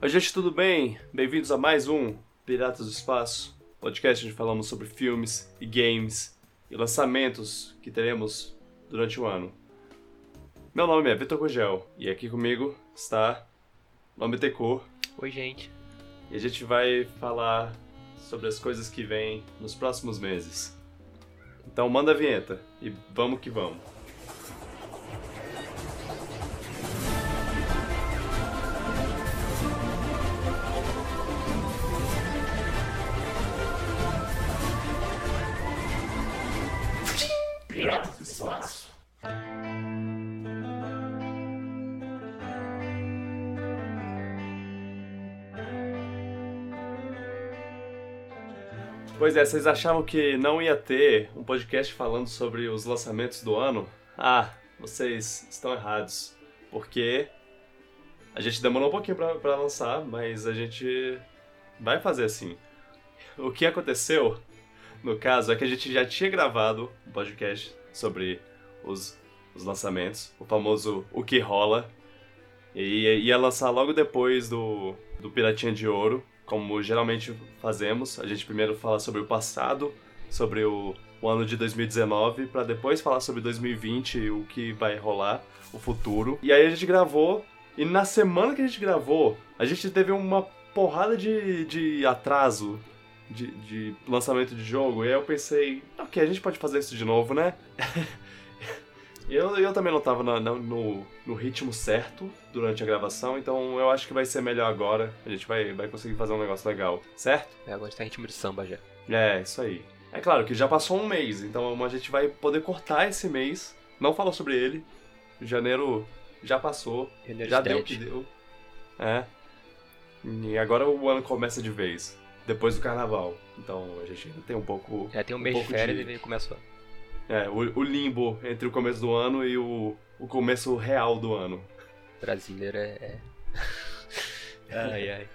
Oi, gente, tudo bem? Bem-vindos a mais um Piratas do Espaço, podcast onde falamos sobre filmes e games e lançamentos que teremos durante o ano. Meu nome é Vitor Cogel e aqui comigo está Nome Tecor Oi, gente. e a gente vai falar sobre as coisas que vêm nos próximos meses. Então manda a vinheta e vamos que vamos. Pois é, vocês achavam que não ia ter um podcast falando sobre os lançamentos do ano? Ah, vocês estão errados. Porque a gente demorou um pouquinho pra lançar, mas a gente vai fazer assim. O que aconteceu, no caso, é que a gente já tinha gravado um podcast sobre os, os lançamentos, o famoso O Que Rola, e ia lançar logo depois do, do Piratinha de Ouro, como geralmente fazemos. A gente primeiro fala sobre o passado, sobre o, o ano de 2019, para depois falar sobre 2020 e o que vai rolar, o futuro. E aí a gente gravou, e na semana que a gente gravou, a gente teve uma porrada de, de atraso de, de lançamento de jogo, e aí eu pensei, ok, a gente pode fazer isso de novo, né? Eu, eu também não tava na- na- no, no ritmo certo durante a gravação, então eu acho que vai ser melhor agora. A gente vai, vai conseguir fazer um negócio legal, certo? É, agora tá em ritmo de samba já. É, isso aí. É claro que já passou um mês, então a gente vai poder cortar esse mês. Não falou sobre ele. Janeiro já passou, Janeiro já deu o que deu. É. E agora o ano começa de vez, depois do carnaval. Então a gente ainda tem um pouco. Já tem um mês pouco de férias e ele começou. É, o, o limbo entre o começo do ano e o, o começo real do ano. Brasileiro é. é- ai, ai.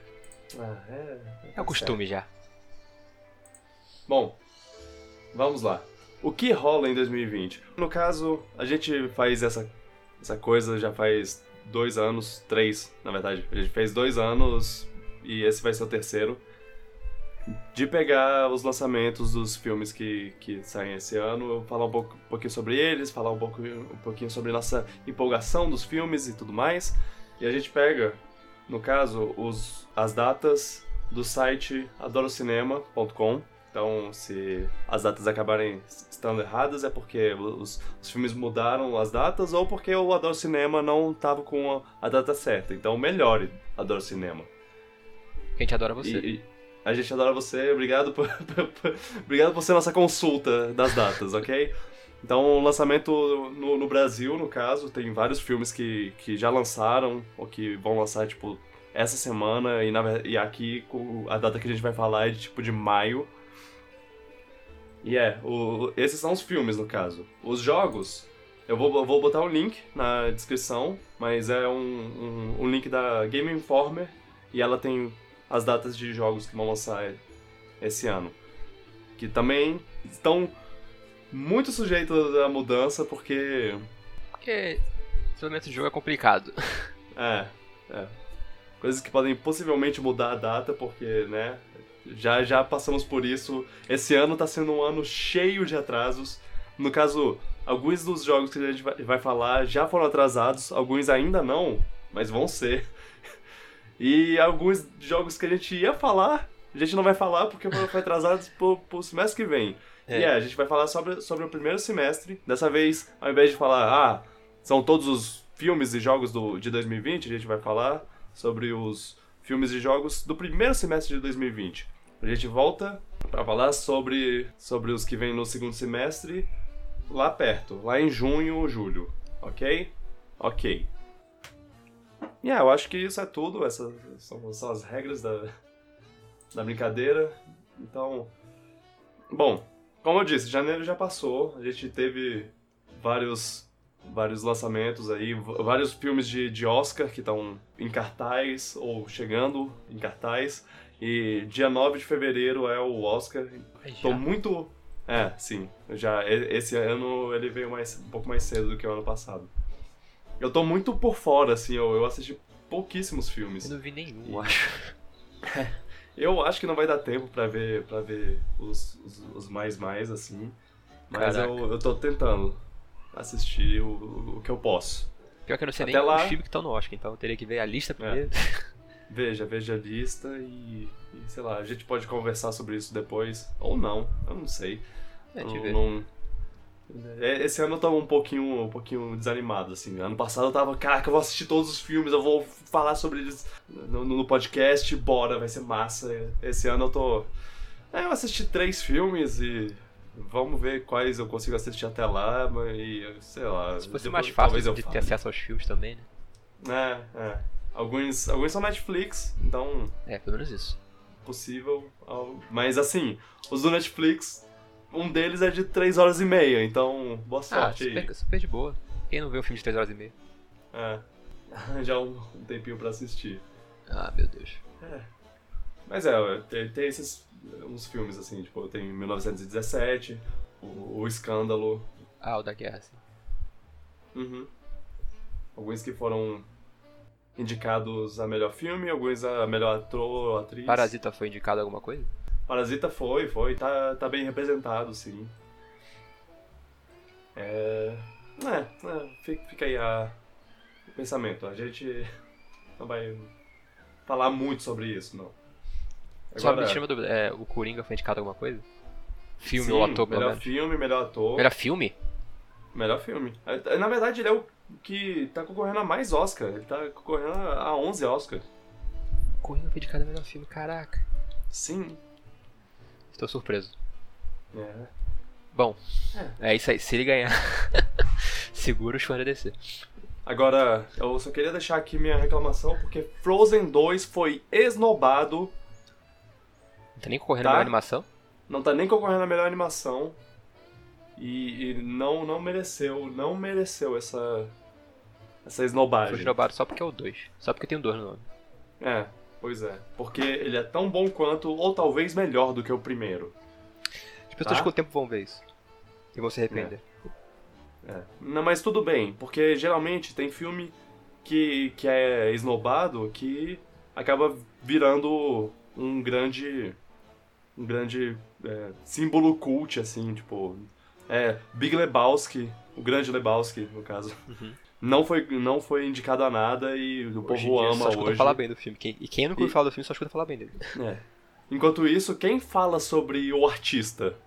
Ah, é. É o costume já. Bom, vamos lá. O que rola em 2020? No caso, a gente faz essa, essa coisa já faz dois anos, três, na verdade. A gente fez dois anos e esse vai ser o terceiro. De pegar os lançamentos dos filmes que, que saem esse ano, falar um, pouco, um pouquinho sobre eles, falar um, pouco, um pouquinho sobre nossa empolgação dos filmes e tudo mais. E a gente pega, no caso, os, as datas do site adorocinema.com. Então, se as datas acabarem estando erradas, é porque os, os filmes mudaram as datas ou porque o Adoro Cinema não estava com a, a data certa. Então, melhore Adoro Cinema. A gente adora você. E, e a gente adora você, obrigado por, obrigado por ser nossa consulta das datas, ok? Então, o lançamento no, no Brasil, no caso, tem vários filmes que, que já lançaram ou que vão lançar, tipo, essa semana. E, na, e aqui, a data que a gente vai falar é de, tipo, de maio. E é, o, esses são os filmes, no caso. Os jogos, eu vou, eu vou botar um link na descrição, mas é um, um, um link da Game Informer e ela tem as datas de jogos que vão lançar esse ano. Que também estão muito sujeitos à mudança, porque. Porque desenvolvimento de jogo é complicado. É, é. Coisas que podem possivelmente mudar a data, porque, né? Já, já passamos por isso. Esse ano tá sendo um ano cheio de atrasos. No caso, alguns dos jogos que a gente vai, vai falar já foram atrasados, alguns ainda não, mas vão ser. E alguns jogos que a gente ia falar, a gente não vai falar porque foram atrasados pro, pro semestre que vem. É. E é, a gente vai falar sobre, sobre o primeiro semestre. Dessa vez, ao invés de falar, ah, são todos os filmes e jogos do, de 2020, a gente vai falar sobre os filmes e jogos do primeiro semestre de 2020. A gente volta pra falar sobre, sobre os que vêm no segundo semestre lá perto, lá em junho ou julho, ok? Ok. E yeah, eu acho que isso é tudo, essas são, são as regras da, da brincadeira. Então, bom, como eu disse, janeiro já passou, a gente teve vários vários lançamentos aí, vários filmes de, de Oscar que estão em cartaz ou chegando em cartaz. E dia 9 de fevereiro é o Oscar. Já. muito. É, sim. Já, esse ano ele veio mais, um pouco mais cedo do que o ano passado. Eu tô muito por fora, assim, eu, eu assisti pouquíssimos filmes. Eu não vi nenhum, E- eu acho. Eu acho que não vai dar tempo pra ver, pra ver os, os, os mais mais, assim. Mas Caraca. eu, eu tô tentando assistir o, o que eu posso. Pior que eu não sei Até nem lá- os filmes que estão no Oscar, então eu teria que ver a lista primeiro. Veja, veja a lista e, e, sei lá, a gente pode conversar sobre isso depois. Ou não, eu não sei. É, Eu não- É, Esse ano eu tô um pouquinho, um pouquinho desanimado, assim. Ano passado eu tava, caraca, eu vou assistir todos os filmes, eu vou falar sobre eles no, no podcast, bora, vai ser massa. Esse ano eu tô. É, eu assisti três filmes e vamos ver quais eu consigo assistir até lá, mas e, sei lá. Se fosse depois mais fácil de ter fale. acesso aos filmes também, né? É, é. Alguns, alguns são Netflix, então É, pelo menos isso. possível. Mas assim, os do Netflix, um deles é de 3 horas e meia, então boa Ah, sorte aí. super, super de boa. Quem não vê um filme de 3 horas e meia? É. Já um, um tempinho pra assistir. Ah, meu Deus. Mas é, tem, tem esses uns filmes assim, tipo, tem 1917, o, o Escândalo, Ah, o da guerra, sim. uhum. alguns que foram indicados a melhor filme, alguns a melhor ator ou atriz. Parasita foi indicado alguma coisa? Parasita foi, foi, tá, tá bem representado, sim. É. É, é, fica, fica aí a, o pensamento. A gente não vai falar muito sobre isso, não. Só me uma dúvida, é, o Coringa foi indicado alguma coisa? Filme sim, ou ator, pelo melhor menos? filme, melhor ator. Melhor filme? Melhor filme. É, Na verdade, ele é o que tá concorrendo a mais Oscar. Ele tá concorrendo a 11 Oscar. Coringa foi indicado a melhor filme, caraca. Sim. Estou surpreso. É. Bom, é isso aí. Se ele ganhar, segura os fãs da DC. Agora, eu só queria deixar aqui minha reclamação, porque Frozen 2 foi esnobado Não tá nem concorrendo Tá. a melhor animação? não tá nem concorrendo a melhor animação e, e não não mereceu, não mereceu essa essa Foi esnobagem. esnobado só porque é o 2. Só porque tem um 2 no nome. É, pois é, porque ele é tão bom quanto ou talvez melhor do que o primeiro. As pessoas Tá. com o tempo vão ver isso. E vão se arrepender. É. Não, mas tudo bem, porque geralmente tem filme que, que é esnobado que acaba virando um grande um grande é, símbolo cult, assim, tipo... É, Big Lebowski, o grande Lebowski, no caso. Uhum. Não foi, não foi indicado a nada e o Hoje povo ama só escuta hoje. falar bem do filme. Quem- e quem nunca ouviu E- falar do filme só escuta falar bem dele. É. Enquanto isso, quem fala sobre o artista?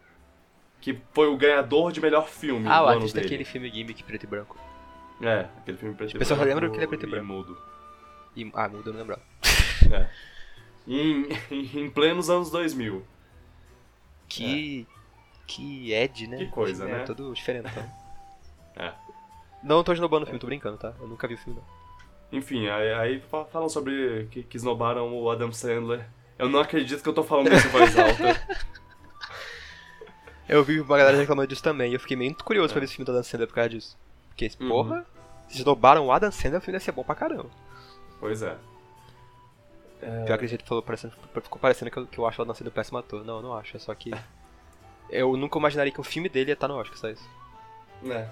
Que foi o ganhador de melhor filme Ah, o artista é dele. aquele filme gimmick preto e branco. É, aquele filme preto e As pessoas branco lembram que ele é preto e e branco. mudo. E, ah, muda, eu não lembrava. É. Em, em plenos anos 2000. Que. Que Ed, né? Que coisa, é, né? todo diferentão. É. Não tô esnobando o filme, tô brincando, tá? Eu nunca vi o filme, não. Enfim, aí, aí fa- falam sobre que, que esnobaram o Adam Sandler. Eu não acredito que eu tô falando isso em voz alta. Eu vi uma galera reclamando disso também, e eu fiquei muito curioso pra ver esse filme do Adam Sandler por causa disso. Porque, Uhum. porra, se esnobaram o Adam Sandler, o filme deve ser bom pra caramba. Pois é. É, Pior que a gente falou, parecendo, ficou parecendo que eu, que eu acho o Adam Sandler um péssimo ator. Não, eu não acho, é só que... Eu nunca imaginaria que o filme dele ia estar no Oscar, só isso. é.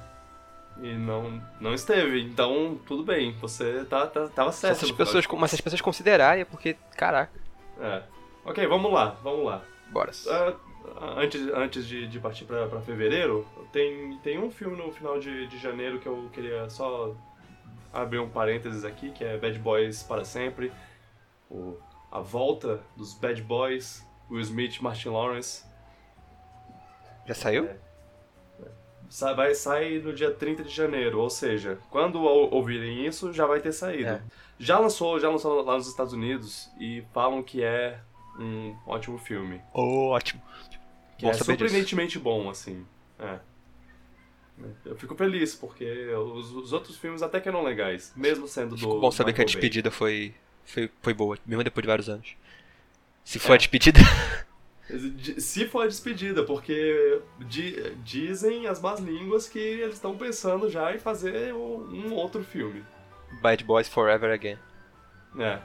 E não, não esteve, então tudo bem, você tá, tá, tava certo. pessoas, mas se as pessoas considerarem, é porque, caraca. É. Ok, vamos lá, vamos lá. bora. Ah, antes antes de, de partir pra, pra fevereiro, tem, tem um filme no final de, de janeiro que eu queria só abrir um parênteses aqui, que é Bad Boys para sempre. O, a volta dos Bad Boys, Will Smith, Martin Lawrence. Já saiu? É. Vai sair no dia 30 de janeiro, ou seja, quando ou- ouvirem isso, já vai ter saído. É. Já lançou, já lançou lá nos Estados Unidos e falam que é um ótimo filme. Oh, ótimo. Que Bom é saber disso. surpreendentemente bom, assim. É. Eu fico feliz, porque os, os outros filmes até que eram legais, mesmo sendo do. Ficou bom saber que a Michael despedida foi, foi, foi boa, mesmo depois de vários anos. Se É. foi a despedida, Se for a despedida, porque di- dizem as más línguas que eles estão pensando já em fazer um, outro filme. Bad Boys Forever Again. É.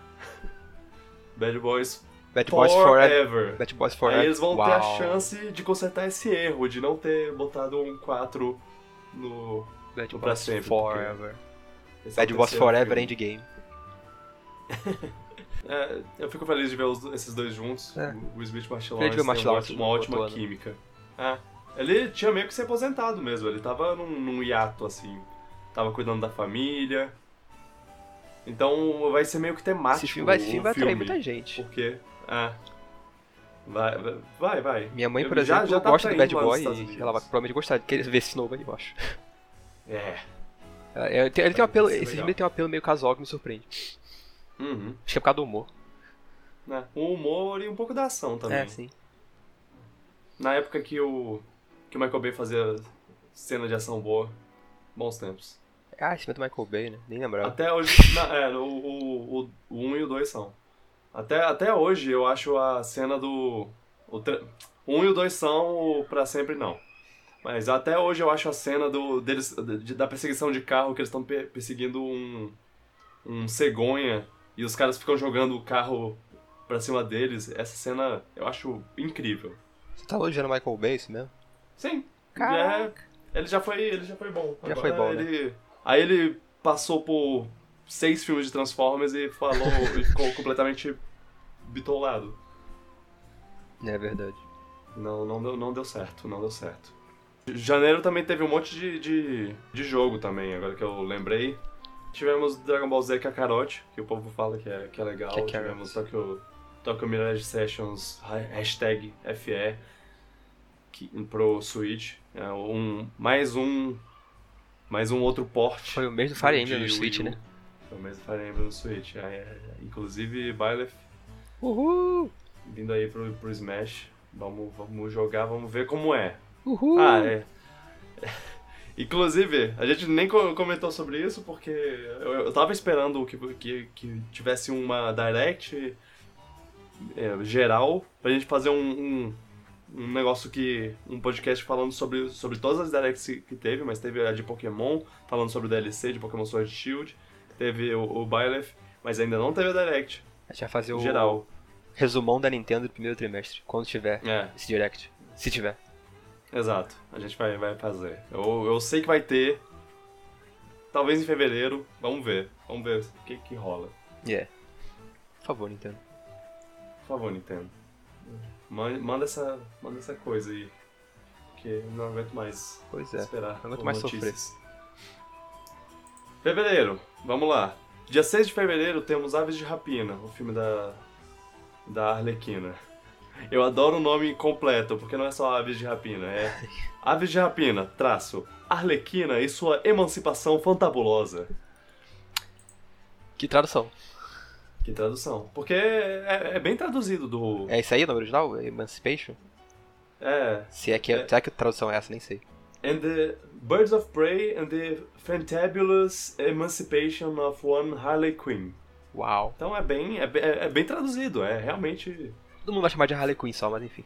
Bad Boys Bad Boys Forever. Forever. Bad Boys Forever. Aí eles vão ter a Uau. chance de consertar esse erro, de não ter botado um 4 no. Bad no Boys sempre, Forever. é Bad Boys Forever filme. Endgame. É, eu fico feliz de ver os- esses dois juntos. É. O Smith e o Martin Lawrence Martin uma, uma ótima atuando. química. É. Ele tinha meio que se aposentado mesmo, ele tava num, num hiato, assim. Tava cuidando da família. Então vai ser meio que temático Esse filme vai, o esse filme vai atrair filme. muita gente. Porque, é. Vai, vai, vai. Minha mãe, por Eu- já- exemplo, já tá gosta do Bad Boy e ela vai provavelmente gostar de querer ver esse novo aí, eu acho. É. É, Ele tem, ele tem um apelo, esse legal. filme tem um apelo meio casual que me surpreende. Uhum. Acho que é por causa do humor. né? O humor e um pouco da ação também. É, sim. Na época que o, que o Michael Bay fazia cena de ação boa, bons tempos. Ah, esse é do Michael Bay, né? Nem lembrava. Até hoje, na- é, o, o, o, o 1 e o 2 são. Até, até hoje eu acho a cena do. O, tre- o 1 e o 2 são, o Pra Sempre não. Mas até hoje eu acho a cena do, deles, de- da perseguição de carro, que eles estão pe- perseguindo um, um cegonha e os caras ficam jogando o carro pra cima deles. Essa cena eu acho incrível. Você tá elogiando o Michael Bay, isso mesmo? Sim. Caraca. É, ele já foi, ele já foi bom. Já Agora foi bom, né? ele, Aí ele passou por seis filmes de Transformers e falou e ficou completamente bitolado. É verdade. Não, não deu, não deu certo, não deu certo. Janeiro também teve um monte de, de, de jogo também, agora que eu lembrei. Tivemos Dragon Ball Z Kakarot, que o povo fala que é, que é legal. Kakarot. Tivemos Tokyo, Tokyo Mirage Sessions, ha- hashtag FE, que, pro Switch. É um, mais um mais um outro porte. Foi o mês do Fire Emblem no Switch, né? Foi o mês do Fire Emblem no Switch. É, é, é. Inclusive, Byleth Uhul! vindo aí pro, pro Smash. Vamos, vamos jogar, vamos ver como é. Uhul! Ah, é. Inclusive, a gente nem co- comentou sobre isso porque eu, eu tava esperando que, que, que tivesse uma direct é, geral pra gente fazer um, um, um negócio que. um podcast falando sobre, sobre todas as directs que teve, mas teve a de Pokémon, falando sobre o DLC de Pokémon Sword Shield, teve o, o Byleth, mas ainda não teve a direct A gente vai fazer o geral. resumão da Nintendo do primeiro trimestre, quando tiver É. esse Direct. Se tiver. Exato, a gente vai, vai fazer. Eu, eu sei que vai ter. Talvez em fevereiro. Vamos ver. Vamos ver o que, que rola. Yeah. Por favor, Nintendo. Por favor, Nintendo. Man- Manda essa, manda essa coisa aí. Porque eu não aguento mais Pois é. esperar. não aguento mais notícias. Fevereiro, vamos lá. Dia 6 de fevereiro temos Aves de Rapina, o filme da, da Arlequina. Eu adoro o nome completo, porque não é só Aves de Rapina, é Aves de Rapina, traço, Arlequina e sua emancipação fantabulosa. Que tradução? Que tradução. Porque é, é bem traduzido do... É isso aí no original? Emancipation? É, Se é que, É. será que a tradução é essa? Nem sei. And the Birds of Prey and the Fantabulous Emancipation of One Harley Quinn. Uau. Então é bem, é, bem- é bem traduzido, é realmente Todo mundo vai chamar de Harley Quinn só, mas enfim.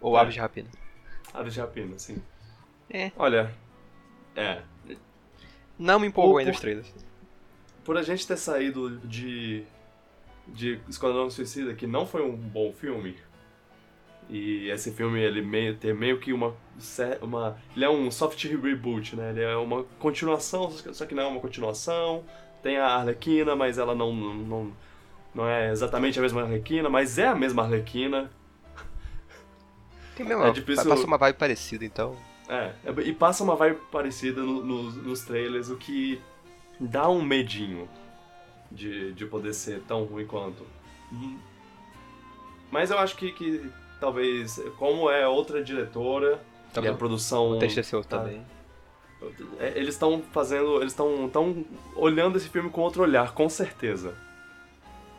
Ou É. Aves de Rapina. Aves de Rapina, assim. É. Olha, é, Não me empolgou Ou ainda por- os trailers. por a gente ter saído de, de Esquadrão Suicida, que não foi um bom filme, e esse filme, ele meio, tem meio que uma, uma... Ele é um soft reboot, né? Ele é uma continuação, só que não é uma continuação. Tem a Arlequina, mas ela não, não, não é exatamente a mesma Arlequina, mas é a mesma Arlequina. Tem mesmo, É difícil- passa uma vibe parecida, então. É, é- e passa uma vibe parecida no- nos- nos trailers, o que dá um medinho de, de poder ser tão ruim quanto. Hum. Mas eu acho que, que talvez, como é outra diretora, e Talvez a produção. o texto seu tá- também. é, Eles estão fazendo. Eles estão tão olhando esse filme com outro olhar, com certeza.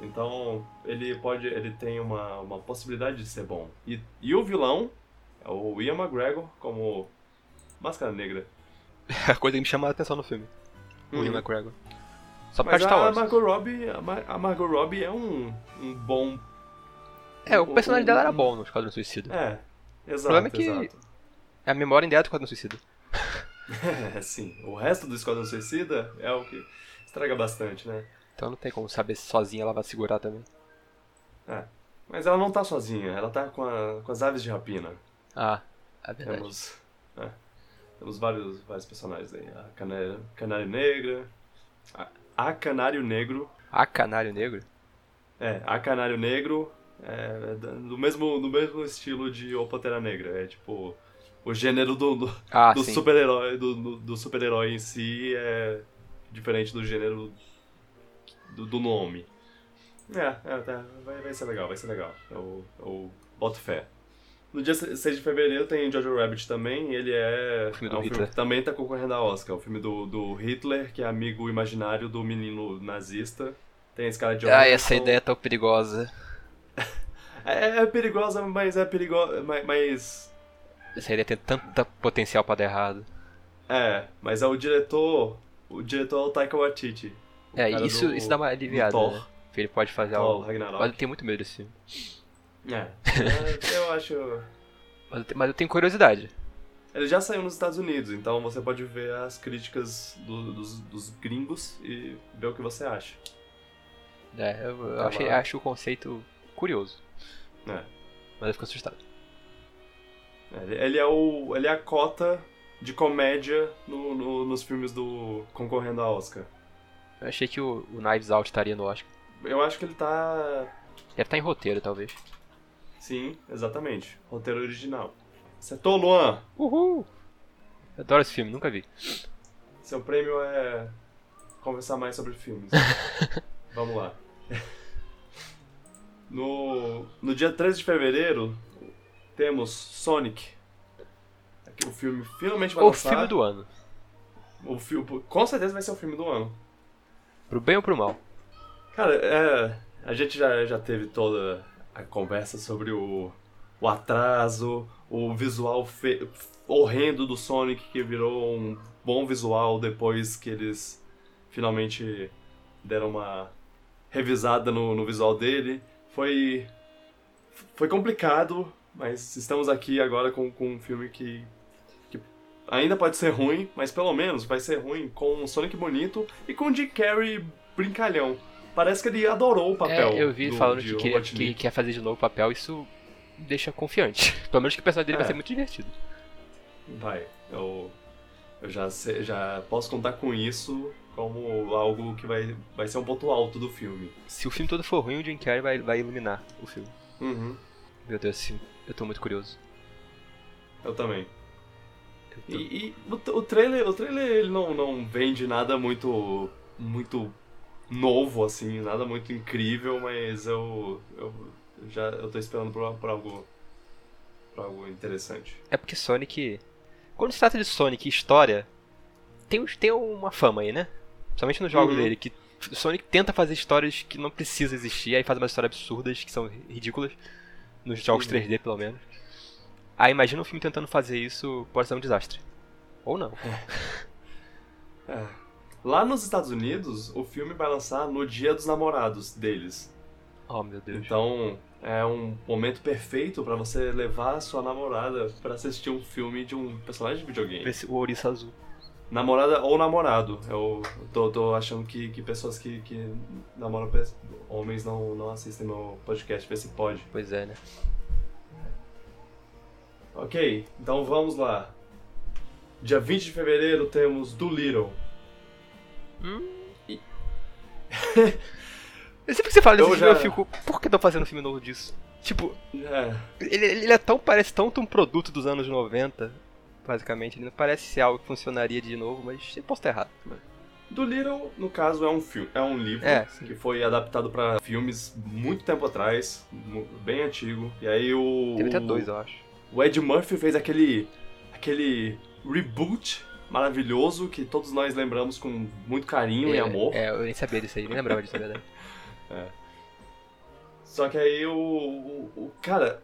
Então, ele pode. Ele tem uma, uma possibilidade de ser bom. E, e o vilão é o Ian McGregor como Máscara Negra. A coisa que me chama a atenção no filme. O Uhum. Ian McGregor. Só por Mas causa de Star a. Margot Robbie, a, Mar a Margot Robbie é um, um bom. É, o personagem dela era um- bom no Esquadrão Suicida. É, exato. problema é que- exato. É a memória ideal do Esquadrão Suicida. É, sim. O resto do Esquadrão Suicida é o que estraga bastante, né? Então não tem como saber se sozinha ela vai segurar também. É. Mas ela não tá sozinha, ela tá com, a- com as aves de rapina. Ah, é verdade. Temos, é, temos vários, vários personagens aí. A Canário, Canário Negra, a, a Canário Negro, A Canário Negro? É, A Canário Negro é do mesmo, do mesmo estilo de O Pantera Negra. É tipo. O gênero do, do, Ah, do super-herói do, do, do super-herói em si é diferente do gênero do, do nome. É, é tá, vai, vai ser legal, vai ser legal. Eu, eu boto fé. No dia 6 de fevereiro tem Jojo Rabbit também, e ele é, O filme é do um Hitler. que também tá concorrendo a Oscar. O filme do, do Hitler, que é amigo imaginário do menino nazista. Tem a Scarlett Johansson. Ah, essa ideia é tão perigosa. É, é perigosa, mas é perigosa. Mas, mas. Essa ideia tem tanto potencial pra dar errado. É, mas é o diretor. O diretor é o Taika Waititi. É, cara isso, do- isso dá uma aliviada, Thor. né? Que ele pode fazer Thor, algo. Ragnarok. Mas eu tenho muito medo desse filme. É, é, eu acho. Mas eu tenho, mas eu tenho curiosidade. Ele já saiu nos Estados Unidos, então você pode ver as críticas do- dos, dos gringos e ver o que você acha. É, eu, eu Tá achei, acho o conceito curioso. É. Mas eu fico assustado. Ele, ele é o. ele é a cota de comédia no- no- nos filmes do. concorrendo a Oscar. Eu achei que o, o Knives Out estaria no Oscar. Eu acho que ele tá. Deve estar em roteiro, talvez. Sim, exatamente. Roteiro original. Acertou, Luan! Uhul! Eu adoro esse filme, nunca vi. Seu prêmio é conversar mais sobre filmes. Vamos lá. No, no dia 13 de fevereiro, temos Sonic. Aqui, o filme finalmente vai O lançar. filme do ano. O filme, com certeza vai ser o filme do ano. Pro bem ou pro mal? Cara, é, a gente já, já teve toda a conversa sobre o, o atraso, o visual fe- horrendo do Sonic que virou um bom visual depois que eles finalmente deram uma revisada no, no visual dele. Foi, foi complicado, mas estamos aqui agora com, com um filme que, que ainda pode ser ruim, mas pelo menos vai ser ruim com um Sonic bonito e com o Jim Carrey brincalhão. Parece que ele adorou o papel. É, eu vi do- falando de que, queria, que quer fazer de novo o papel, isso deixa confiante. Pelo menos que o personagem dele É. vai ser muito divertido. Vai, eu, eu já, sei- já posso contar com isso como algo que vai, vai ser um ponto alto do filme. Se o filme todo for ruim, o Jim Carrey vai, vai iluminar o filme. Uhum, Meu Deus, eu tô muito curioso. eu também. Eu tô- E, e o, trailer, o trailer ele não, não vende nada muito, muito novo, assim, nada muito incrível, mas eu, eu já eu tô esperando por, por algo, por algo interessante. É porque Sonic. Quando se trata de Sonic e história, tem, tem uma fama aí, né? Principalmente nos jogos Uhum. dele, que Sonic tenta fazer histórias que não precisam existir, aí faz umas histórias absurdas, que são ridículas, nos jogos Uhum. 3D pelo menos. Aí imagina um filme tentando fazer isso, pode ser um desastre. Ou não. É. Lá nos Estados Unidos, o filme vai lançar no Dia dos Namorados deles. Oh meu Deus. Então, é um momento perfeito pra você levar a sua namorada pra assistir um filme de um personagem de videogame. O ouriço azul. Namorada ou namorado. Eu tô, tô achando que, que pessoas que, que namoram homens não, não assistem meu podcast, vê se pode. Pois é, né? Ok, então vamos lá. Dia 20 de fevereiro temos Doolittle. Eu sempre que você fala desse Eu filme, eu já- fico, por que estão fazendo um filme novo disso? Tipo, É, ele, ele é tão, parece tanto um produto dos anos 90, basicamente. Ele não parece ser algo que funcionaria de novo, mas eu posso estar errado. Doolittle, no caso, é um filme, é um livro É, que foi adaptado pra filmes muito tempo atrás, bem antigo. E aí o Teve até dois, eu acho. O Ed Murphy fez aquele aquele reboot maravilhoso que todos nós lembramos com muito carinho e É, amor. É, eu nem sabia disso aí, nem lembrava disso, na verdade. Só que aí o, o, o- Cara,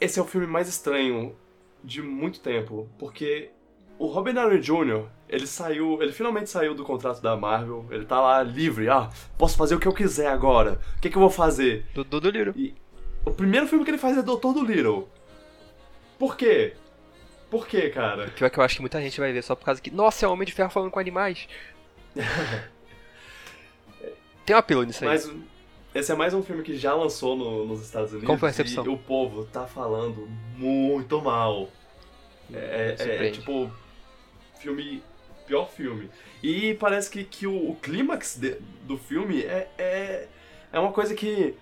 esse é o filme mais estranho de muito tempo, porque o Robert Downey Jr., ele saiu. Ele finalmente saiu do contrato da Marvel, ele tá lá livre, ah, posso fazer o que eu quiser agora. O que, que eu vou fazer? Do, do, do Little. E o primeiro filme que ele faz é Doutor do Little. Por quê? Por quê, cara? Pior que eu acho que muita gente vai ver só por causa que, nossa, é o Homem de Ferro falando com animais. Tem um apelo nisso aí. Mas esse é mais um filme que já lançou no- nos Estados Unidos. Como foi a recepção? E o povo tá falando muito mal. É, é- é, tipo. Filme. Pior filme. E parece que, que o, o clímax de- do filme é, é é uma coisa que,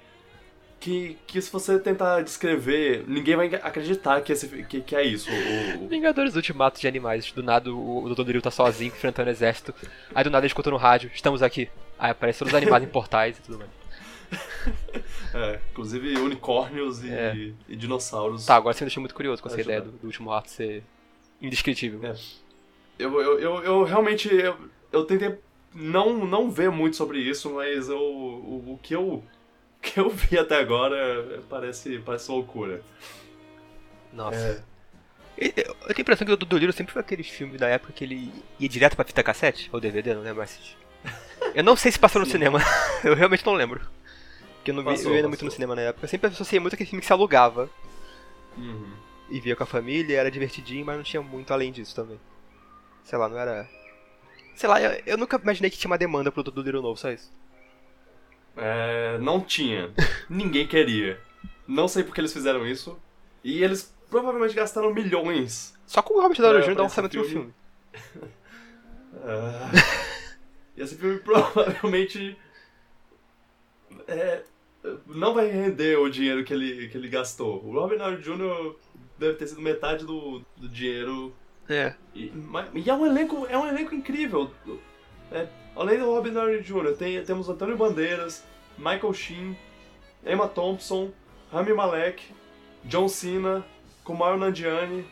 que, que se você tentar descrever, ninguém vai acreditar que, esse, que, que é isso. O, o... Vingadores Ultimato de Animais. Do nada o, o Dr. Dolittle tá sozinho enfrentando o exército. Aí do nada ele escuta no rádio, estamos aqui. Aí aparecem todos os animais em portais e tudo mais. É, inclusive unicórnios e, É. e dinossauros. Tá, agora você me deixou muito curioso com essa Ajudar. ideia do, do último ato ser indescritível. É. Eu, eu, eu, eu realmente. Eu, eu tentei não, não ver muito sobre isso, mas eu, o, o que eu. O que eu vi até agora parece, parece loucura. Nossa. É, Eu, tenho a impressão que o Dudu Little sempre foi aqueles filmes da época que ele ia direto pra fita cassete, ou DVD, não lembro mais. Eu não sei se passou no cinema, eu realmente não lembro. Porque eu não vi, Passou, eu ia muito no cinema na época. Eu sempre associei muito aquele filme que se alugava uhum. e via com a família, era divertidinho, mas não tinha muito além disso também. Sei lá, não era. Sei lá, eu, eu nunca imaginei que tinha uma demanda pro Dudu Little novo, só isso. É, não tinha. Ninguém queria. Não sei porque eles fizeram isso. E eles provavelmente gastaram milhões. Só com o Robert Downey Jr. dá um orçamento no filme. Ah, e esse filme provavelmente é, não vai render o dinheiro que ele, que ele gastou. O Robert Downey Jr. deve ter sido metade do, do dinheiro. É. E, mas- e é um elenco, é um elenco incrível. É, além do Robert Downey Jr., tem, temos Antônio Bandeiras, Michael Sheen, Emma Thompson, Rami Malek, John Cena, Kumail Nanjiani,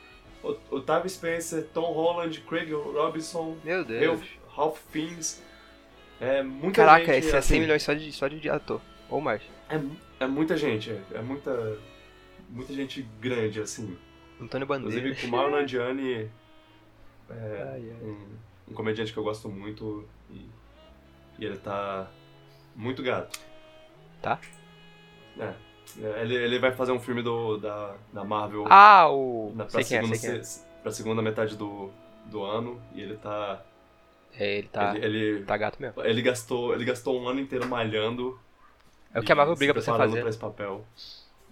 O- Otávio Spencer, Tom Holland, Craig Robinson, Meu Deus. Ralph, Fiennes. É muita Caraca, gente. esse é 100 assim, milhões só de, só de ator. Ou mais. É, é muita gente, é, é muita. Muita gente grande, assim. Antônio Inclusive, Bandeiras. Kumail Nanjiani é Ai, ai. um, um comediante que eu gosto muito e, e ele tá muito gato. Tá? É. É, Ele, ele vai fazer um filme do, da, da Marvel Ah, o. na, sei pra, quem é, segunda, sei quem é. pra segunda metade do, do ano e ele tá. É, ele tá. Ele, ele, Tá gato mesmo. ele gastou, ele gastou um ano inteiro malhando. É o que a Marvel briga pra você fazer. pra esse papel.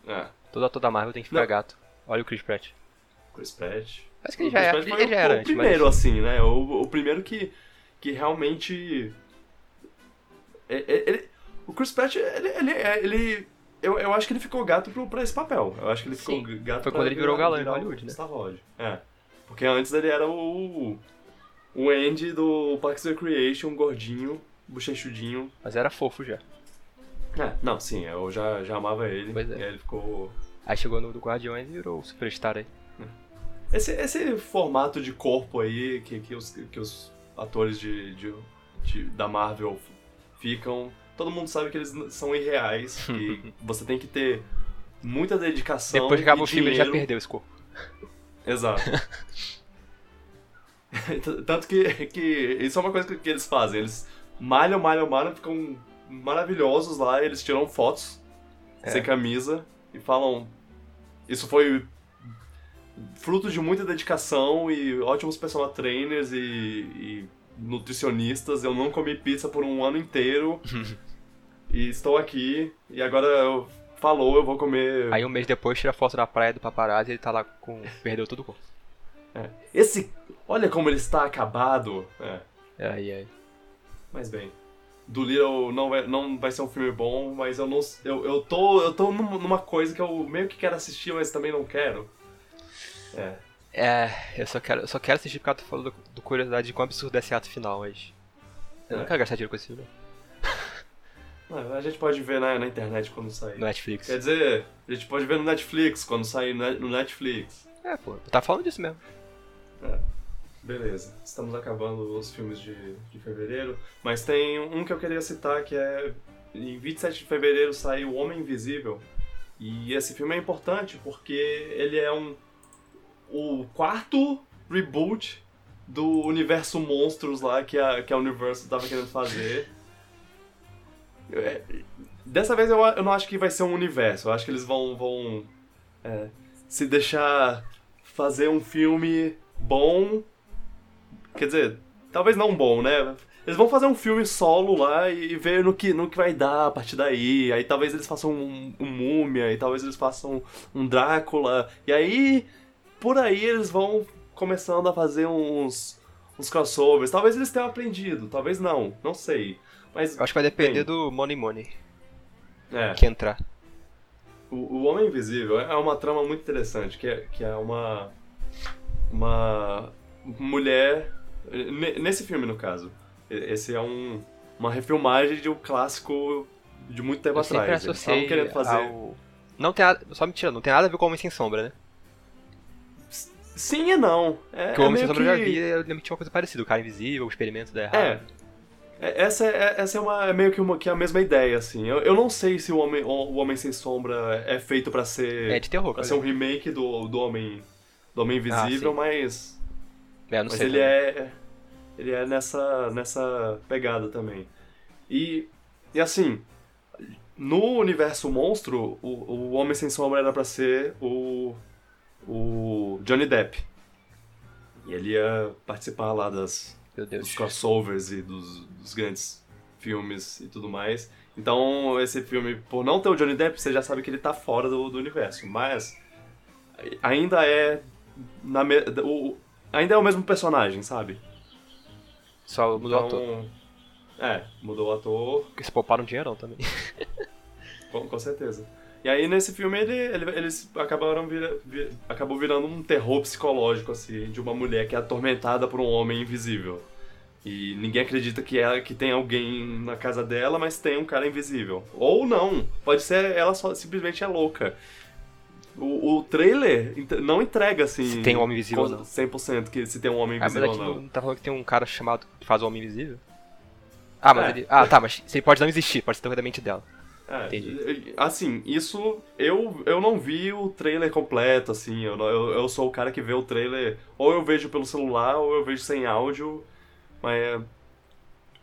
É, Todo ator da Marvel tem que ficar Não. gato. Olha o Chris Pratt. Chris Pratt. Acho que ele já, é, foi ele já era o antes, primeiro, mas... assim, né? O, o primeiro que, que realmente. é- é- ele- o Chris Pratt, ele. ele, ele- eu, eu acho que ele ficou gato pro, pra esse papel. Eu acho que ele ficou Sim, gato foi quando ele virou galã em Hollywood, né? É. Porque antes ele era o. O Andy do Parks and Recreation, gordinho, bochechudinho. mas era fofo já. É, não, sim, eu já, já amava ele. Pois é. E aí ele ficou. Aí chegou no do Guardiões e virou o Superstar aí. Esse, esse formato de corpo aí que, que, os, que os atores de, de, de- da Marvel ficam, todo mundo sabe que eles são irreais, que você tem que ter muita dedicação. Depois que acaba e o filme, ele já perdeu esse corpo. Exato. Tanto que, que isso é uma coisa que, que eles fazem, eles malham, malham, malham, ficam maravilhosos lá, eles tiram fotos É. sem camisa e falam. Isso foi fruto de muita dedicação e ótimos personal trainers e, e nutricionistas. Eu não comi pizza por um ano inteiro e estou aqui e agora eu falou, eu vou comer. Aí um mês depois tira foto na praia do paparazzi e ele tá lá com. Perdeu todo o corpo. Esse, olha como ele está acabado. É. Aí, aí. Mas bem, do Little não vai, não vai ser um filme bom, mas eu não eu, eu tô eu tô num- numa coisa que eu meio que quero assistir, mas também não quero. É. É, eu só quero, eu só quero assistir porque tu falou do, do curiosidade de quão absurdo é esse ato final, mas. Eu É. não quero gastar dinheiro com esse filme. A gente pode ver na, na internet quando sair. No Netflix. Quer dizer, a gente pode ver no Netflix quando sair no Netflix. É, pô, tava falando disso mesmo. Beleza, estamos acabando os filmes de, de fevereiro, mas tem um que eu queria citar que é em 27 de fevereiro sai O Homem Invisível. E esse filme é importante porque ele é um o quarto reboot do universo monstros lá que a, que a Universal tava querendo fazer. É, dessa vez eu, eu não acho que vai ser um universo, eu acho que eles vão, vão é, se deixar fazer um filme bom. Quer dizer, talvez não bom, né? Eles vão fazer um filme solo lá e ver no que, no que vai dar a partir daí. Aí talvez eles façam um, um Múmia, e talvez eles façam um Drácula. E aí, por aí eles vão começando a fazer uns, uns crossovers. Talvez eles tenham aprendido, talvez não, não sei. Mas Eu acho que vai depender do Money Money. É. que entrar. O, o Homem Invisível é uma trama muito interessante, que é, que é uma. Uma mulher. ne- Nesse filme, no caso. Esse é um, uma refilmagem de um clássico de muito tempo Eu atrás. Eles estavam querendo fazer. ao... Não tem nada... Só mentira, não tem nada a ver com o Homem Sem Sombra, né? Sim e não. É, Porque o é Homem Sem meio Sombra eu que... já vi, eu lembro que tinha uma coisa parecida. O cara invisível, o experimento da errado. É. É, Essa é, essa é, uma, é meio que, uma, que é a mesma ideia, assim. Eu, eu não sei se o Homem, o Homem Sem Sombra é feito pra ser. É de terror, pra ser um remake do, do Homem. Do Homem Invisível, sim. mas. É, não Mas sei. ele também. é. Ele é nessa, nessa pegada também. E. E assim. No universo monstro, o, o Homem Sem Sombra era pra ser o. O Johnny Depp. E ele ia participar lá das, dos crossovers e dos, dos grandes filmes e tudo mais. Então, esse filme, por não ter o Johnny Depp, você já sabe que ele tá fora do, do universo. Mas ainda é. Na me- o, ainda é o mesmo personagem, sabe? Só mudou o ator. Então, É, mudou o ator, Porque se pouparam dinheirão também. com, com certeza. E aí nesse filme ele, ele- eles acabaram vira, vi- acabou virando um terror psicológico assim de uma mulher que é atormentada por um homem invisível. E ninguém acredita que ela que tem alguém na casa dela, mas tem um cara invisível. Ou não, pode ser ela só simplesmente é louca. O, o trailer não entrega assim Se tem um homem invisível ou não. 100% que se tem um homem Ah, mas invisível aqui não tá falando que tem um cara chamado que faz o Homem Invisível? Ah, mas É. ele... Ah, tá, mas ele pode não existir, pode ser da mente dela. É, Entendi. Assim, isso eu, eu não vi o trailer completo, assim. Eu, eu, eu sou o cara que vê o trailer, ou eu vejo pelo celular, ou eu vejo sem áudio, mas.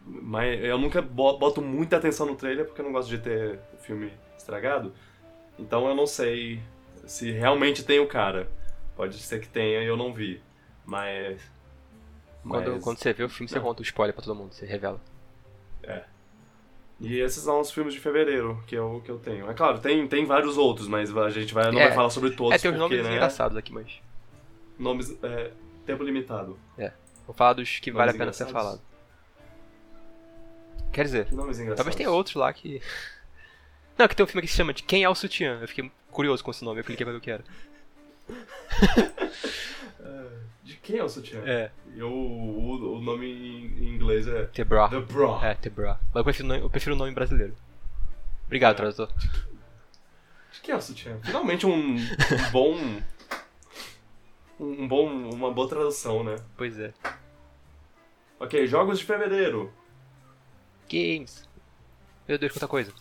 Mas eu nunca bo- boto muita atenção no trailer porque eu não gosto de ter o filme estragado. Então eu não sei se realmente tem o cara. Pode ser que tenha e eu não vi. Mas. Quando, mas- quando você vê o filme, você Não. conta o spoiler pra todo mundo, você revela. E esses são os filmes de fevereiro que eu, que eu tenho. É claro, tem, tem vários outros, mas a gente vai, não É. vai falar sobre todos. é, tem uns porque, nomes né, engraçados aqui, mas... Nomes. É, tempo limitado. Vou falar dos que vale a Nomes pena ser falado. Quer dizer, nomes talvez tenha outros lá que... Não, que tem um filme que se chama de Quem é o Sutiã. Eu fiquei curioso com esse nome, eu cliquei pra ver o que era. De quem é o sutiã? É, Eu, o, o nome em inglês é. The Bra. The Bra. É, The Bra. Mas eu prefiro, o nome- eu prefiro o nome brasileiro. Obrigado, É. tradutor. De quem é o sutiã? Finalmente um, um bom. Um bom. Uma boa tradução, né? Pois é. Ok, jogos de fevereiro. Games. Meu Deus, quanta coisa.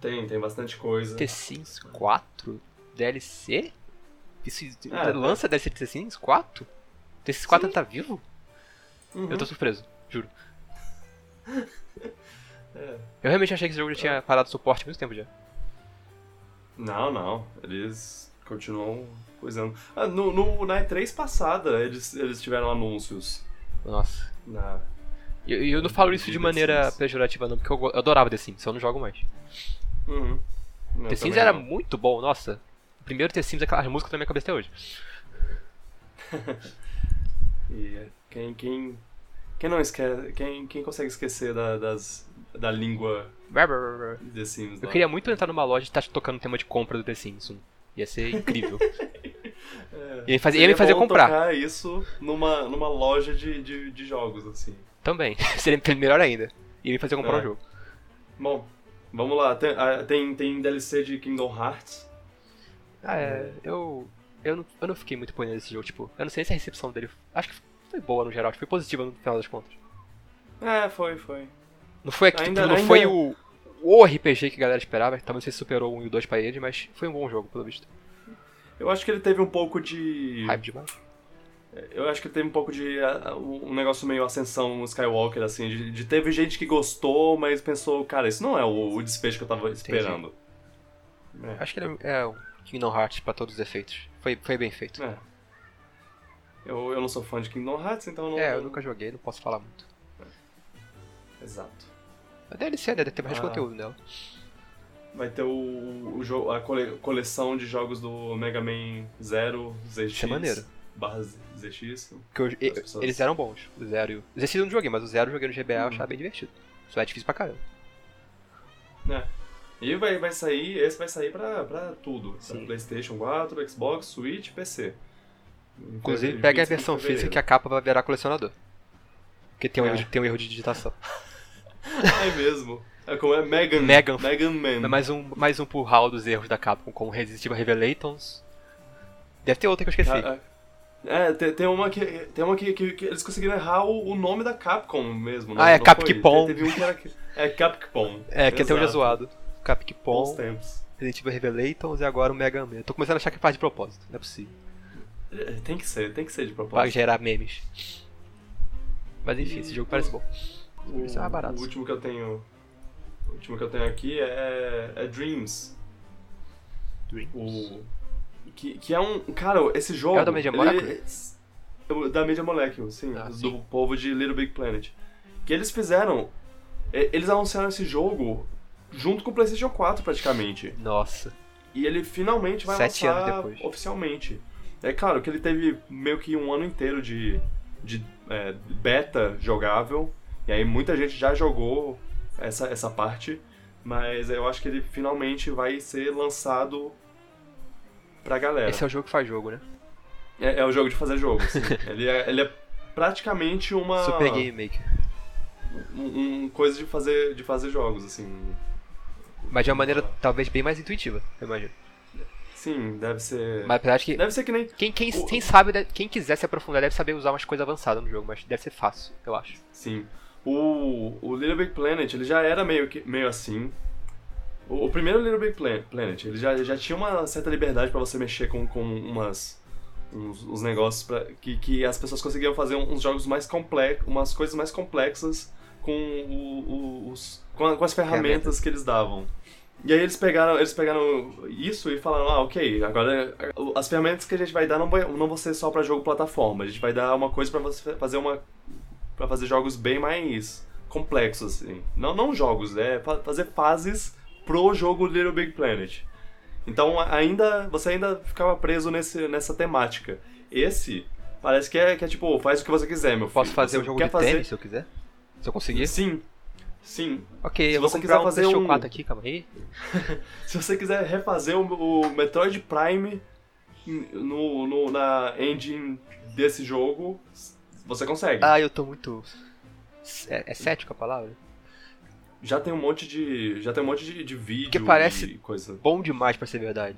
Tem, tem bastante coisa. The Sims 4? DLC? Isso Ah, lança DLC de 4? The Sims 4 Sim. tá vivo? Uhum. Eu tô surpreso, juro. É. Eu realmente achei que esse jogo já tinha parado suporte há muito tempo já. Não, não. Eles continuam coisando. Ah, no, no, na E3 passada, eles, eles tiveram anúncios. Nossa. Na... E eu, eu não falo isso de maneira pejorativa não, porque eu, eu adorava The Sims, só não jogo mais. Uhum. Eu The Sims era não. muito bom, nossa. Primeiro The Sims, aquelas músicas na minha cabeça até hoje. E quem, quem, quem não esquece. Quem, quem consegue esquecer da, das, da língua Eu The Sims lá? queria muito entrar numa loja e estar tocando o tema de compra do The Sims. Ia ser incrível. É, Ia me fazer- ia me fazer comprar. tocar isso numa, numa loja de, de, de jogos, assim. Também. Seria melhor ainda. Ia me fazer comprar É. um jogo. Bom, vamos lá. Tem, ah, tem, tem DLC de Kingdom Hearts. Ah, é. Eu. Eu não, eu não fiquei muito ponendo nesse jogo, tipo, eu não sei se a recepção dele. Acho que foi boa no geral, foi positiva no final das contas. É, foi, foi. Não foi, tipo, Ainda- não ainda- foi o, o RPG que a galera esperava, talvez você superou 1 e o 2 pra ele, mas foi um bom jogo, pelo visto. Eu acho que ele teve um pouco de. Hype demais. Eu acho que teve um pouco de. ah, um negócio meio ascensão Skywalker, assim. De, de teve gente que gostou, mas pensou, cara, isso não é o, o desfecho que eu tava esperando. É. Acho que ele é o Kingdom Hearts pra todos os efeitos. Foi, foi bem feito. É. Eu, eu não sou fã de Kingdom Hearts, então não. É, eu nunca joguei, não posso falar muito. Exato. A DLC, né? Deve ter mais Ah. conteúdo nela. Vai ter o, o jogo, a cole- coleção de jogos do Mega Man 0, ZX. Isso é maneiro. Barra ZX. Porque eu- e- As pessoas- eles eram bons. O Zero e o. Esse eu não joguei, mas o Zero eu joguei no GBA eu Uhum. achava bem divertido. Só é difícil pra caramba. É. E vai, vai sair, esse vai sair pra, pra tudo. Pra. Playstation 4, Xbox, Switch, PC. Inclusive, pega a 25 de versão física que a capa vai virar colecionador. Porque tem um, É. erro, de, tem um erro de digitação. É mesmo. É como é Megan. Megan. Megan Man. É mais um, mais um hall dos erros da Capcom, como Resident Evil Revelations. Deve ter outra que eu esqueci. Ah, ah. É, tem, tem uma, que, tem uma que, que, que eles conseguiram errar o, o nome da Capcom mesmo. Não, Ah, é Capcom. Teve um que era. É Capcom. é, que até hoje é zoado. Capcom. Resident Evil Revelations e agora o Mega Man. Eu tô começando a achar que faz de propósito, não é possível. É, Tem que ser, tem que ser de Pra propósito. gerar memes. Mas enfim, esse jogo parece bom. O, é barato. o último que eu tenho. O último que eu tenho aqui é, é Dreams. Dreams. O, que, que é um. Cara, esse jogo. É o da Media ele- Molecule? é o da Media Molecule, sim. Ah, do sim. povo de Little Big Planet. Que eles fizeram. e- Eles anunciaram esse jogo junto com o PlayStation 4, praticamente. Nossa. E ele finalmente vai Sete lançar anos depois. oficialmente. É claro que ele teve meio que um ano inteiro de, de é, beta jogável. E aí muita gente já jogou essa, essa parte. Mas eu acho que ele finalmente vai ser lançado pra galera. Esse é o jogo que faz jogo, né? É, é o jogo de fazer jogo, sim. ele, é, ele é praticamente uma. Super Game Maker. Um, um coisa de fazer, de fazer jogos, assim. Mas de uma maneira talvez bem mais intuitiva, eu imagino. Sim, deve ser. Mas apesar de que. Deve ser que nem. Quem, quem, quem sabe, quem quiser se aprofundar deve saber usar umas coisas avançadas no jogo, mas deve ser fácil, eu acho. Sim. O, o Little Big Planet, ele já era meio, que, meio assim. O, o primeiro Little Big Plan- Planet, ele já, já tinha uma certa liberdade pra você mexer com, com umas, uns, uns negócios pra, que, que as pessoas conseguiam fazer uns jogos mais complexos, umas coisas mais complexas com, o, o- os, com, a- com as ferramentas, Ferramentas. que eles davam. E aí eles pegaram, eles pegaram isso e falaram, ah, ok, agora as ferramentas que a gente vai dar não, vai, não vão ser só pra jogo plataforma, a gente vai dar uma coisa pra você fazer uma Pra fazer jogos bem mais complexos assim. Não não jogos, fa- fazer fases pro jogo Little Big Planet. Então ainda você ainda ficava preso nesse, nessa temática. Esse parece que é, que é tipo, faz o que você quiser, meu filho. Posso fazer Você um jogo de fazer... tênis se eu quiser? Se eu conseguir? Sim. Sim. Ok, Se eu vou você comprar quiser um fazer um- 4 aqui, calma aí. Se você quiser refazer o, o Metroid Prime no, no- na engine desse jogo, você consegue. Ah, eu tô muito. É, é cético a palavra? Já tem um monte de. Já tem um monte de, de vídeo Que parece- e coisa. Bom demais pra ser verdade.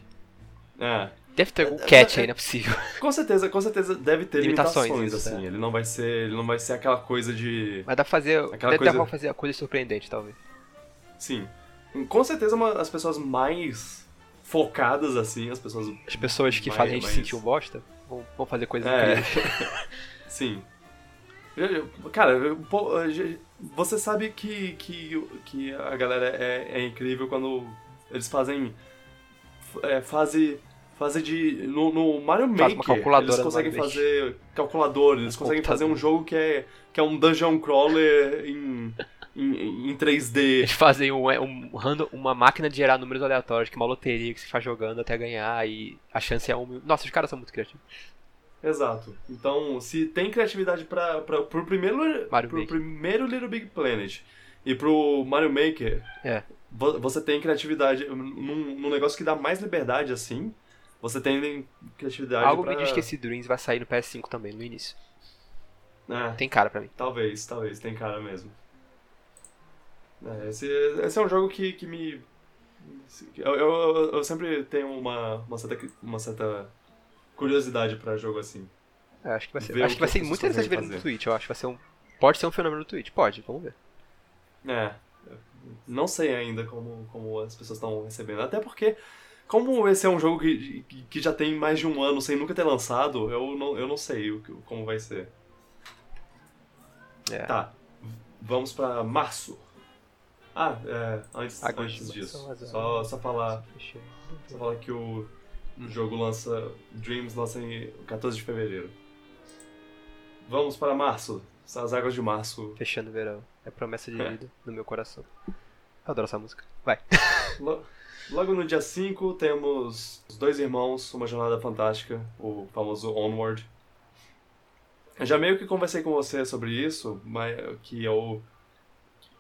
É. Deve ter algum catch aí, não é possível. Com certeza, com certeza deve ter Limitações, limitações, isso, assim. é. Ele não vai ser. Ele não vai ser aquela coisa de. Mas dá pra fazer. Aquela deve coisa- fazer a coisa surpreendente, talvez. Sim. Com certeza uma, as pessoas mais focadas, assim, as pessoas. As pessoas que Mas- fazem a gente mas- sentir um bosta vão, vão fazer coisas É. Sim. Cara, você sabe que, que, que a galera é, é incrível quando eles fazem é, fase, fase de. No, no Mario Faz Maker, eles conseguem fazer calculador, eles conseguem fazer um jogo que é, que é um dungeon crawler em, em, em 3D. Eles fazem um, um random- uma máquina de gerar números aleatórios, que é uma loteria que se faz jogando até ganhar e a chance é um. mil- Nossa, os caras são muito criativos. Exato. Então, se tem criatividade para pro primeiro Mario pro Maker. primeiro Little Big Planet e pro Mario Maker, É. vo- você tem criatividade num, num negócio que dá mais liberdade assim. Você tem criatividade Algo pra... me diz que esse Dreams vai sair no PS5 também, no início. É, Tem cara pra mim. talvez, talvez, tem cara mesmo. É, esse, esse é um jogo que, que me eu, eu, eu sempre tenho uma, uma, certa, uma certa curiosidade pra jogo assim. É, acho que vai ser, Ver acho que vai ser muito interessante ver no. Twitch. Eu acho que vai ser um. Pode ser um fenômeno no Twitch, pode, vamos ver. É. Não sei ainda como, como as pessoas estão recebendo. Até porque, como esse é um jogo que, que, já tem mais de um ano sem nunca ter lançado, eu não, eu não sei o, como vai ser. É. Tá. Vamos pra março. Ah, é, antes, Agosto, antes disso. Só, só falar. Só falar que o jogo lança. Dreams lança em 14 de fevereiro. Vamos para março. As águas de março. Fechando o verão. É promessa de É. vida no meu coração. Eu adoro essa música. Vai. Lo- Logo no dia 5 temos Os Dois Irmãos, Uma Jornada Fantástica, o famoso Onward. Eu já meio que conversei com você sobre isso, mas que eu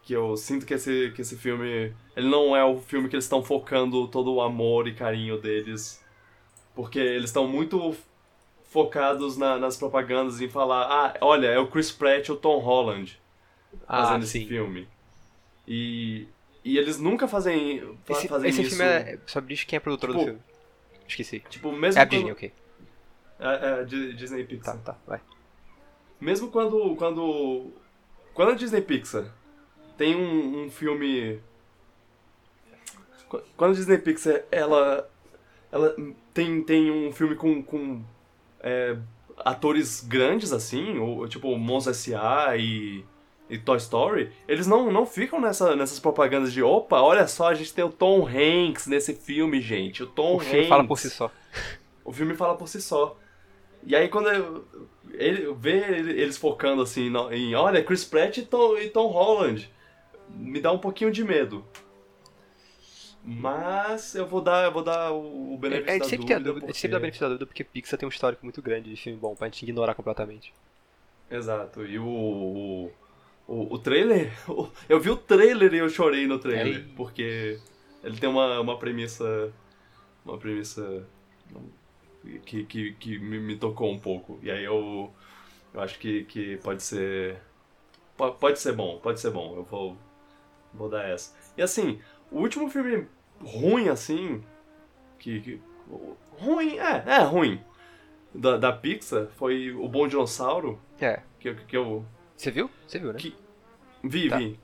que eu sinto que esse, que esse filme. Ele não é o filme que eles estão focando todo o amor e carinho deles. Porque eles estão muito focados na- nas propagandas em falar: ah, olha, é o Chris Pratt e o Tom Holland fazendo Ah, esse filme. E, e eles nunca fazem, fa- Esse, fazem esse isso. filme é. Só diz quem é produtor do Tipo, filme. Esqueci. Tipo, mesmo É a quando- Disney, ok. É, é, Di- Disney Tá, Pixar. tá, vai. Mesmo quando. Quando. Quando a Disney Pixar tem um, um filme. Qu- Quando a Disney Pixar ela. Ela tem, tem um filme com. com é, atores grandes assim, ou, tipo Monstros S.A. e. E Toy Story, eles não, não ficam nessa, nessas propagandas de opa, olha só, a gente tem o Tom Hanks nesse filme, gente. O Tom O filme Hanks. fala por si só. O filme fala por si só. E aí quando eu, ele vê ele- eles focando assim em, olha, Chris Pratt e Tom, e Tom Holland, me dá um pouquinho de medo. Mas eu vou dar, eu vou dar o, o A benefício gente da sempre dúvida. dúvida, a gente porque- sempre dá benefício da dúvida porque Pixar tem um histórico muito grande de filme bom pra gente ignorar completamente. Exato. E o, o, o, o trailer, eu vi o trailer e eu chorei no trailer, Ei. porque ele tem uma, uma premissa, uma premissa que, que, que me, me tocou um pouco. E aí eu, eu acho que, que pode ser, po- pode ser bom, pode ser bom. Eu vou, vou dar essa. E assim, o último filme ruim assim, que, que ruim, é, é ruim. Da, da Pixar foi O Bom Dinossauro, É. que, que eu Você viu? Você viu, né? Que- vi, Tá. vi.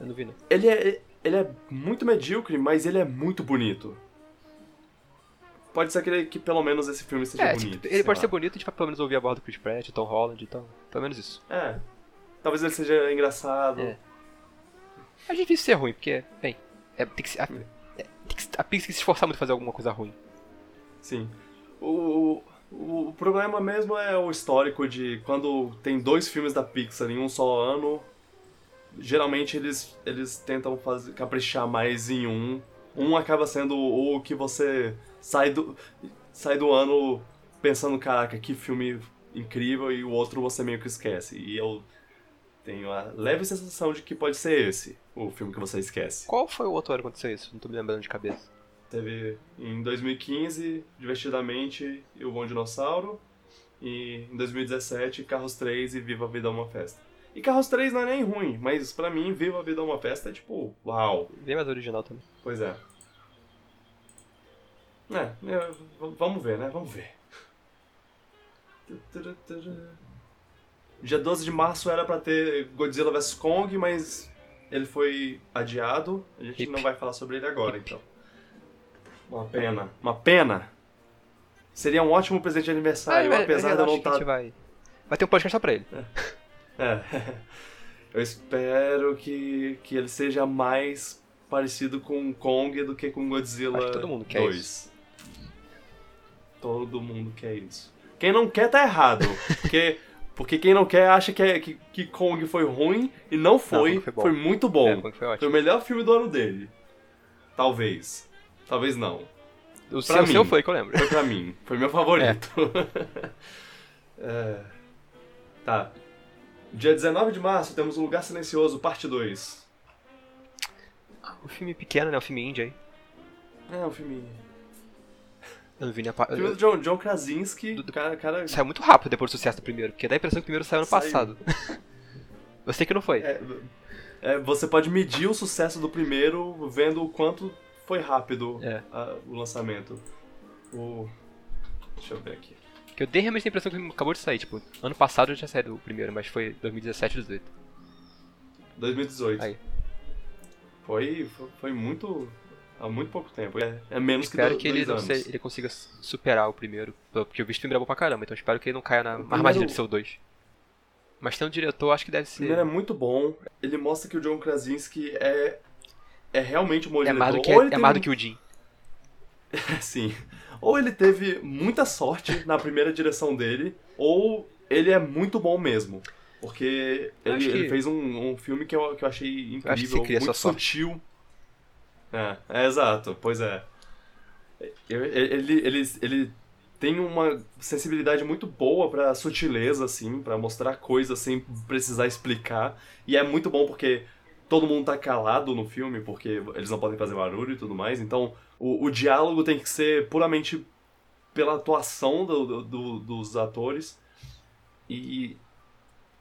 Eu não vi, não. Ele é, ele é muito medíocre, mas ele é muito bonito. Pode ser que, ele- que pelo menos esse filme seja É, bonito. tipo, ele pode lá. ser bonito, a gente vai pelo menos ouvir a voz do Chris Pratt, Tom Holland e tal. Pelo menos isso. É. Talvez ele seja engraçado. É. É difícil ser ruim, porque, bem, é, tem que ser, a, é, tem que, se- a Pixar tem que se esforçar muito pra fazer alguma coisa ruim. Sim. O, o, o problema mesmo é o histórico de quando tem dois filmes da Pixar em um só ano, geralmente eles, eles tentam fazer, caprichar mais em um. Um acaba sendo o que você sai do, sai do ano pensando, caraca, que filme incrível, e o outro você meio que esquece. E eu tenho a leve sensação de que pode ser esse, o filme que você esquece. Qual foi o outro ano que aconteceu isso? Não tô me lembrando de cabeça. Teve em 2015, Divertidamente e O Bom Dinossauro. E em 2017, Carros 3 e Viva a Vida é uma Festa. E Carros 3 não é nem ruim, mas pra mim, Viva a Vida é uma Festa é tipo, uau. Bem mais original também. Pois é. É, v- vamos ver, né? Vamos ver. Dia 12 de março era pra ter Godzilla vs Kong, mas ele foi adiado. A gente Hip. não vai falar sobre ele agora, então. Uma pena. Uma pena. Seria um ótimo presente de aniversário, Ah, eu- apesar de eu não estar. vai... vai ter um podcast só pra ele. É. Eu espero que, que ele seja mais parecido com Kong do que com Godzilla Acho que todo mundo quer 2. Todo mundo quer isso. Quem não quer tá errado. Porque, porque quem não quer acha que, é, que, que Kong foi ruim e não foi. Kong foi foi muito bom. É, foi foi o melhor filme do ano dele. Talvez. Talvez não. O seu, o mim. seu foi que eu lembro. Foi pra mim. Foi meu favorito. É. Tá. Dia 19 de março temos O Lugar Silencioso, parte 2. O filme pequeno, né? O filme indie aí. É um filme. Eu não vi nem a parte. Filme do John, John Krasinski. cara, cara. Saiu muito rápido depois do sucesso do primeiro, porque dá a impressão que o primeiro saiu ano Saiu. passado. Eu sei que não foi. É, é, você pode medir o sucesso do primeiro vendo o quanto foi rápido É. a- o lançamento. O. Deixa eu ver aqui. Porque eu dei realmente a impressão que acabou de sair. Tipo, ano passado já saído o primeiro, mas foi 2017 ou 2018. 2018. Aí. Foi, foi, foi muito. há muito pouco tempo. É, é menos Espero que, do, que ele, anos. ele consiga superar o primeiro. Porque eu vi que o filme era bom pra caramba, então espero que ele não caia na primeiro- armadilha de ser o 2. Mas tem um diretor, acho que deve O ser. primeiro é muito bom. Ele mostra que o John Krasinski é, é realmente um bom É mais do que, é teve mais do que o Jim. Sim. Ou ele teve muita sorte na primeira direção dele, ou ele é muito bom mesmo. Porque Eu ele, que- ele fez um, um filme que eu, que eu achei incrível, acho que você cria muito sua sutil. É, é, exato, pois é. Eu- Ele, ele, ele tem uma sensibilidade muito boa pra sutileza, assim, pra mostrar coisas sem precisar explicar. E é muito bom porque todo mundo tá calado no filme porque eles não podem fazer barulho e tudo mais. Então o, o diálogo tem que ser puramente pela atuação do, do, dos atores. E,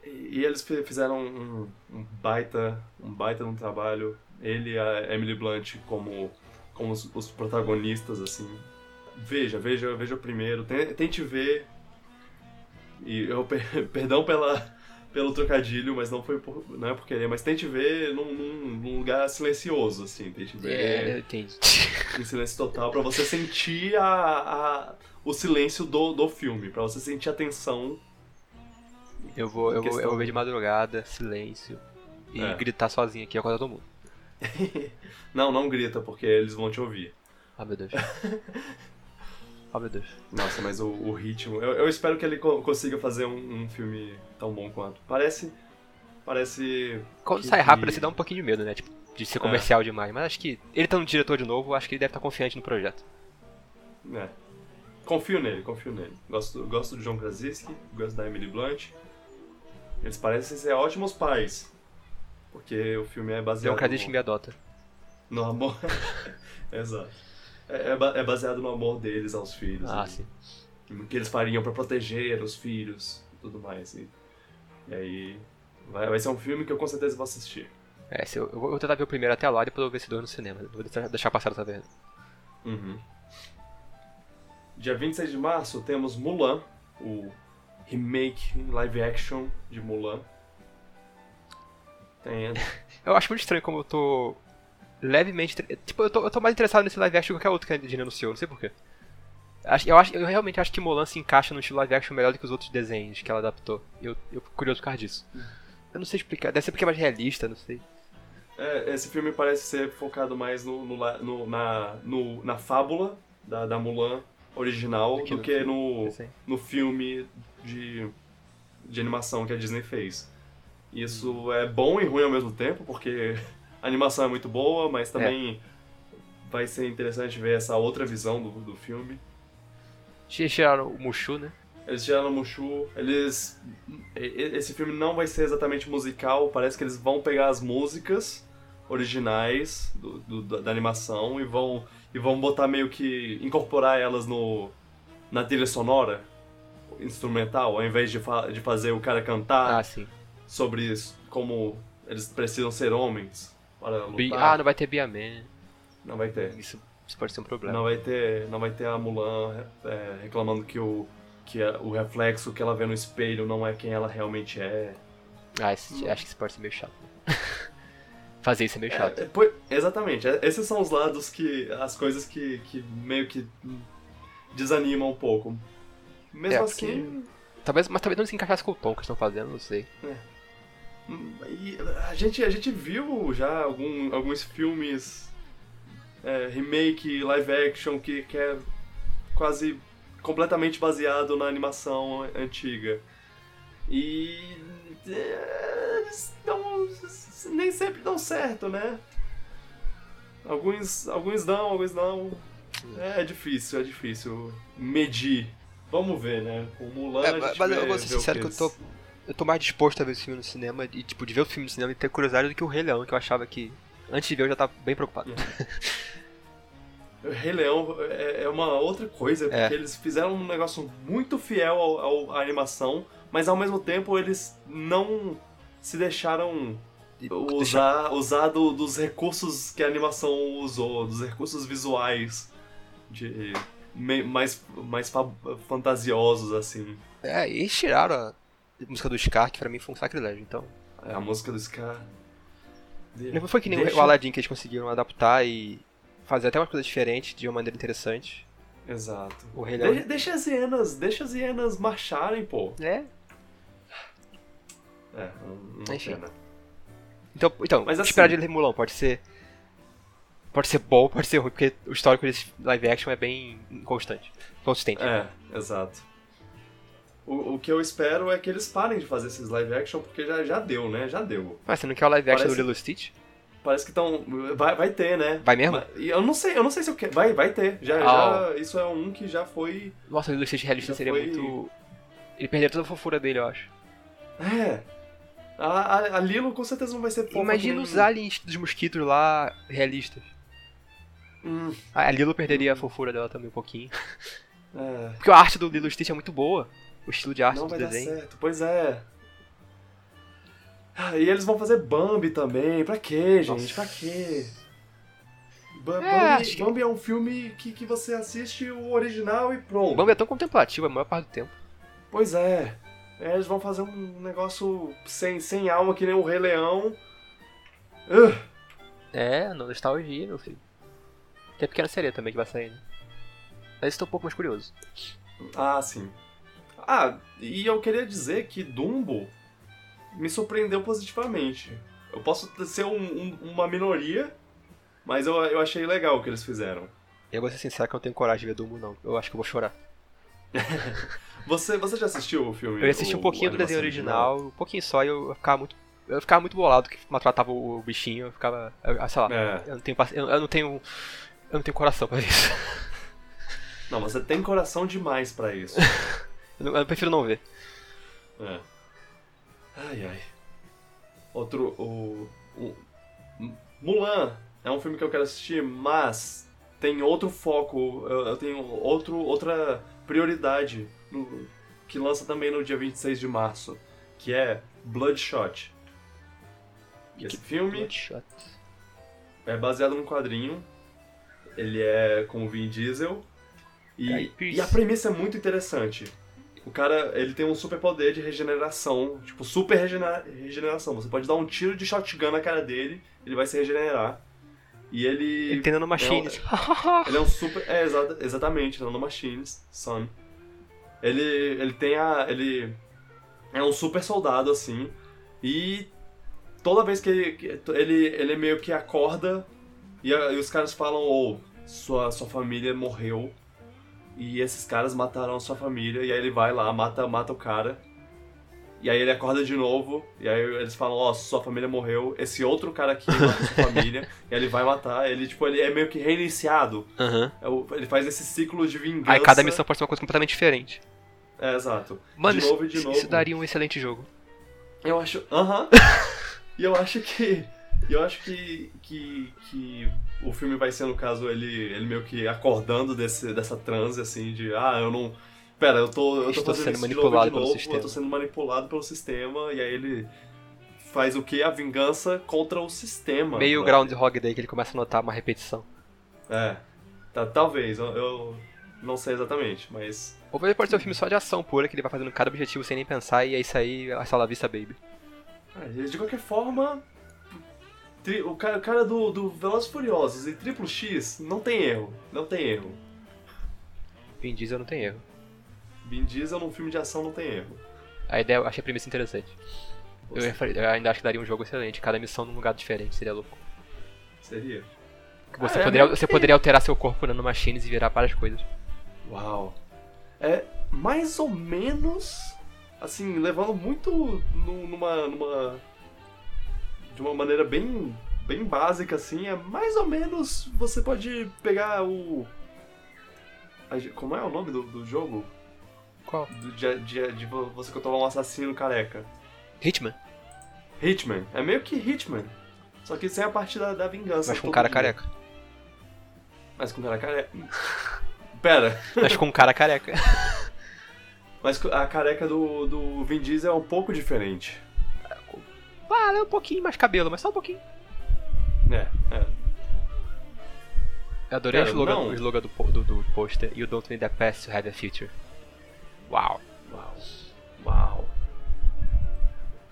e eles fizeram um, um baita um baita um trabalho. Ele e a Emily Blunt como, como os, os protagonistas, assim. Veja, veja, veja primeiro. Tente ver. E eu perdão pela pelo trocadilho, mas não foi por, não é por querer, mas tente ver num, num, lugar silencioso, assim, tente ver é, entendi. em silêncio total, para você sentir a, a, o silêncio do, do filme, para você sentir a tensão. Eu vou, eu vou, eu vou ver de madrugada, silêncio, e é. gritar sozinho aqui, acordar todo mundo. não, não grita, porque eles vão te ouvir. Ah, meu Deus. Oh, meu Deus. Nossa, mas o, o ritmo. Eu, eu, espero que ele co consiga fazer um, um, filme tão bom quanto. Parece. Parece. Quando que, sai rápido, você dá um pouquinho de medo, né? Tipo, de ser comercial é. demais. Mas acho que. Ele tá no diretor de novo, acho que ele deve estar confiante no projeto. É. Confio nele, confio nele. Gosto, gosto do John Krasinski, gosto da Emily Blunt. Eles parecem ser ótimos pais. Porque o filme é baseado. John Krasinski no... me adota. No amor. Exato. É, é, é baseado no amor deles aos filhos. Ah, sim. O que eles fariam para proteger os filhos e tudo mais. E, e aí. Vai, vai ser um filme que eu com certeza vou assistir. É, se eu, eu vou tentar ver o primeiro até lá e depois eu vou ver esse dois no cinema. Vou deixar, deixar passar essa vez. Uhum. Dia 26 de março temos Mulan, o remake live action de Mulan. Tem... eu acho muito estranho como eu tô levemente. Tipo, eu tô, eu tô mais interessado nesse live action que qualquer outro que a Disney anunciou, não sei porquê. Eu, acho, eu realmente acho que Mulan se encaixa no estilo live action melhor do que os outros desenhos que ela adaptou. Eu, eu fico curioso por causa disso. Eu não sei explicar, deve ser porque é mais realista, não sei. É, esse filme parece ser focado mais no, no, no na, no, na fábula da, da Mulan original do que no, no filme de, de animação que a Disney fez. Isso é bom e ruim ao mesmo tempo, porque a animação é muito boa, mas também é. vai ser interessante ver essa outra visão do, do filme. Eles tiraram o Mushu, né? Eles tiraram o Mushu. Eles. Esse filme não vai ser exatamente musical, parece que eles vão pegar as músicas originais do, do, da animação e vão, e vão botar meio que. incorporar elas no, na trilha sonora instrumental, ao invés de, fa de fazer o cara cantar ah, sobre isso, como eles precisam ser homens para lutar. Ah, não vai ter Biaman. Não vai ter. Isso, isso pode ser um problema. Não vai ter, não vai ter a Mulan é, reclamando que o que a, o reflexo que ela vê no espelho não é quem ela realmente é. Ah, esse, acho que isso pode ser meio chato. Fazer isso é meio é, chato. É, é, exatamente. Esses são os lados que. as coisas que, que meio que desanimam um pouco. Mesmo assim. Talvez, mas talvez não se encaixasse com o tom que estão fazendo, não sei. É. E a gente, a gente viu já algum, alguns filmes é, remake, live action, que, que é quase completamente baseado na animação antiga. E é, não, nem sempre dão certo, né? Alguns, alguns dão, alguns não. É, é difícil, é difícil medir. Vamos ver, né? Com Mulan. É, mas eu vou ser sincero que eu tô eu tô mais disposto a ver esse filme no cinema e, tipo, de ver o filme no cinema e ter curiosidade do que o Rei Leão, que eu achava que. Antes de ver eu já tava bem preocupado. o Rei Leão é, é uma outra coisa, porque é. eles fizeram um negócio muito fiel ao, ao, à animação, mas ao mesmo tempo eles não se deixaram usar, usar do, dos recursos que a animação usou, dos recursos visuais de, mais, mais fantasiosos, assim. É, e tiraram música do Scar, que pra mim foi um sacrilégio, então. É, a música do Scar. Não foi que nem Deixa... o Aladdin que eles conseguiram adaptar e fazer até uma coisa diferente de uma maneira interessante. Exato. O Rei Leão... De deixa as hienas, deixa as hienas marcharem, pô. É. É, não Enfim. Pena. Então, então Mas assim, esperar de Mulão pode ser pode ser bom, pode ser ruim, porque o histórico desse live action é bem constante, consistente. É, né? exato. O, o que eu espero é que eles parem de fazer esses live action, porque já, já deu, né? Já deu. Mas você não quer o live action Parece... do Lilo Stitch? Parece que estão. Vai, vai ter, né? Vai mesmo? Eu não sei, eu não sei se eu quero. Vai, vai ter. Já, oh. já, isso é um que já foi. Nossa, o Lilo Stitch realista seria foi... muito. Ele perdeu toda a fofura dele, eu acho. É. A, a, a Lilo com certeza não vai ser fofa. Imagina os aliens dos mosquitos lá realistas. Hum, A Lilo perderia a fofura dela também um pouquinho. é, Porque a arte do Lilo Stitch é muito boa. O estilo de arte não do vai dar desenho. certo. Pois é. Ah, E eles vão fazer Bambi também. Pra quê, gente? Nossa. Pra quê? Ba- É, Bambi, que- Bambi é um filme que, que você assiste o original e O pronto. Bambi é tão contemplativo a maior parte do tempo. Pois é. É, Eles vão fazer um negócio sem, sem alma, que nem o Rei Leão. Ugh. É, não nostalgia, meu filho. Tem a Pequena Sereia também que vai sair, né? Mas estou um pouco mais curioso. Ah, sim. Ah, e eu queria dizer que Dumbo me surpreendeu positivamente. Eu posso ser um- um- uma minoria, mas eu, eu achei legal o que eles fizeram. Eu vou ser sincero que eu não tenho coragem de ver Dumbo, não. Eu acho que eu vou chorar. Você, você já assistiu o filme? Eu assisti um pouquinho do desenho animação original, um pouquinho só, e eu ficava muito. Eu ficava muito bolado que maltratava o bichinho, eu ficava. eu- sei lá, É. eu não tenho eu, não tenho. Eu não tenho coração pra isso. Não, você tem coração demais pra isso. Eu, prefiro não ver. É. Ai, ai. Outro, o, o- Mulan é um filme que eu quero assistir, mas tem outro foco, eu, eu tenho outro, outra prioridade no- que lança também no dia 26 de março, que é Bloodshot. Esse filme Bloodshot. é baseado num quadrinho, ele é com o Vin Diesel, e, e a premissa é muito interessante. O cara, ele tem um super poder de regeneração, tipo, super regenera- regeneração. Você pode dar um tiro de shotgun na cara dele, ele vai se regenerar. E ele... Ele tem nanomachines. Ele é um super. É, exa- exatamente, Nanomachines, Sun. Ele, ele tem a. Ele é um super soldado, assim. E toda vez que ele. ele, ele meio que acorda e, a- e os caras falam: Ô, sua, sua família morreu. E esses caras mataram a sua família. E aí ele vai lá, mata, mata o cara. E aí ele acorda de novo, e aí eles falam, ó, sua família morreu, esse outro cara aqui mata sua família, e ele vai matar, ele, tipo, ele é meio que reiniciado. O- Ele faz esse ciclo de vingança. Aí cada missão pode ser uma coisa completamente diferente. É, exato. Mano, de novo e de isso- novo. isso daria um excelente jogo. Eu acho. Aham. e eu acho que. Eu acho que, que, que o filme vai ser, no caso, ele, ele meio que acordando desse, dessa transe, assim, de ah, eu não. Pera, eu tô, eu tô Estou fazendo sendo manipulado novo, pelo sistema. Eu tô sendo manipulado pelo sistema, e aí ele faz o que? A vingança contra o sistema. Meio né? Groundhog Day que ele começa a notar uma repetição. É. Tá, talvez, eu, eu não sei exatamente, mas. Ou pode ser um filme só de ação pura, que ele vai fazendo cada objetivo sem nem pensar, e é isso aí, hasta la vista, baby. Ah, De qualquer forma, tri- o cara, o cara do, do Velozes e Furiosos e Triplo X não tem erro. Não tem erro. Vin Diesel não tem erro. Vin Diesel num filme de ação não tem erro. A ideia, eu achei a premissa interessante. Eu, eu ainda acho que daria um jogo excelente, cada missão num lugar diferente, seria louco. Seria? Você, Ah, é poderia, meio você que- poderia alterar seu corpo nano machines e virar várias coisas. Uau. É mais ou menos, assim, levando muito nu- numa, numa. De uma maneira bem, bem básica, assim, é mais ou menos você pode pegar o. Como é o nome do, do jogo? Qual? Do- De, de, de você controlar um assassino careca. Hitman, Hitman. É meio que Hitman. Só que sem a parte da, da vingança. mas com um cara dia. careca. Mas com cara careca. Pera. Mas com um cara careca. Mas a careca do, do Vin Diesel é um pouco diferente. Vale um pouquinho mais cabelo, mas só um pouquinho. É, é. Eu adorei Cara, o slogan, o slogan do, do, do pôster. You don't need a past to have a future. Uau. Uau. Uau.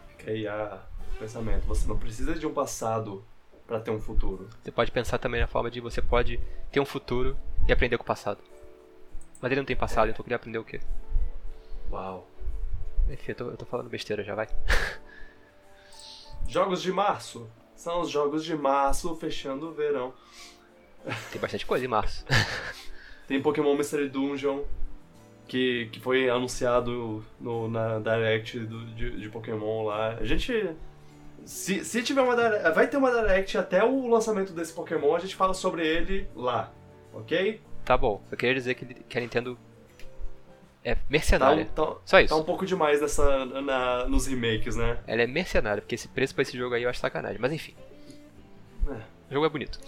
Fica aí a pensamento. Você não precisa de um passado pra ter um futuro. Você pode pensar também na forma de você pode ter um futuro e aprender com o passado. Mas ele não tem passado, então eu queria aprender o quê? Uau. Enfim, eu tô, eu tô falando besteira já, vai. Jogos de março. São os jogos de março fechando o verão. Tem bastante coisa em março. Tem Pokémon Mystery Dungeon, que, que foi anunciado no, na Direct do- de, de Pokémon lá. A gente. Se, se tiver uma Direct. Vai ter uma Direct até o lançamento desse Pokémon, a gente fala sobre ele lá. Ok? Tá bom, eu queria dizer que, que a Nintendo É Tá, mercenária. um- tá- Só isso. tá um pouco demais nessa, na, nos remakes, né? Ela é mercenária, porque esse preço pra esse jogo aí eu acho sacanagem. Mas enfim, É. o jogo é bonito.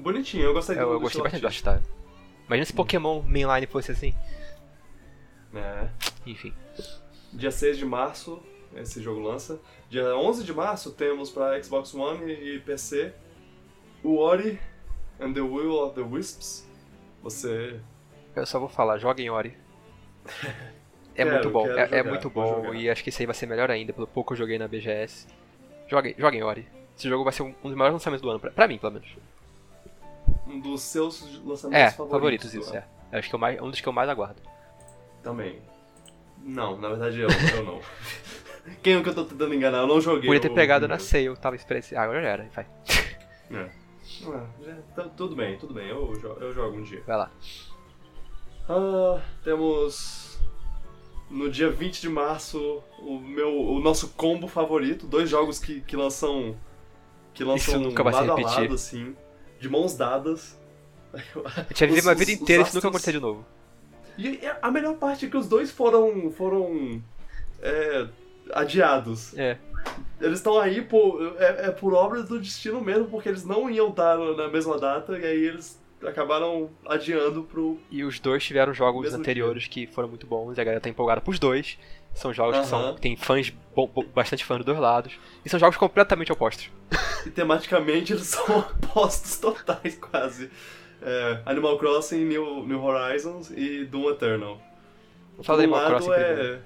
Bonitinho, eu gostei do Eu, gostei bastante do artístico. Artstyle. Imagina se Pokémon Mainline fosse assim. É. Enfim. Dia 6 de março, esse jogo lança. Dia 11 de março temos para Xbox One e PC o Ori and the Will of the Wisps. Você. Eu só vou falar, joguem Ori. É Quero, muito bom, é, é muito bom e acho que esse aí vai ser melhor ainda, pelo pouco que eu joguei na BGS. Joguem, joguem Ori. Esse jogo vai ser um, dos maiores lançamentos do ano, pra, pra mim, pelo menos. Um dos seus lançamentos É, favoritos. favoritos, isso, ano. é. Acho que é mais, um dos que eu mais aguardo. Também. Não, na verdade eu, eu não. Quem é que eu tô tentando enganar? Eu não joguei. Podia ter pegado na sale, eu tava esperando. Ah, agora já era, vai. É. Ah, já- tá- tudo bem, tudo bem. Eu, eu jogo um dia. Vai lá. Ah, temos no dia 20 de março o meu o nosso combo favorito, dois jogos que, que lançam que lançam Isso nunca vai se lado a repetir. lado, assim, de mãos dadas. Eu tinha vivido uma vida os inteira e isso nunca acontecer de novo. E a melhor parte é que os dois foram foram é, adiados. É. Eles estão aí por é, é por obra do destino mesmo, porque eles não iam estar na mesma data e aí eles acabaram adiando pro E os dois tiveram jogos anteriores que foram muito bons, e a galera tá empolgada pros dois. São jogos que são, que tem fãs, bom- bastante fãs dos dois lados. E são jogos completamente opostos. E tematicamente eles são opostos totais, quase. É, Animal Crossing, New, New Horizons e Doom Eternal. Fala Animal lado Crossing primeiro. é,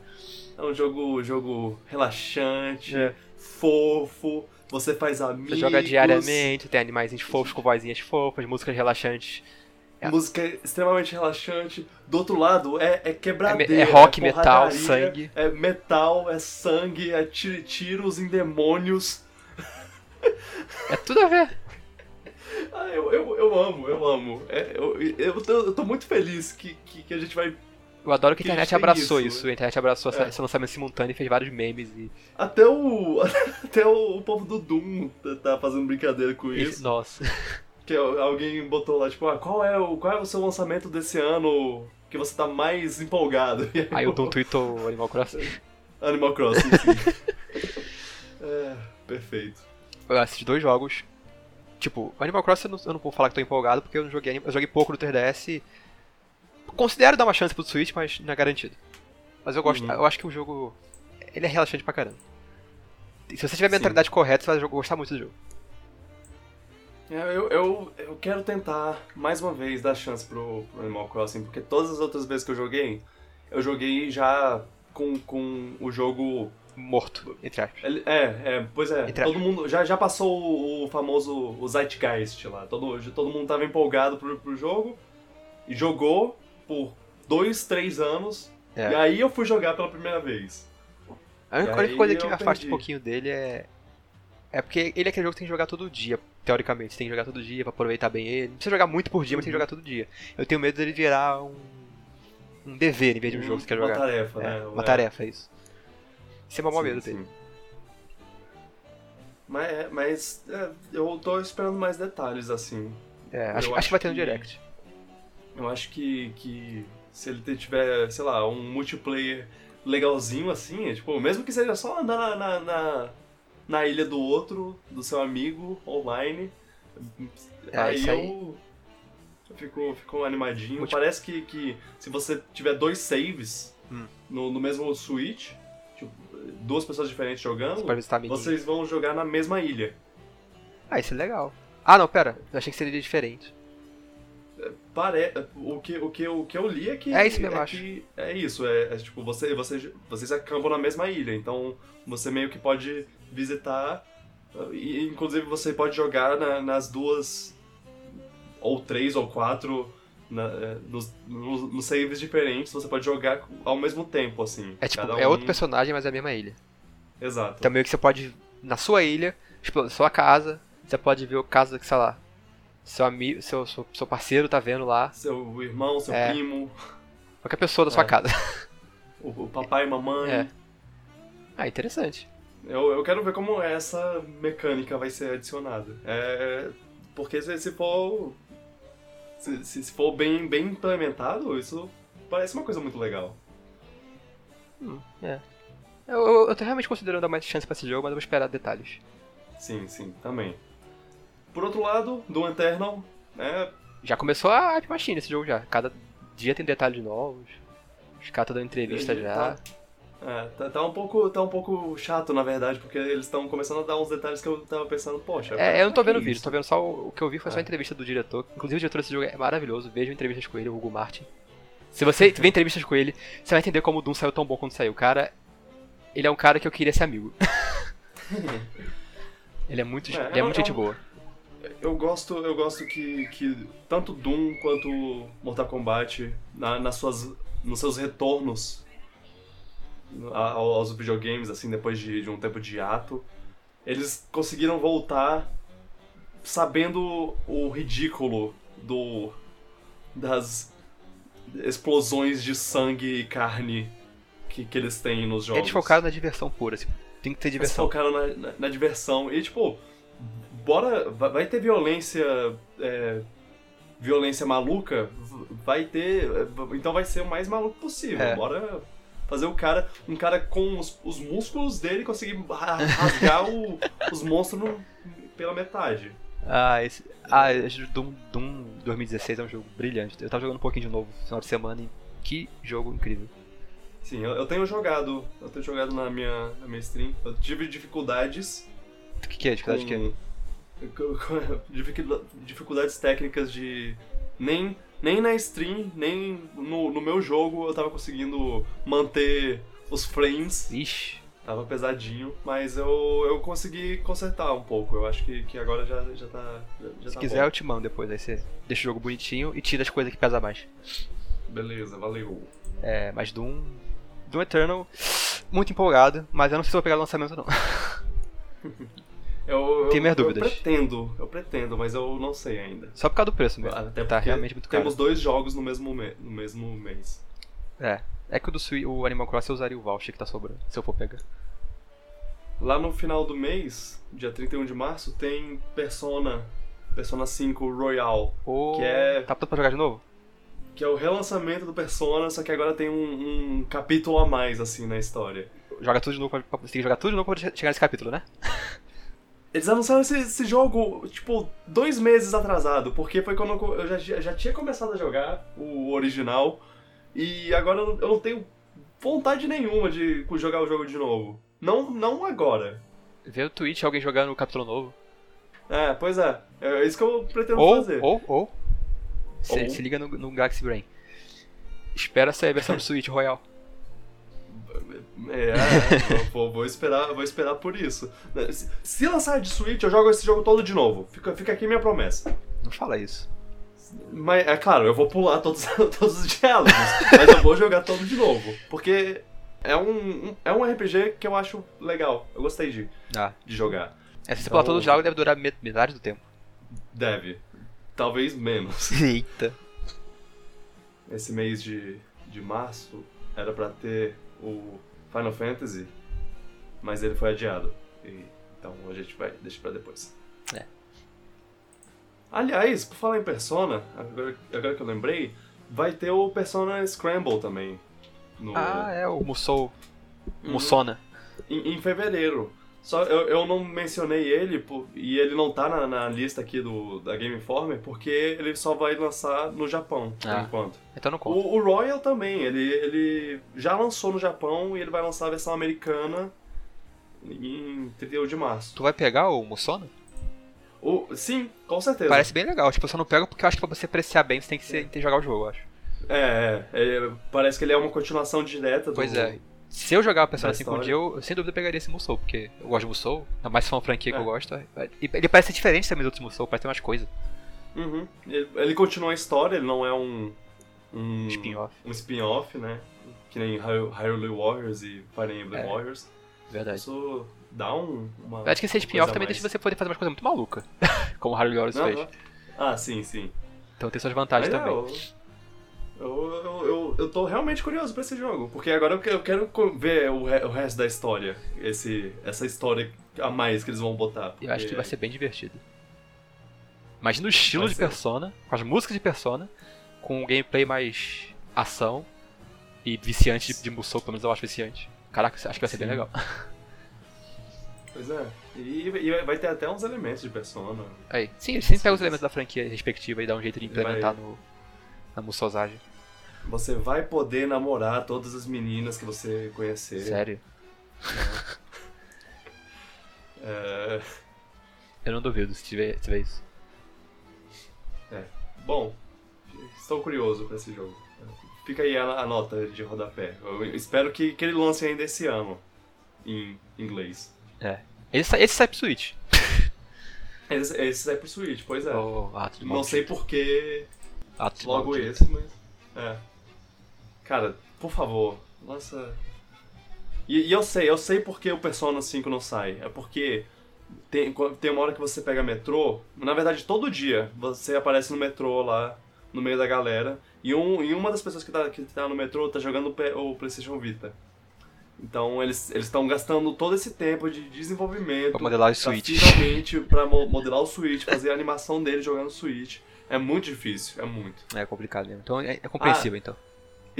é um jogo, jogo relaxante, É. fofo, você faz amigos. Você joga diariamente, tem animais fofos com vozinhas fofas, músicas relaxantes. É. Música extremamente relaxante. Do outro lado é, é quebradeira. É- é rock, metal, sangue. É metal, é sangue, é tiro- tiros em demônios. É tudo a ver. Ah, eu, eu, eu amo, eu amo. É, eu, eu, tô, eu tô muito feliz que, que, que a gente vai. Eu adoro que a Que internet abraçou isso, isso. A internet abraçou É. esse lançamento simultâneo e fez vários memes e. Até o. Até o, o povo do Doom tá- tá fazendo brincadeira com e- isso. Nossa. Que alguém botou lá, tipo, ah, qual é o, qual é o seu lançamento desse ano que você tá mais empolgado? E Aí o Doom tweetou Animal Crossing. Animal Crossing, sim. é, perfeito. Eu assisti dois jogos. Tipo, Animal Crossing eu não, eu não vou falar que tô empolgado porque eu não joguei. Eu joguei pouco no 3DS. e Considero dar uma chance pro Switch, mas não é garantido. Mas eu gosto. Uhum. Eu acho que o jogo. Ele é relaxante pra caramba. E se você tiver a Sim. mentalidade correta, você vai gostar muito do jogo. É, Eu, eu, eu quero tentar mais uma vez dar chance pro, pro Animal Crossing, porque todas as outras vezes que eu joguei, eu joguei já com, com o jogo. Morto, entre aspas. É, é, pois é, Entre todo mundo já, já passou o, o famoso o Zeitgeist lá. Todo, todo mundo tava empolgado pro, pro jogo e jogou por dois, três anos. É. E aí eu fui jogar pela primeira vez. A única, coisa que me afasta um pouquinho dele é. É porque ele é aquele jogo que tem que jogar todo dia, teoricamente. Você tem que jogar todo dia pra aproveitar bem ele. Não precisa jogar muito por dia, mas tem que Uhum. jogar todo dia. Eu tenho medo dele virar um. um dever em vez de um jogo que você quer Uma jogar. tarefa, É, né? uma É. tarefa, é isso. Isso é o maior medo sim. dele. Mas, é, mas é, eu tô esperando mais detalhes, assim. É, acho, acho acho que vai ter no que- direct. Eu acho que, que se ele tiver, sei lá, um multiplayer legalzinho assim, é, tipo, mesmo que seja só andar na, na, na, na ilha do outro, do seu amigo, online, É, aí aí. eu, eu fico, fico animadinho. Multi- Parece que, que se você tiver dois saves Hum. no, no mesmo Switch, tipo, duas pessoas diferentes jogando, Você vocês vão jogar na mesma ilha. Ah, isso é legal. Ah, não, pera. Eu achei que seria diferente. Pare... O, que, o, que, eu- o que eu li é que. É isso mesmo, é acho. é isso, é, é tipo, você, você, vocês acampam na mesma ilha, então você meio que pode visitar. E inclusive você pode jogar na- nas duas. Ou três ou quatro. na- é, nos, nos, saves diferentes, você pode jogar ao mesmo tempo, assim. É tipo, Cada é um- outro personagem, mas é a mesma ilha. Exato. Então meio que você pode, na sua ilha, explorar sua casa, você pode ver o caso que, sei lá, seu amigo, seu, seu, seu parceiro tá vendo lá, Seu irmão, seu É. primo, qualquer pessoa da sua É. casa. o, papai mamãe. É. Ah, interessante. Eu, eu quero ver como essa mecânica vai ser adicionada. É, porque se, se for. Se, se se for bem, bem implementado, isso parece uma coisa muito legal. Hum, é. Eu, eu, eu tô realmente considerando dar mais chance pra esse jogo, mas eu vou esperar detalhes. Sim, sim, também. Por outro lado, Doom Eternal, né? Já começou a Hype Machine esse jogo já. Cada dia tem detalhes novos. Os caras estão dando entrevista Ele já. tá- É, tá, tá um pouco, tá um pouco chato, na verdade, porque eles estão começando a dar uns detalhes que eu tava pensando, poxa. É, eu não tô vendo o vídeo, tô vendo só o, o que eu vi foi só a É. entrevista do diretor. Inclusive o diretor desse jogo é maravilhoso, vejam entrevistas com ele, o Hugo Martin. Se você vê entrevistas com ele, você vai entender como o Doom saiu tão bom quando saiu. O cara, ele é um cara que eu queria ser amigo. ele é muito, É, ele é é um- muito gente boa. Eu gosto, eu gosto que, que tanto Doom quanto Mortal Kombat, na, nas suas, nos seus retornos aos videogames, assim, depois de, de um tempo de hiato, eles conseguiram voltar sabendo o ridículo do das explosões de sangue e carne que, que eles têm nos jogos. Eles focaram na diversão pura, assim. Tem que ter Eles diversão. focaram na, na- na diversão. E, tipo, bora. Vai ter violência. é, violência maluca? Vai ter. é, Então vai ser o mais maluco possível. É. Bora fazer o cara. Um cara com os, os músculos dele conseguir ra- rasgar o- os monstros no- pela metade. Ah, esse. Ah, esse Doom, Doom 2016 é um jogo brilhante. Eu tava jogando um pouquinho de novo no final de semana e que jogo incrível. Sim, eu, eu tenho jogado. Eu tenho jogado na minha, na minha stream. Eu tive dificuldades O que, que é? Dificuldade com- com- dificu- dificuldades técnicas de nem nem na stream nem no, no meu jogo eu tava conseguindo manter os frames Ixi. tava pesadinho mas eu, eu consegui consertar um pouco eu acho que, que agora já, já tá já, Se tá quiser bom. eu te mando depois, aí você deixa o jogo bonitinho e tira as coisas que pesam mais. beleza valeu É, mas Doom. Doom Eternal, muito empolgado, mas eu não sei se vou pegar o lançamento não. eu, eu, Tenho minhas eu dúvidas. pretendo eu pretendo mas eu não sei ainda Só por causa do preço mesmo. até tá realmente muito caro. temos dois jogos no mesmo me- no mesmo mês É. É que o do Switch, o Animal Crossing eu usaria o voucher que tá sobrando, se eu for pegar. Lá no final do mês, dia 31 de março, tem Persona, Persona 5 Royal, Ou... Que é- Tá pronto pra jogar de novo? que é o relançamento do Persona, só que agora tem um, um capítulo a mais, assim, na história. Joga tudo de novo, pra, tem que jogar tudo de novo pra chegar nesse capítulo, né? Eles anunciaram esse, esse jogo, tipo, dois meses atrasado, porque foi quando eu, já, já tinha começado a jogar o original, e agora eu não- tenho vontade nenhuma de jogar o jogo de novo. Não, não agora. Ver o Twitch alguém jogando o capítulo novo. É, pois é. É isso que eu pretendo Ou, fazer. ou, ou, se, Ou. se liga no, no Galaxy Brain. Espera sair a versão do Switch Royal. É, é, vou, vou esperar, vou esperar por isso. Se, se lançar de Switch, eu jogo esse jogo todo de novo. Fica, fica aqui minha promessa. Não fala isso. Mas, é claro, eu vou pular todos, todos os diálogos, mas eu vou jogar todo de novo. Porque é um, é um RPG que eu acho legal. Eu gostei de, Ah. de jogar. É, se você Então- pular todo o diálogo deve durar met- metade do tempo. Deve. Talvez menos. Eita. Esse mês de, de março era pra ter o Final Fantasy, mas ele foi adiado. E, então a gente vai deixar pra depois. É. Aliás, por falar em Persona, agora, agora que eu lembrei, vai ter o Persona Scramble também. No, Ah, é o Musou. Uhum. Musona. em, em fevereiro. Só eu, eu não mencionei ele por- e ele não tá na, na lista aqui do, da Game Informer porque ele só vai lançar no Japão, por Ah. enquanto. Então não conta. O, o Royal também, ele, ele já lançou no Japão e ele vai lançar a versão americana em 31 de março. Tu vai pegar o Musona? O, sim, com certeza. Parece bem legal. Tipo, eu só não pego porque eu acho que pra você apreciar bem você tem que, ser, tem que jogar o jogo, eu acho. É, é, é, parece que ele é uma continuação direta do. Pois é. Se eu jogar o Persona da 5 um dia, eu, eu sem dúvida pegaria esse Musou, porque eu gosto de Musou, ainda mais se for uma franquia que É. eu gosto. é- E ele parece ser diferente também dos outros Musou, parece ter umas coisas. Uhum. Ele, continua a história, ele não é um. Um Spin-off. Um spin-off, né? Que nem Hy- Hyrule Warriors e Fire Emblem É. Warriors. Verdade. Isso dá um. Uma, Eu acho que esse spin-off coisa também mais. deixa você poder fazer umas coisas muito malucas. como Harley Warriors Não, fez. não. Ah, sim, sim. Então tem suas vantagens Mas é, também. eu, eu, eu, eu, eu tô realmente curioso pra esse jogo, porque agora eu que- eu quero ver o, re- o resto da história. Esse, essa história a mais que eles vão botar. Eu acho que porque- vai ser bem divertido. Imagina o estilo Vai de ser. Persona, com as músicas de Persona, com um gameplay mais ação, E viciante de, de Musou, pelo menos eu acho viciante. Caraca, acho que vai ser bem Sim. legal. Pois é. E, e vai ter até uns elementos de persona. Aí. Sim, ele sempre pega os elementos da franquia respectiva e dá um jeito de Ele vai- implementar no, na Musosagem. Você vai poder namorar todas as meninas que você conhecer. Sério. É, Eu não duvido se tiver, se tiver isso. Bom, estou curioso pra esse jogo. Fica aí a, a nota de rodapé. Eu espero que, que ele lance ainda esse ano. Em inglês. É. Esse, esse sai pro Switch. Esse, esse sai pro Switch, pois é. Oh, Não sei porquê logo maldito. esse, mas. É. Cara, por favor, lança. E, e eu sei, eu sei porque o Persona 5 não sai. É porque tem, tem uma hora que você pega metrô, na verdade todo dia você aparece no metrô lá, no meio da galera, e, um, e uma das pessoas que tá, que tá no metrô tá jogando o, PlayStation Vita. Então eles estão gastando todo esse tempo de desenvolvimento Pra modelar o Switch. finalmente pra mo- modelar o Switch, fazer a animação dele jogando o Switch. É muito difícil, é muito. É complicado mesmo. Então é, é compreensível, então.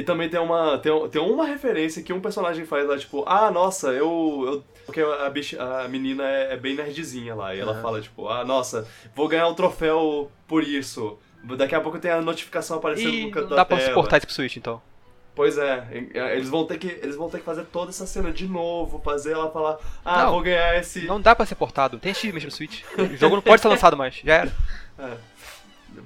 E também tem uma, tem, tem uma referência que um personagem faz lá, tipo, ah, nossa, eu. eu porque a, bicha, a menina é, é bem nerdzinha lá. E ela fala, tipo, ah, nossa, vou ganhar um troféu por isso. Daqui a pouco tem a notificação aparecendo E no canto não da dá pra suportar isso pro Switch, então. Pois é, eles vão, ter que, eles vão ter que fazer toda essa cena de novo, fazer ela falar, ah, Não, vou ganhar esse. Não dá pra ser portado. Tem achievement no Switch. O jogo não pode ser lançado mais. Já era. É.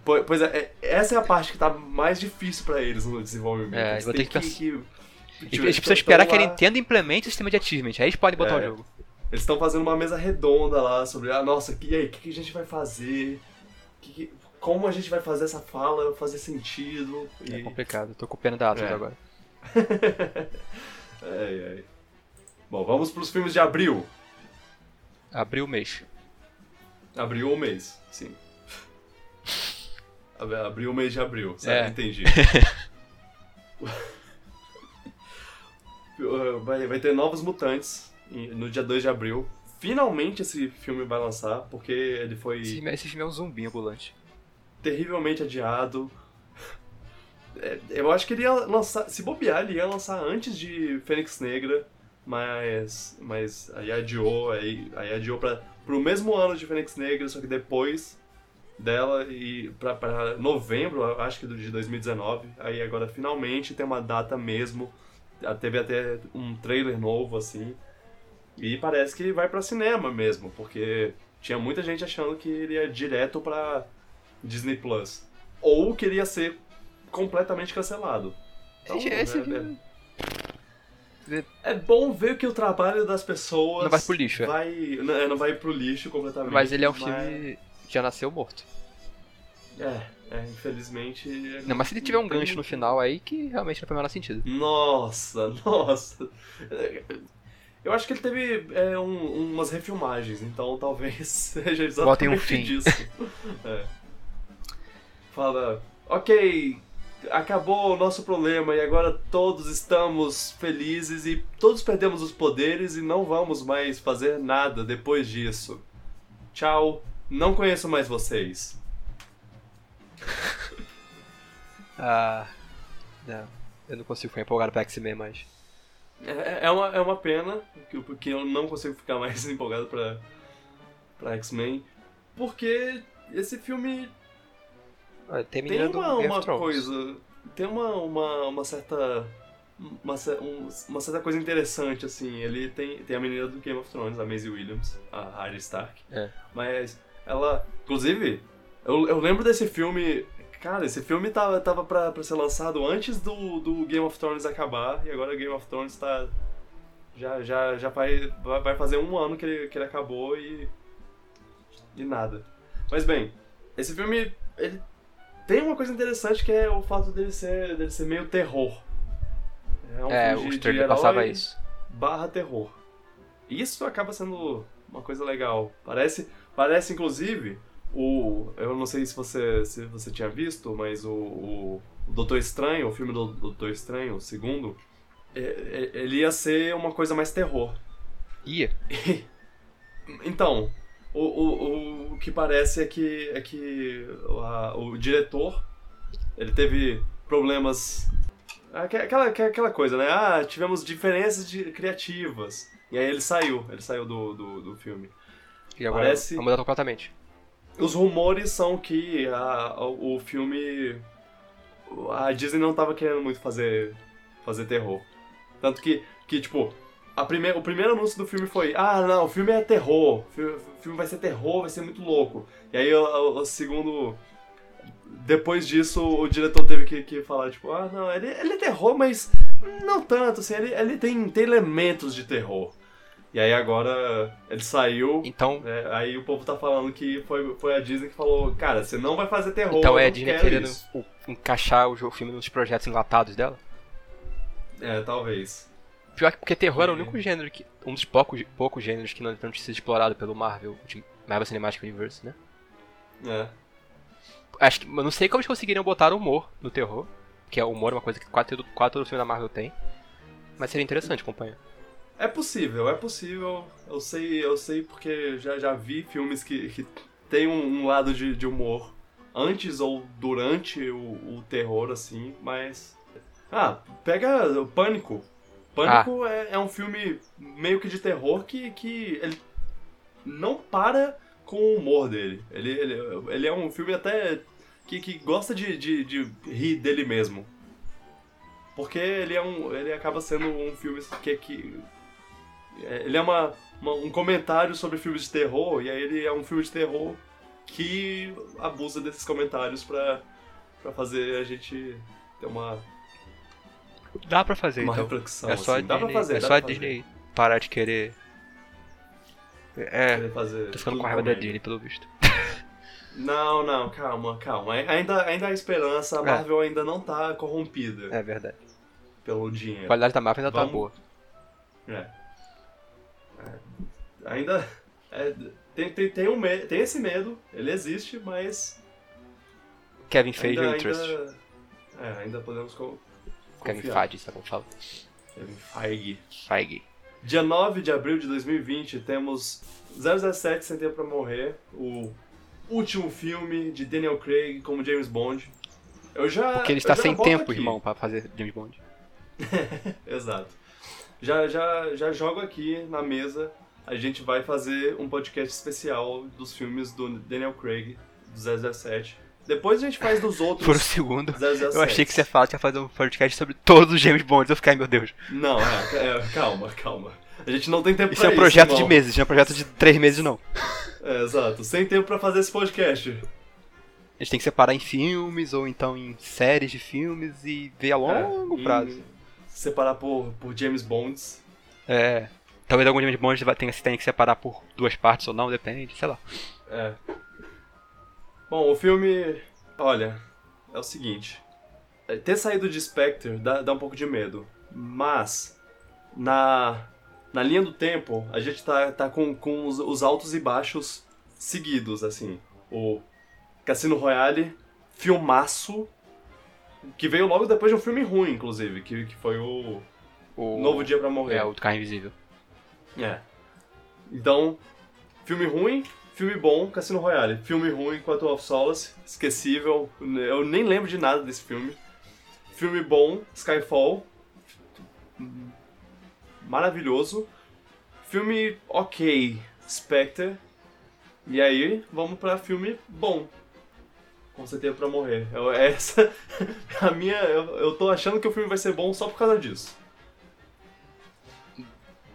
Po- Pois é, é, essa é a parte que tá mais difícil pra eles no desenvolvimento. É, eles têm ter que que, que- Eles tipo, precisam tão esperar que a Nintendo implemente o sistema de achievement. Aí eles podem botar É. o jogo. Eles estão fazendo uma mesa redonda lá sobre, ah, nossa, e aí, o que, que a gente vai fazer? Que como a gente vai fazer essa fala fazer sentido? É E... complicado. Eu tô com pena da Atlas É. agora. ai, ai. Bom, vamos pros filmes de abril. Abriu o mês. Abril ou mês, sim. Ab- Abril o mês de abril, sabe? É. Entendi. vai, vai ter Novos Mutantes no dia 2 de abril. Finalmente esse filme vai lançar, porque ele foi Esse, filme- esse filme é um zumbi ambulante. terrivelmente adiado. É, Eu acho que ele ia lançar, se bobear, ele ia lançar antes de Fênix Negra, mas, mas aí adiou, aí, aí adiou pra, pro mesmo ano de Fênix Negra, só que depois dela e pra, pra novembro, acho que de 2019. Aí agora finalmente tem uma data mesmo. Teve até um trailer novo, assim. E parece que vai pra cinema mesmo, porque tinha muita gente achando que ele ia direto pra Disney Plus. Ou que ele ia ser completamente cancelado. Então, é- filme- é, é bom ver que o trabalho das pessoas Não vai pro lixo, é. vai, não, é, não vai pro lixo completamente. Mas ele é um mas- filme já nasceu morto. É, é, infelizmente. Não, mas se ele tiver um gancho no final aí, que realmente não faz o menor sentido. Nossa, nossa. Eu acho que ele teve é, um- umas refilmagens, então talvez seja exatamente Botem um fim. disso. É. Fala, ok, acabou o nosso problema e agora todos estamos felizes e todos perdemos os poderes e não vamos mais fazer nada depois disso. Tchau, não conheço mais vocês. Ah. Não. Eu não consigo ficar empolgado pra X-Men mais. É, é, uma, é uma pena, que- porque eu não consigo ficar mais empolgado pra, pra X-Men, porque esse filme tem uma, uma coisa, tem uma, uma, uma certa uma, um- uma certa coisa interessante, assim, ele tem, tem a menina do Game of Thrones, a Maisie Williams, a Arya Stark, É. mas ela, inclusive, eu, eu lembro desse filme, cara, esse filme tava, tava pra, pra ser lançado antes do, do Game of Thrones acabar, e agora o Game of Thrones tá, já, já, já vai, vai fazer um ano que ele, que ele acabou e, e nada. Mas bem, esse filme, ele tem uma coisa interessante que é o fato dele ser, dele ser meio terror. É um É, filme o de, trailer passava isso. barra terror. Isso acaba sendo uma coisa legal. Parece, parece inclusive o, eu não sei se você se você tinha visto, mas o, o, Doutor Estranho, o filme do Doutor Estranho, o segundo, é- é- ele ia ser uma coisa mais terror. Ia. Então, o, o, o, o que parece é que, é que a- o diretor ele teve problemas Aquela, aquela coisa, né? Ah, tivemos diferenças de, criativas. E aí ele saiu, ele saiu do, do, do filme. E agora Parece- vai mudar completamente. Os rumores são que a, o, filme. A Disney não tava querendo muito fazer, fazer terror. Tanto que, que tipo, a prime, o primeiro anúncio do filme foi: Ah, não, o filme é terror. O fi- o filme vai ser terror, vai ser muito louco. E aí o, o- o segundo. Depois disso, o diretor teve que, que falar, tipo, ah, não, ele, ele é terror, mas não tanto, assim, ele, ele tem, tem elementos de terror. E aí agora ele saiu, Então, é, aí o povo tá falando que foi, foi a Disney que falou, cara, você não vai fazer terror. então é a Disney querendo isso." o- encaixar o, o filme nos projetos enlatados dela? É, talvez. Pior que porque terror é o É. único gênero que. Um dos poucos, poucos gêneros que não, não tinha sido explorado pelo Marvel, Marvel Cinematic Universe, né? É. Acho que. Eu não sei como eles conseguiriam botar humor no terror. Que é humor é uma coisa que quase todo filme da Marvel tem. Mas seria interessante acompanhar. É possível, é possível. Eu sei, eu sei porque já, já vi filmes que, que tem um, um lado de, de humor antes ou durante o, o terror, assim, mas. Ah, pega o Pânico. Pânico é, é um filme meio que de terror que, que ele não para com o humor dele. Ele, ele, ele é um filme até que, que gosta de, de, de rir dele mesmo. Porque ele é um. ele acaba sendo um filme que. que ele é uma, uma- um comentário sobre filmes de terror, e aí ele é um filme de terror que abusa desses comentários pra, pra fazer a gente ter uma, Dá pra fazer, uma então. reflexão. É só a assim. Dá Disney, pra fazer, é dá só a. Disney parar de querer. É, Querer fazer tô ficando com raiva da. Disney, pelo visto. Não, não, calma, calma. Ainda, ainda há esperança, a É. Marvel ainda não tá corrompida É verdade. pelo A dinheiro. qualidade da Marvel ainda tá Vamos- boa. É. É, Ainda. é, tem, tem, tem, um tem esse medo, ele existe, mas. Kevin Feige ainda, e o Trust. ainda, é, ainda podemos co- Kevin. Feige, sabe como fala? Kevin Feige. Feige. Dia 9 de abril de 2020 temos 007 Sem Tempo Pra Morrer, o último filme de Daniel Craig como James Bond. Eu já. Porque ele está sem tempo, aqui. irmão, pra fazer James Bond. Exato. Já, já, já jogo aqui na mesa. A gente vai fazer um podcast especial dos filmes do Daniel Craig, do 007. Depois a gente faz dos outros. Por um segundo, 007. eu achei que você ia falar que ia fazer um podcast sobre todos os James Bonds. Eu fiquei, ai meu Deus. Não, é, é, calma, calma. A gente não tem tempo Isso pra é um projeto de meses, não é um projeto de três meses, não. É, exato. Sem tempo pra fazer esse podcast. A gente tem que separar em filmes ou então em séries de filmes e ver a longo É, prazo. Separar por, por James Bonds. É. Talvez algum James Bond tenha, tenha que separar por duas partes ou não, depende, sei lá. É. Bom, o filme. Olha, é o seguinte. é, Ter saído de Spectre dá, dá um pouco de medo. Mas, na, na linha do tempo, a gente tá, tá com, com os, os altos e baixos seguidos, assim. O Cassino Royale, filmaço, que veio logo depois de um filme ruim, inclusive, que, que foi o O Novo Dia pra Morrer. É, o do Carro Invisível. É. Então, filme ruim, filme bom, Cassino Royale. Filme ruim, Quantum of Solace, esquecível. Eu nem lembro de nada desse filme. Filme bom, Skyfall. Maravilhoso. Filme ok, Spectre. E aí, vamos pra filme bom. Com certeza pra morrer. Eu, essa, a minha, eu, eu tô achando que o filme vai ser bom só por causa disso.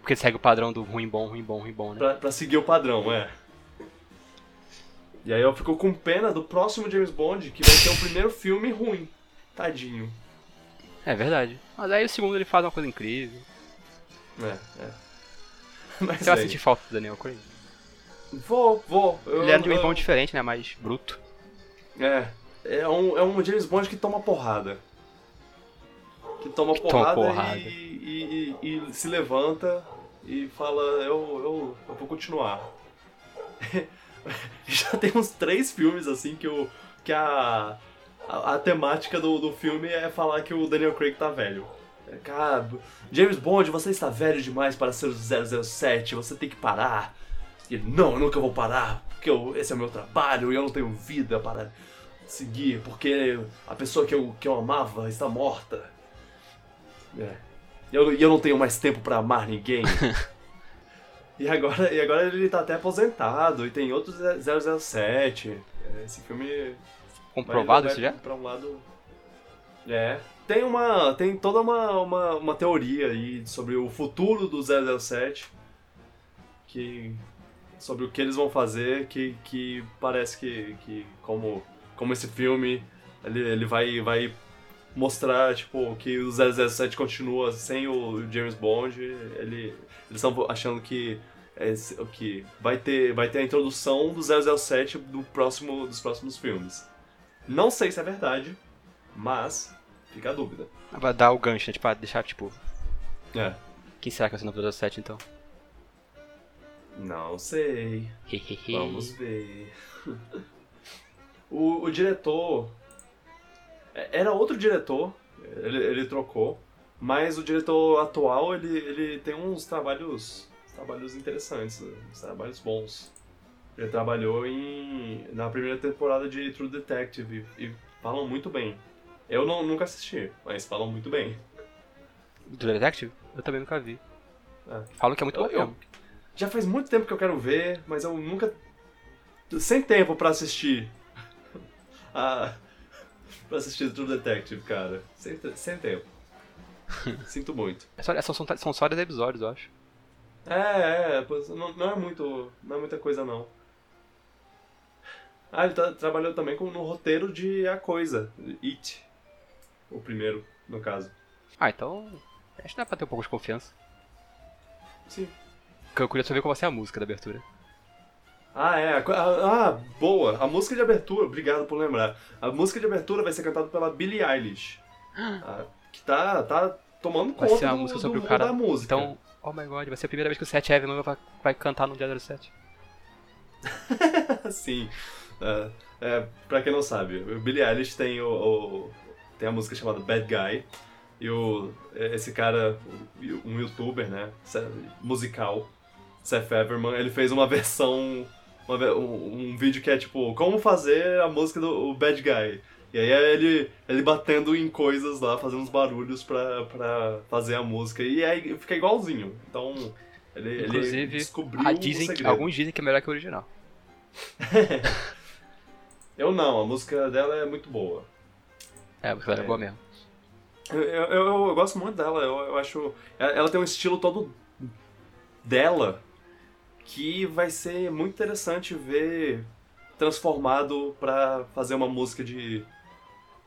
Porque segue o padrão do ruim bom, ruim bom, ruim bom, né? Pra, pra seguir o padrão, é. E aí eu fico com pena do próximo James Bond, que vai ser o primeiro filme ruim. Tadinho. É verdade. Mas aí o segundo ele faz uma coisa incrível. É, é. Mas Você vai bem, sentir falta do Daniel Craig. Vou, vou. Eu, Ele era um James Bond diferente, né? Mais bruto. É. É um, é um James Bond que toma porrada. Que toma Que porrada, porrada. E, e- e- e se levanta e fala, eu, eu, eu vou continuar. Já tem uns três filmes assim que, o, que a, a, a temática do, do filme é falar que o Daniel Craig tá velho. É, Cara, James Bond, você está velho demais para ser o 007, você tem que parar. E ele, não, eu nunca vou parar, porque eu- esse é o meu trabalho e eu não tenho vida para seguir, porque a pessoa que eu, que eu amava está morta. É. E eu, eu não tenho mais tempo pra amar ninguém. e, agora, e agora ele tá até aposentado e tem outro 007. É, Esse filme Comprovado isso já? Pra um lado. É. Tem uma. Tem toda uma, uma, uma teoria aí sobre o futuro do 007. Que. Sobre o que eles vão fazer, que, que parece que, que como, como esse filme ele, ele vai, vai mostrar tipo, que o 007 continua sem o James Bond. Ele, eles estão achando que, esse, que vai, ter, vai ter a introdução do 007 do próximo, dos próximos filmes. Não sei se é verdade, mas fica a dúvida. Vai dar o gancho, né? Tipo, ah, deixar, tipo, É. quem será que vai ser no 07 então? Não sei. Vamos ver. O, o diretor. é- Era outro diretor, ele, ele trocou, mas o diretor atual ele, ele tem uns trabalhos, trabalhos interessantes, uns trabalhos bons. Ele trabalhou em, na primeira temporada de True Detective e, e falam muito bem. Eu não, nunca assisti, mas falam muito bem. Do Detective? Eu também nunca vi. É. Falam que é muito Eu- bom eu-. Já faz muito tempo que eu quero ver, mas eu nunca. Sem tempo pra assistir. Ah, pra assistir True Detective, cara. Sem, sem tempo. Sinto muito. É só, é só- são, são só 10 episódios, eu acho. É, é, não, não é muito. Não é muita coisa não. Ah, ele tá- trabalhou também com, no roteiro de A Coisa, It. O primeiro, no caso. Ah, então. Acho que dá pra ter um pouco de confiança. Sim. Eu queria saber qual vai ser a música da abertura. Ah, é. Ah, ah, boa. A música de abertura, obrigado por lembrar. A música de abertura vai ser cantada pela Billie Eilish. Ah, que tá, tá tomando Vai conta ser uma do, música do sobre o cara. da música. Então, oh my god, vai ser a primeira vez que o 7 Evan vai, vai cantar no dia 07. Sim. É, é, pra quem não sabe, o Billie Eilish tem, o, o- tem a música chamada Bad Guy. E o, esse cara, um youtuber, né, musical, Seth Everman, ele fez uma versão, uma um, um vídeo que é tipo, como fazer a música do Bad Guy. E aí é ele, ele batendo em coisas lá, fazendo uns barulhos pra, pra fazer a música. E aí fica igualzinho. Então, ele, ele Inclusive, descobriu ah, o dizem, alguns dizem que é melhor que o original. Eu não, a música dela é muito boa. É, a música dela é É. boa mesmo. Eu, eu, eu- eu gosto muito dela, eu, eu acho. Ela ela tem um estilo todo dela que vai ser muito interessante ver transformado pra fazer uma música de,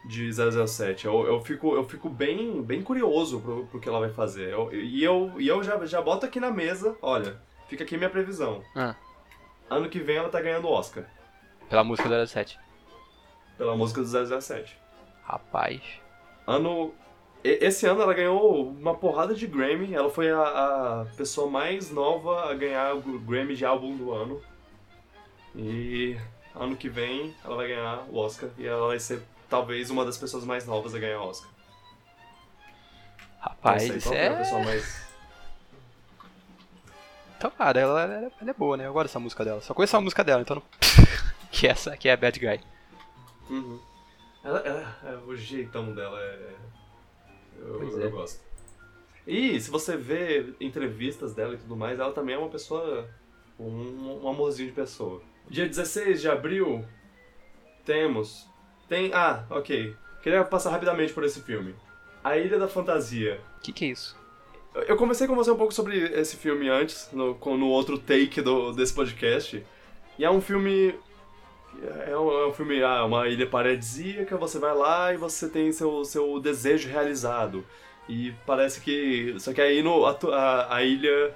de 007. Eu, eu, fico, eu fico bem, bem curioso pro, pro que ela vai fazer. Eu- e eu, e eu já, já boto aqui na mesa, olha, fica aqui minha previsão. Ah, Ano que vem ela tá ganhando o Oscar pela música do 07. pela música do 007. Rapaz. Ano. Esse ano ela ganhou uma porrada de Grammy. Ela foi a, a pessoa mais nova a ganhar o Grammy de álbum do ano. E ano que vem ela vai ganhar o Oscar. E ela vai ser talvez uma das pessoas mais novas a ganhar o Oscar. Rapaz, Não sei é a é. pessoa mais. Tomara, ela, ela, ela é boa, né? Eu gosto dessa música dela. Só conheço a música dela, então não. que essa que é a Bad Guy. Uhum. Ela, ela- é, o jeitão dela é. Eu, Pois eu é. gosto. E se você vê entrevistas dela e tudo mais, ela também é uma pessoa. Um, um amorzinho de pessoa. Dia 16 de abril, temos. Tem. Ah, ok. Queria passar rapidamente por esse filme. A Ilha da Fantasia. O que, que é isso? Eu- Eu comecei com você um pouco sobre esse filme antes, no, no outro take do, desse podcast. E é um filme. É um, é um filme, ah, uma ilha paradisíaca, você vai lá e você tem seu, seu desejo realizado. E parece que. Só que aí no, a, a, a ilha.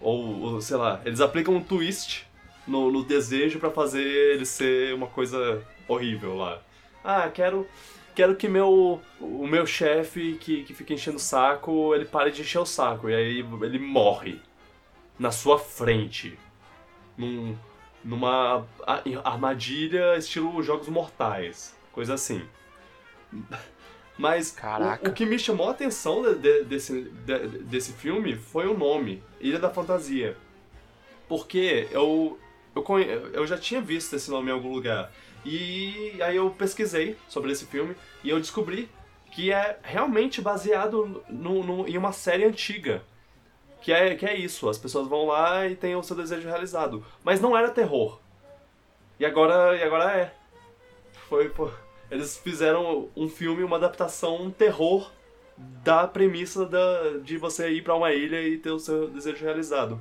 Ou, ou, sei lá, eles aplicam um twist no, no desejo pra fazer ele ser uma coisa horrível lá. Ah, quero quero que meu o meu chefe que, que fica enchendo o saco, ele pare de encher o saco. E aí ele morre. Na sua frente. Num, numa armadilha estilo Jogos Mortais. Coisa assim. Mas. O, o que me chamou a atenção de- de- desse, de- desse filme foi o nome, Ilha da Fantasia. Porque eu, eu, conhe- eu já tinha visto esse nome em algum lugar. E aí eu pesquisei sobre esse filme e eu descobri que é realmente baseado no, no- em uma série antiga. Que é, que é isso, as pessoas vão lá e têm o seu desejo realizado. Mas não era terror. E agora, e agora é. Foi, foi- eles fizeram um filme, uma adaptação, um terror da premissa da, de você ir pra uma ilha e ter o seu desejo realizado.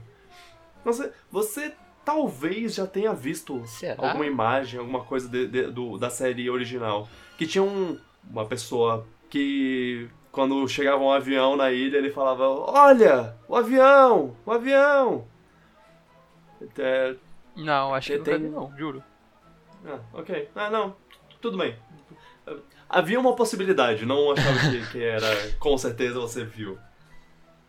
Você, você talvez já tenha visto Será? alguma imagem, alguma coisa de- de- do, da série original. Que tinha um, uma pessoa que, quando chegava um avião na ilha, ele falava: Olha, o avião, o avião. Não, acho que Tem- nunca vi, não, juro. ah, ok. Ah, não, tudo bem. Havia uma possibilidade, não achava que, que era com certeza você viu.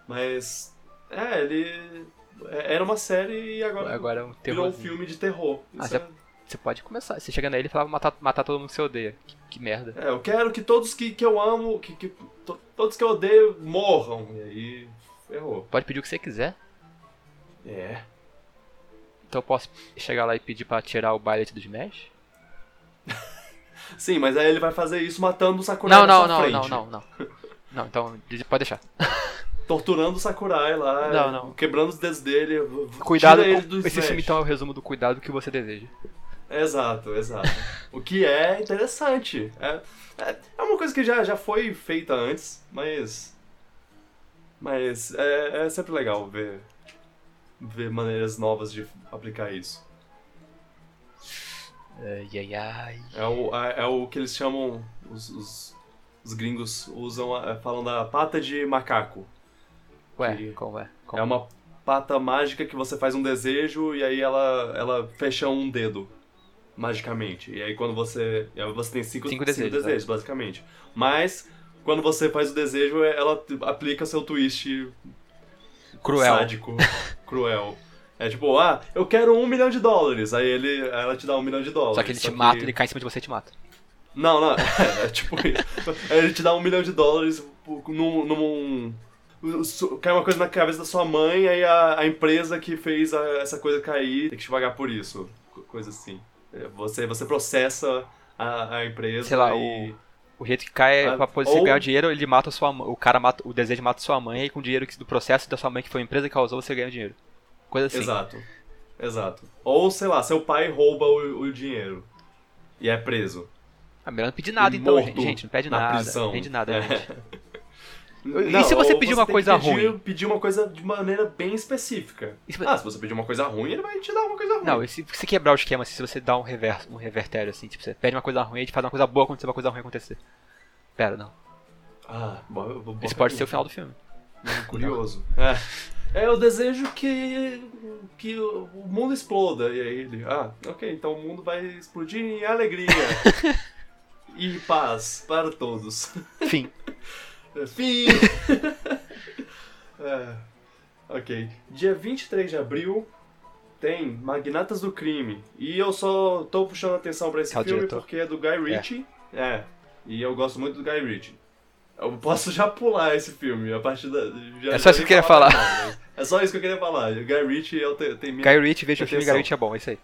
Mas, é, ele. é- Era uma série e agora, Agora é um virou um terror. filme de terror. Ah, é- Você pode começar. Você chega nele e fala matar, matar todo mundo que você odeia. Que, que merda. É, eu quero que todos que, que eu amo, que, que to- todos que eu odeio morram. E aí, ferrou. Pode pedir o que você quiser. É. Então eu posso chegar lá e pedir pra tirar o Billet do Smash? Sim, mas aí ele vai fazer isso matando o Sakurai Não, na não, não, frente. não, não, não. Não, então pode deixar. Torturando o Sakurai lá, Não, não. quebrando os dedos dele. Cuidado ele do Esse filme então é o resumo do cuidado que você deseja. Exato, exato. o que é interessante. É, é, é uma coisa que já, já foi feita antes, mas. Mas é, é sempre legal ver, ver maneiras novas de aplicar isso. Ai, ai, ai. É o, é, é o que eles chamam. Os, os, os gringos usam, a- falam da pata de macaco. Ué, Que- como é? Como? É uma pata mágica que você faz um desejo e aí ela, ela fecha um dedo. Magicamente. E aí quando você. aí Você tem cinco, Cinco desejos, desejos, basicamente. Mas, quando você faz o desejo, ela t- aplica seu twist Cruel. sádico, cruel. É tipo, ah, eu quero um milhão de dólares. Aí ele, ela te dá um milhão de dólares. Só que ele te mata, ele cai em cima de você e te mata. Não, não, é, tipo isso. Aí ele te dá um milhão de dólares num. num cai uma coisa na cabeça da sua mãe, aí a, a empresa que fez a- essa coisa cair tem que te pagar por isso. Co- Coisa assim. Você, você processa a, a empresa Sei lá, e. O jeito que cai é Ah, pra poder você ou- ganhar dinheiro, ele mata sua. O cara mata. O desejo mata sua mãe, e com o dinheiro que- do processo da sua mãe, que foi a empresa que causou, você ganha o dinheiro. Coisa assim. Exato. Exato. Ou, sei lá, seu pai rouba o, o dinheiro. E é preso. Ah, melhor não pedir nada E então, gente. Não pede na nada. prisão. Não pede nada, É. gente. Não, E se você pedir uma tem coisa pedir, ruim? Pedir uma coisa de maneira bem específica. Se- Ah, se você pedir uma coisa ruim, ele vai te dar uma coisa ruim. Não, se você quebrar o esquema, assim, se você dá um reverso, um revertério, assim, tipo, você pede uma coisa ruim e faz uma coisa boa acontecer uma coisa ruim acontecer. Pera, não. Ah, bo- bo- Esse pode ser o final do filme. Curioso. É. É, eu desejo que, que o mundo exploda. E aí ele, ah, ok, então o mundo vai explodir em alegria. e paz para todos. Fim. Fim! é, ok. Dia 23 de abril tem Magnatas do Crime. E eu só tô puxando atenção pra esse Qual filme diretor? porque é do Guy Ritchie. É. E eu gosto muito do Guy Ritchie. Eu posso já pular esse filme a partir da. já- É só isso que eu queria falar falar. nada. É só isso que eu queria falar. O Guy Ritchie eu te- tem minha. Guy Ritchie, veja o filme, Guy. Ritchie é bom, é isso aí.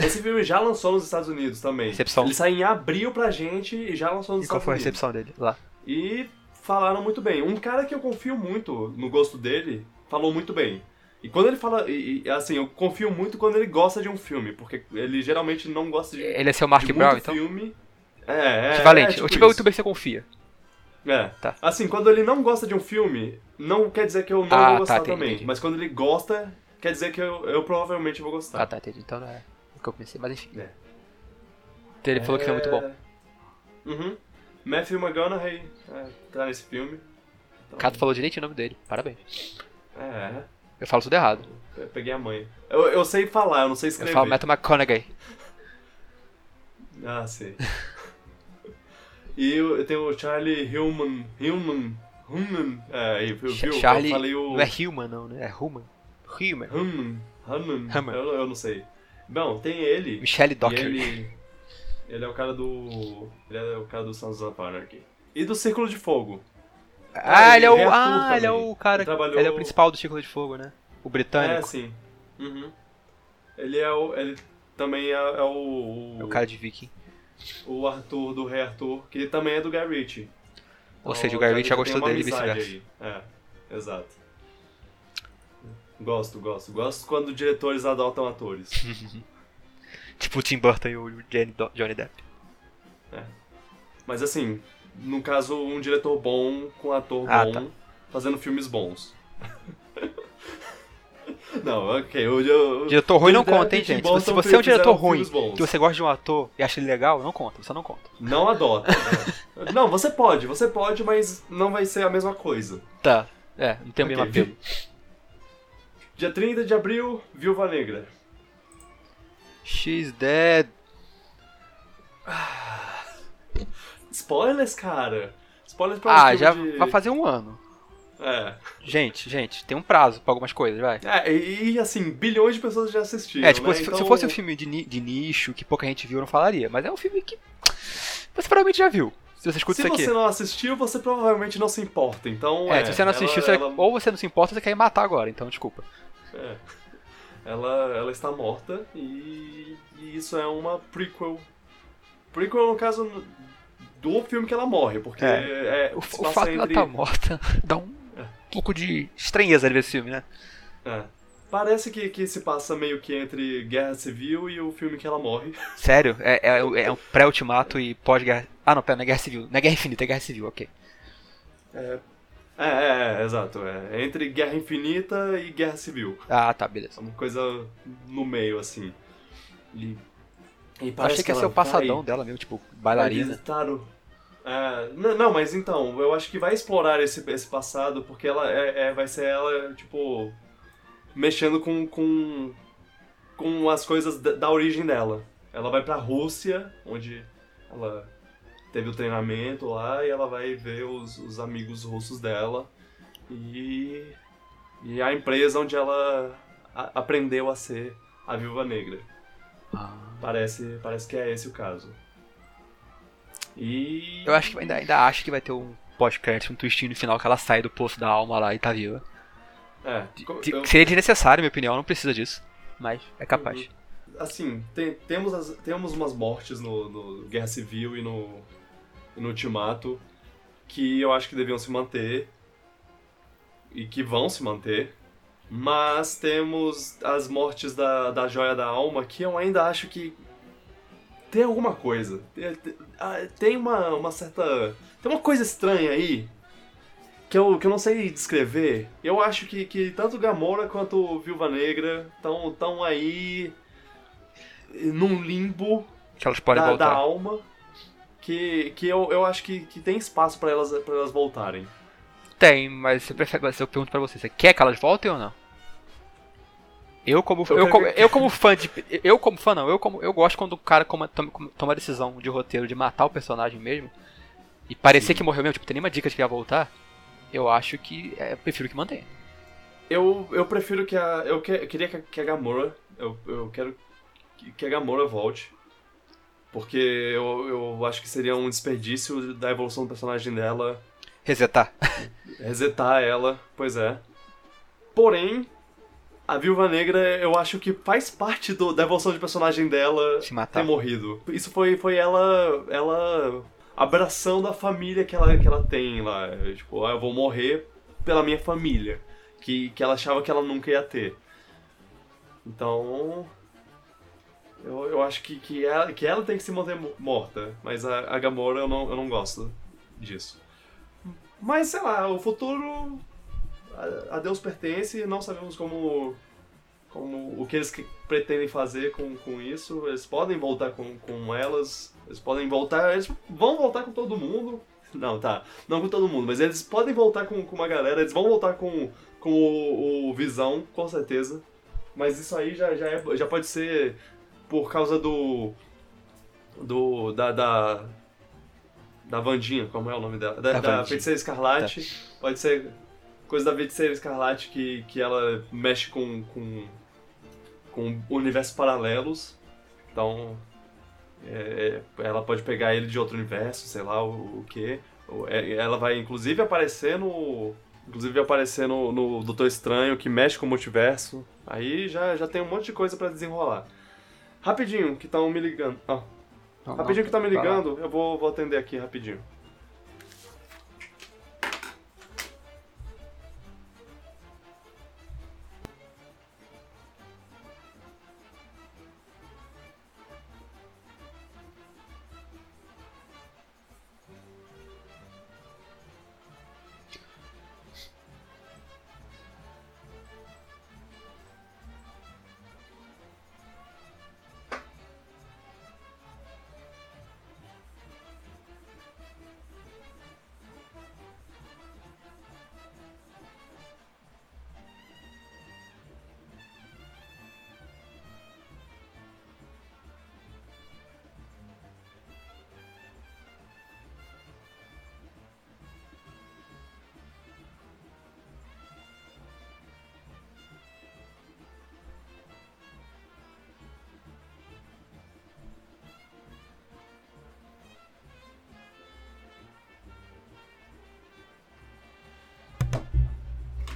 Esse filme já lançou nos Estados Unidos também. Recepção. Ele sai em abril pra gente e já lançou nos E qual Estados foi a Unidos. recepção dele lá? E falaram muito bem. Um cara que eu confio muito no gosto dele falou muito bem. E quando ele fala. E, e, assim, eu confio muito quando ele gosta de um filme, porque ele geralmente não gosta de. Ele é seu Mark Brown, então? filme. É, é. Equivalente. É, tipo o tipo é o isso. youtuber que você confia. É. Tá. Assim, quando ele não gosta de um filme, não quer dizer que eu não Ah, vou tá, gostar entendi, também. entendi. Mas quando ele gosta, quer dizer que eu, eu provavelmente vou gostar. Ah, tá, entendi. Então não é o que eu pensei, mas enfim. É. Então ele falou que foi muito bom. Uhum. Matthew McConaughey é, tá nesse filme. Então, Cato falou direitinho o nome dele, parabéns. É, Eu falo tudo errado. eu peguei a manha. Eu, eu sei falar, eu não sei Eu escrever. falo Matthew McConaughey. Ah, sei. e eu, eu tenho o Charlie Hillman. Hillman. Hillman. É, aí, viu? viu? Charlie Eu falei o. não é Human não, né? É Human. Human. Hillman. Hillman. Hammer. Eu, eu não sei. Bom, tem ele. Michelle Docker. ele. Ele é o cara do. Ele é o cara do Sons of Anarchy. E do Círculo de Fogo. Ah, ele é o. ele é ator Ah, ele é o cara. Ele trabalhou- Ele é o principal do Círculo de Fogo, né? O É, britânico. sim. Uhum. Ele é o. Ele também é, é o. É o cara de Viking. O Arthur do Rei Arthur, que também é do Guy Ritchie. Ou seja, o Guy Ritchie já tem gostou dele e vice-versa. É, exato. Gosto, gosto. Gosto quando diretores adotam atores. Tipo o Tim Burton e o Johnny Depp. Mas assim, no caso, um diretor bom com um ator Ah, bom tá. fazendo filmes bons. não, ok. O, o, Diretor ruim não conta, hein, gente? Se você, é um diretor ruim, que você gosta de um ator e acha ele legal, não conta, você não conta. Não adota. né? não, você pode, você pode, mas não vai ser a mesma coisa. Tá. É, não tem o mesmo Ok. apelo. Dia 30 de abril, Viúva Negra. She's dead. Spoilers, cara. Spoilers pra Ah, já de... vai fazer um ano. É. Gente, gente, tem um prazo pra algumas coisas, vai. É, e, assim, bilhões de pessoas já assistiram, É, tipo, né? se, Então- se fosse um filme de, ni- de nicho, que pouca gente viu, eu não falaria. Mas é um filme que você provavelmente já viu. Se você escuta Se isso aqui. você não assistiu, você provavelmente não se importa, então... É, se você não ela- assistiu, você- ela- ou você não se importa, você quer me matar agora, então desculpa. É. Ela, ela está morta e, e isso é uma prequel. Prequel, no caso, do filme que ela morre, porque É. é, O, o fato dela entre- estar morta dá um É. pouco de estranheza de ver esse filme, né? é. Parece que, que se passa meio que entre Guerra Civil e o filme que ela morre. Sério? É, é, é um pré-ultimato e pós-guerra. Ah, não, pera, não é guerra civil. Não é guerra infinita, é guerra civil, ok. É, é, é, é, exato. É entre Guerra Infinita e Guerra Civil. Ah, tá, beleza. É uma coisa no meio, assim. E, e parece achei que ia ser o passadão vai- dela mesmo, tipo, bailarina. visitar o- É, n- não, mas então, eu acho que vai explorar esse, esse passado, porque ela é, é- vai ser ela, tipo, mexendo com, com, com as coisas da, da origem dela. Ela vai pra Rússia, onde ela teve o treinamento lá, e ela vai ver os, os amigos russos dela e, e a empresa onde ela a- aprendeu a ser a Viúva Negra. Ah. Parece, parece que é esse o caso. E. Eu acho que ainda, ainda acho que vai ter um pós-crédito, um twistinho no final que ela sai do poço da alma lá e tá viva. É, eu- Seria desnecessário, na minha opinião, não precisa disso. Mas é capaz. assim, tem- temos, as- temos umas mortes no, no Guerra Civil e no, no Ultimato que eu acho que deviam se manter e que vão se manter. Mas temos as mortes da, da Joia da Alma que eu ainda acho que tem alguma coisa. Tem, ah, uma, uma certa. Tem uma coisa estranha aí que eu, que eu não sei descrever. Eu acho que, que tanto Gamora quanto Viúva Negra estão tão aí num limbo Que elas podem da, voltar. da alma que, que eu, eu acho que, que tem espaço pra elas, pra elas voltarem. Tem, mas você prefere, mas eu pergunto pra você, você quer que elas voltem ou não? Eu como, Eu eu, como, eu como fã de. Eu como fã não, eu como. Eu gosto quando o cara toma, toma, toma a decisão de roteiro de matar o personagem mesmo. E parecer Sim. que morreu mesmo, tipo, tem nenhuma dica de que ia voltar. Eu acho que. É, eu prefiro que mantenha. Eu, eu prefiro que a. Eu, que, eu queria que a, que a Gamora. Eu, eu quero que, que a Gamora volte. Porque eu, eu acho que seria um desperdício da evolução do personagem dela Resetar. resetar ela, pois é. Porém, a Viúva Negra eu acho que faz parte do, da evolução de personagem dela ter morrido. Isso foi, foi ela ela abraçando a família que ela, que ela tem lá. Tipo, ah, eu vou morrer pela minha família. Que, que ela achava que ela nunca ia ter. Então. Eu, eu acho que, que, ela, que ela tem que se manter mo- morta. Mas a, a Gamora eu não, eu não gosto disso. Mas sei lá, o futuro a, a Deus pertence, não sabemos como, como o que eles que- pretendem fazer com, com isso. Eles podem voltar com, com elas, eles podem voltar, eles vão voltar com todo mundo. Não, tá, não com todo mundo, mas eles podem voltar com, com uma galera, eles vão voltar com, com o, o Visão, com certeza. Mas isso aí já, já, é- já pode ser por causa do. do. da. da da Vandinha, como é o nome dela? Da, Da da. Feiticeira Escarlate. Pode ser coisa da Feiticeira Escarlate que, que ela mexe com, com, com universos paralelos. Então, é, ela pode pegar ele de outro universo, sei lá o, o que. Ela vai inclusive aparecer no. Inclusive aparecer no, no Doutor Estranho, que mexe com o multiverso. Aí já, já tem um monte de coisa pra desenrolar. Rapidinho, que estão me ligando. Não, rapidinho não, que tá me ligando, eu vou, vou atender aqui rapidinho.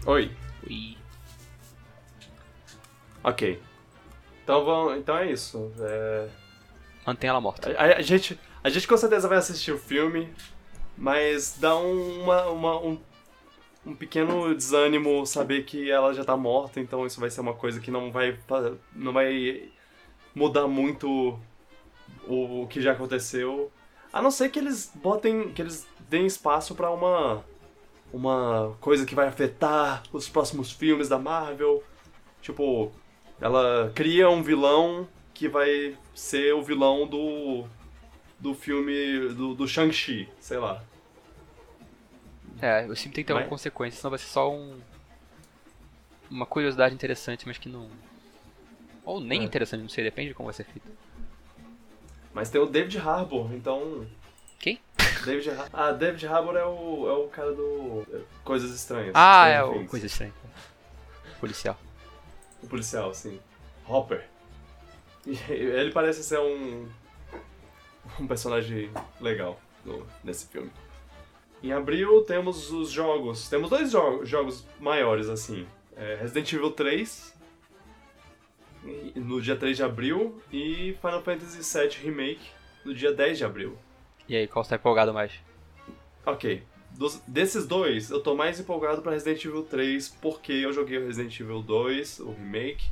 Oi. Ui. Ok. Então, vamos, então é isso. É, Mantém ela morta. a, a- gente, a gente com certeza vai assistir o filme, mas dá um- uma, uma- um, um pequeno desânimo saber que ela já tá morta, então isso vai ser uma coisa que não vai, não vai mudar muito o, o que já aconteceu. A não ser que eles botem, que eles deem espaço pra uma uma coisa que vai afetar os próximos filmes da Marvel. Tipo, ela cria um vilão que vai ser o vilão do do filme do, do Shang-Chi, sei lá. É, o filme tem que ter Vai? uma consequência, senão vai ser só um. Uma curiosidade interessante, mas que não. Ou nem É. interessante, não sei, depende de como vai ser feito. Mas tem o David Harbour, então Quem? David Har- Ah, David Harbour é o, é o cara do Coisas Estranhas. Ah, é o. Things. Coisa estranha. Policial. O policial, sim. Hopper. Ele parece ser um. um personagem legal no- nesse filme. Em abril temos os jogos. Temos dois jo- jogos maiores, assim. É Resident Evil 3, e- no dia 3 de abril, e Final Fantasy VII Remake, no dia 10 de abril. E aí, qual você tá empolgado mais? Ok. Dos- desses dois, eu tô mais empolgado pra Resident Evil 3 porque eu joguei o Resident Evil 2, o remake,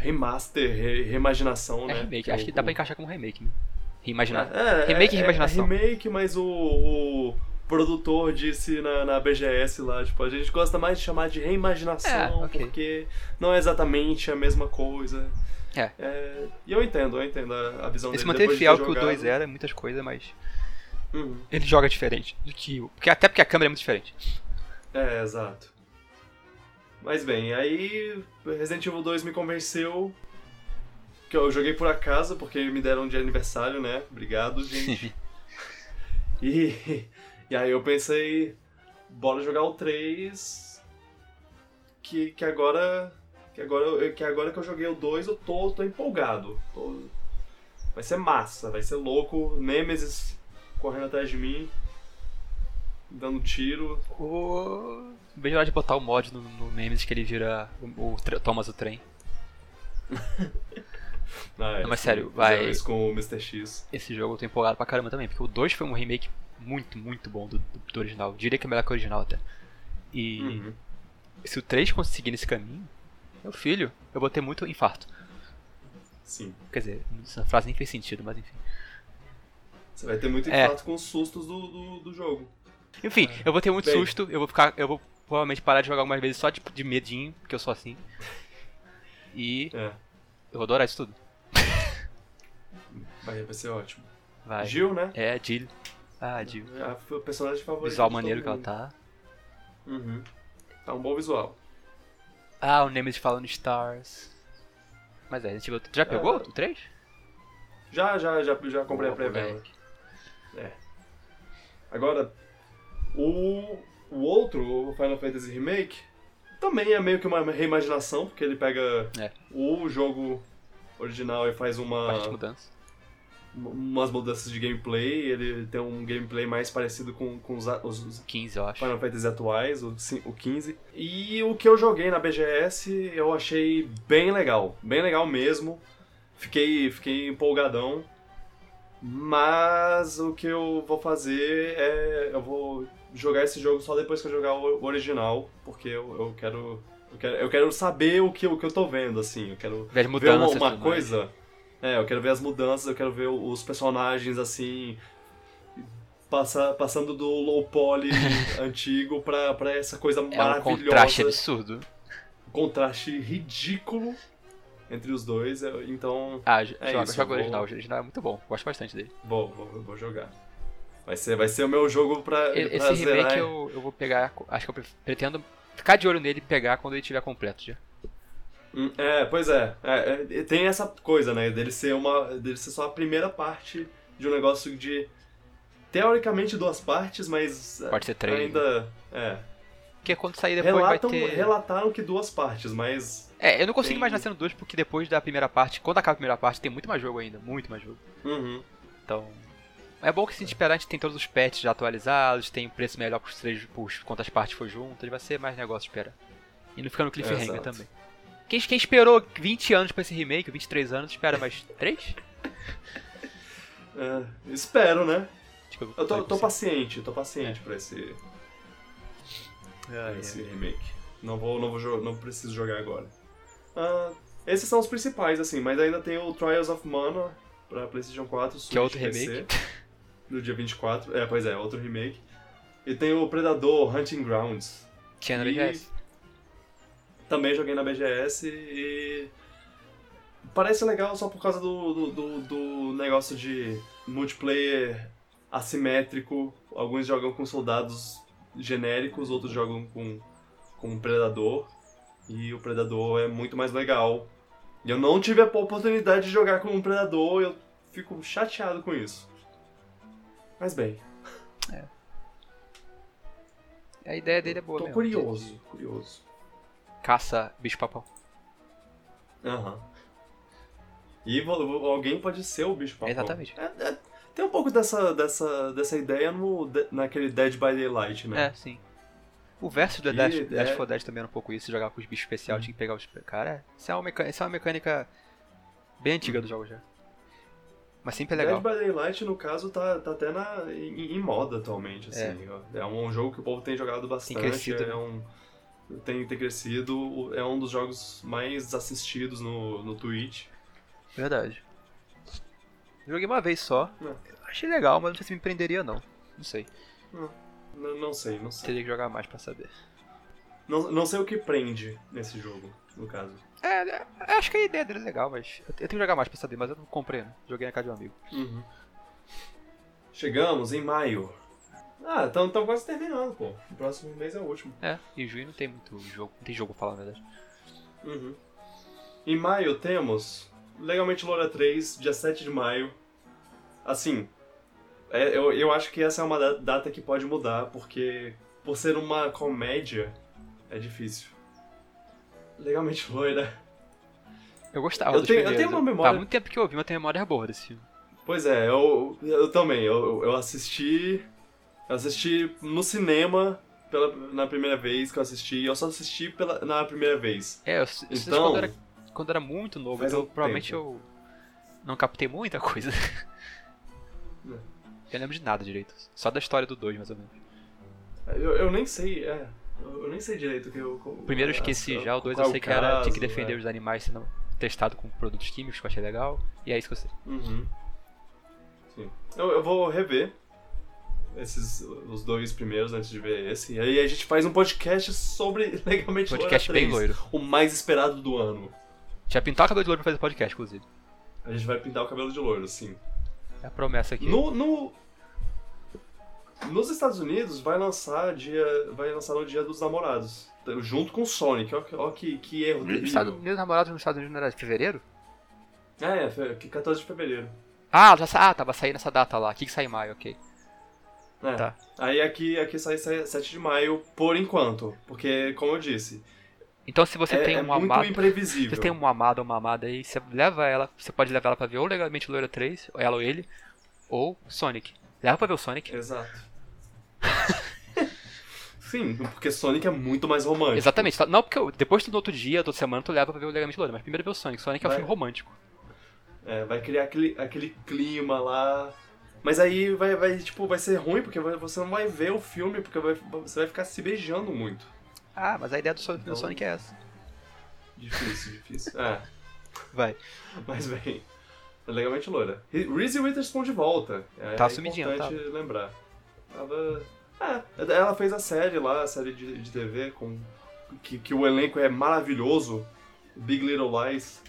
remaster, re- reimaginação, É né? remake, é acho o- que dá pra encaixar como remake, né? Reimaginar. É, é, Remake e é- é reimaginação. remake, mas o, o produtor disse na, na BGS lá, tipo, a gente gosta mais de chamar de reimaginação É, ok. porque não é exatamente a mesma coisa. É. e eu entendo, eu entendo a, a visão Ele se dele manteve depois de fiel ter que o jogado. 2 era, muitas coisas, mas. Uhum. Ele joga diferente do que. Porque, até porque a câmera é muito diferente. É, exato. Mas bem, aí Resident Evil 2 me convenceu. Que eu joguei por acaso, porque me deram de aniversário, né? Obrigado, gente. e, e aí eu pensei, bora jogar o 3. Que, que agora. Que agora, eu- que agora que eu joguei o 2, eu tô, tô empolgado. Tô- vai ser massa, vai ser louco. Nemesis correndo atrás de mim, dando tiro. O. Bem hora de botar o mod no, no Nemesis que ele vira o, o Thomas o trem. Ah, é, Não, mas sério, vai- isso com o Mr. X. Esse jogo eu tô empolgado pra caramba também, porque o 2 foi um remake muito, muito bom do, do, original. Diria que é melhor que o original até. E Uhum. se o 3 conseguir nesse caminho, meu filho, eu vou ter muito infarto. Sim. Quer dizer, essa frase nem fez sentido, mas enfim. Você vai ter muito É. impacto com os sustos do, do, do jogo. Enfim, eu vou ter muito Bem. susto, eu vou ficar. Eu vou provavelmente parar de jogar algumas vezes só de, de medinho, porque eu sou assim. E É. eu vou adorar isso tudo. Vai, vai ser ótimo. Vai. Gil, né? É, Jill. Ah, Jill. É a- o personagem favorito. Visual de maneiro que ela tá. Uhum. Tá um bom visual. Ah, o Nemesis falando Stars. Mas é, a gente já pegou É. o 3? Já, já, já, já comprei a Boa, pré-venda. moleque. Agora, o, o outro, o Final Fantasy Remake, também é meio que uma reimaginação, porque ele pega É. o jogo original e faz uma. Bastante mudança. Umas mudanças de gameplay, ele tem um gameplay mais parecido com, com os, os- os 15, eu acho. Final Fantasy atuais, o, cin- o 15. E o que eu joguei na BGS eu achei bem legal, bem legal mesmo. Fiquei, fiquei empolgadão. Mas o que eu vou fazer é. Eu vou jogar esse jogo só depois que eu jogar o original, porque eu, eu quero. Eu quero, eu quero saber o que, o que eu tô vendo, assim. Eu quero Ver ver uma, uma tudo mais. É, eu quero ver as mudanças, eu quero ver os personagens assim. Passa, passando do low poly antigo pra, pra essa coisa É um maravilhosa. contraste absurdo. contraste ridículo entre os dois. Então, Ah, É joga, isso, joga o original. vou- O original é muito bom. Gosto bastante dele. vou, vou, vou jogar. Vai ser, vai ser o meu jogo pra, E- pra Esse zerar. remake eu, eu vou pegar. Acho que eu pre- pretendo ficar de olho nele e pegar quando ele estiver completo já. Hum, É, pois é. É, é, Tem essa coisa, né? Dele ser uma. dele ser só a primeira parte de um negócio de. Teoricamente duas partes, mas Pode ser três. ainda. É. Porque quando sair depois Relatam, vai ter. Relataram que duas partes, mas. É, eu não consigo tem- imaginar sendo dois, porque depois da primeira parte, quando acaba a primeira parte, tem muito mais jogo ainda. Muito mais jogo. Uhum. Então. É bom que se a gente esperar, a gente tem todos os patches já atualizados, tem um preço melhor pros três, pros, quantas partes for juntas, vai ser mais negócio esperar. E não fica no cliffhanger Exato. também. Quem, quem esperou 20 anos pra esse remake, 23 anos, espera mais 3? É, espero, né? Tipo, Eu tô, é tô paciente, tô paciente pra esse, Ah, é. esse remake. Não vou, não vou não preciso jogar agora. Ah, esses são os principais, assim, mas ainda tem o Trials of Mana pra PlayStation 4, Switch, Que é outro PC, remake. no dia 24. É, pois é, outro remake. E tem o Predador Hunting Grounds. Tinha na E BGS. Também joguei na BGS e. Parece legal só por causa do, do, do- do negócio de multiplayer assimétrico. Alguns jogam com soldados genéricos, outros jogam com, com um predador. E o predador é muito mais legal. E eu não tive a oportunidade de jogar com um predador e eu fico chateado com isso. Mas bem, A ideia dele é boa tô mesmo. curioso, de- de curioso. Caça bicho-papão. Aham. E vo- alguém pode ser o bicho papão. Exatamente. É, é, tem um pouco dessa, dessa, dessa ideia no, naquele Dead by Daylight, né? É, sim. O verso do E Dash, é- Dash for Dead também era um pouco isso, jogar com os bichos especiais, tinha que pegar os. Cara, é- isso é uma mecânica, isso é uma mecânica bem antiga do jogo já. Mas sempre é legal. Dead by Daylight, no caso, tá, tá até na, em, em moda atualmente, assim. É. um jogo que o povo tem jogado bastante. crescido, é né? Tem, tem crescido. É um dos jogos mais assistidos no, no Twitch. Verdade. Joguei uma vez só. É. Achei legal, mas não sei se me prenderia não. Não sei. Não, não sei, não sei. Teria que jogar mais pra saber. Não, não sei o que prende nesse jogo, no caso. É, é, acho que a ideia dele é legal, mas eu tenho que jogar mais pra saber, mas eu não comprei, né? Joguei na casa de um amigo. Uhum. Chegamos em maio. Ah, estamos quase terminando, pô. O próximo mês é o último. É, e junho não tem muito jogo, não tem jogo pra falar, na verdade. Uhum. Em maio temos Legalmente Loura 3, dia 7 de maio. Assim, é, eu, eu acho que essa é uma da- data que pode mudar, porque por ser uma comédia, é difícil. Legalmente Loira. Eu gostava Eu tenho- eu tenho uma memória- Há muito tempo que eu ouvi, mas tenho memória boa desse filme. Pois é, eu, eu também. Eu, eu assisti. Eu assisti no cinema pela, na primeira vez que eu assisti. Eu só assisti pela, na primeira vez. É, eu assisti Então, quando, era, quando era muito novo, então um provavelmente tempo. eu não captei muita coisa. É. Eu não lembro de nada direito. Só da história do 2, mais ou menos. Eu, eu nem sei, é. Eu, eu nem sei direito que eu. O primeiro eu esqueci já, o 2 eu sei que era tinha que defender os animais sendo testado com produtos químicos, que eu achei legal. E é isso que eu sei. Uhum. Sim. Eu, eu vou rever esses os dois primeiros antes de ver esse. E aí a gente faz um podcast sobre Legalmente Podcast Loura bem 3, loiro. O mais esperado do ano. Já pintar o cabelo de loiro pra fazer podcast, inclusive. A gente vai pintar o cabelo de loiro, sim. É a promessa aqui. No, no- Nos Estados Unidos vai lançar dia. Vai lançar no dia dos namorados. Junto com o Sonic. Que- ó que, que erro Nos terrível. Estados Unidos, namorados nos Estados Unidos não era de fevereiro? É, é, que 14 de fevereiro. Ah, já ah, tava saindo essa data lá. Aqui que sai em maio, ok. É. Tá. Aí aqui, aqui sai 7 de maio por enquanto. Porque, como eu disse, Então se você é, tem é um muito amado. imprevisível. Você tem um amado ou uma amada aí, você leva ela, você pode levar ela pra ver ou Legalmente Loira 3, ou ela ou ele, ou Sonic. Leva pra ver o Sonic. Exato. Sim, porque Sonic é muito mais romântico. Exatamente. só- Não porque eu- depois do outro dia, toda semana, tu leva pra ver o Legalmente Loira, mas primeiro ver o Sonic. Sonic é um Vai. filme romântico. É, vai criar aquele, aquele clima lá. Mas aí vai, vai, tipo, vai ser ruim, porque você não vai ver o filme, porque vai- você vai ficar se beijando muito. Ah, mas a ideia do Sonic, Então- do Sonic é essa. Difícil, difícil. É, Vai. mas bem. É legalmente loira. Re- Reese Witherspoon de volta. É, Tá é sumidinha, importante lembrar. Tava. É, ela fez a série lá, a série de, de TV, com, que, que o elenco é maravilhoso. Big Little Lies.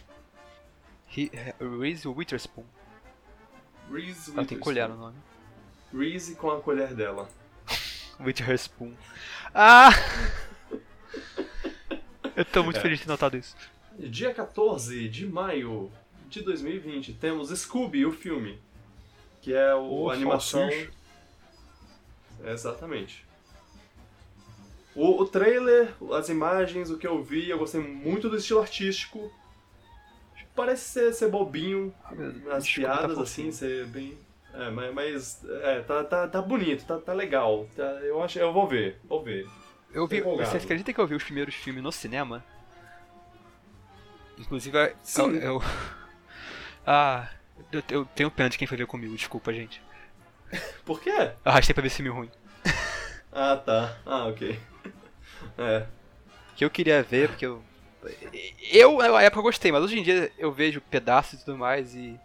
He- Reese Witherspoon. Reese Ela tem colher no nome. Reese com a colher dela. Witherspoon. Ah! Eu tô muito É. feliz de ter notado isso. Dia 14 de maio de 2020, temos Scooby, o filme. Que é o, O animação. salsicha. Exatamente. O, o trailer, as imagens, o que eu vi, eu gostei muito do estilo artístico. Parece ser, ser bobinho, Ah, as piadas assim, ser bem. É, mas, mas é, tá, tá, tá bonito, tá, tá legal. Tá, eu acho, eu vou ver, vou ver. Eu vi, você acredita que eu vi os primeiros filmes no cinema? Inclusive, Sim. eu, eu- ah, eu, eu tenho pena de quem foi ver comigo, desculpa, gente. Por quê? Eu arrastei pra ver filme ruim. Ah, tá. Ah, ok. É. Que eu queria ver, porque eu. Eu, na época, eu gostei, mas hoje em dia eu vejo pedaços e tudo mais e.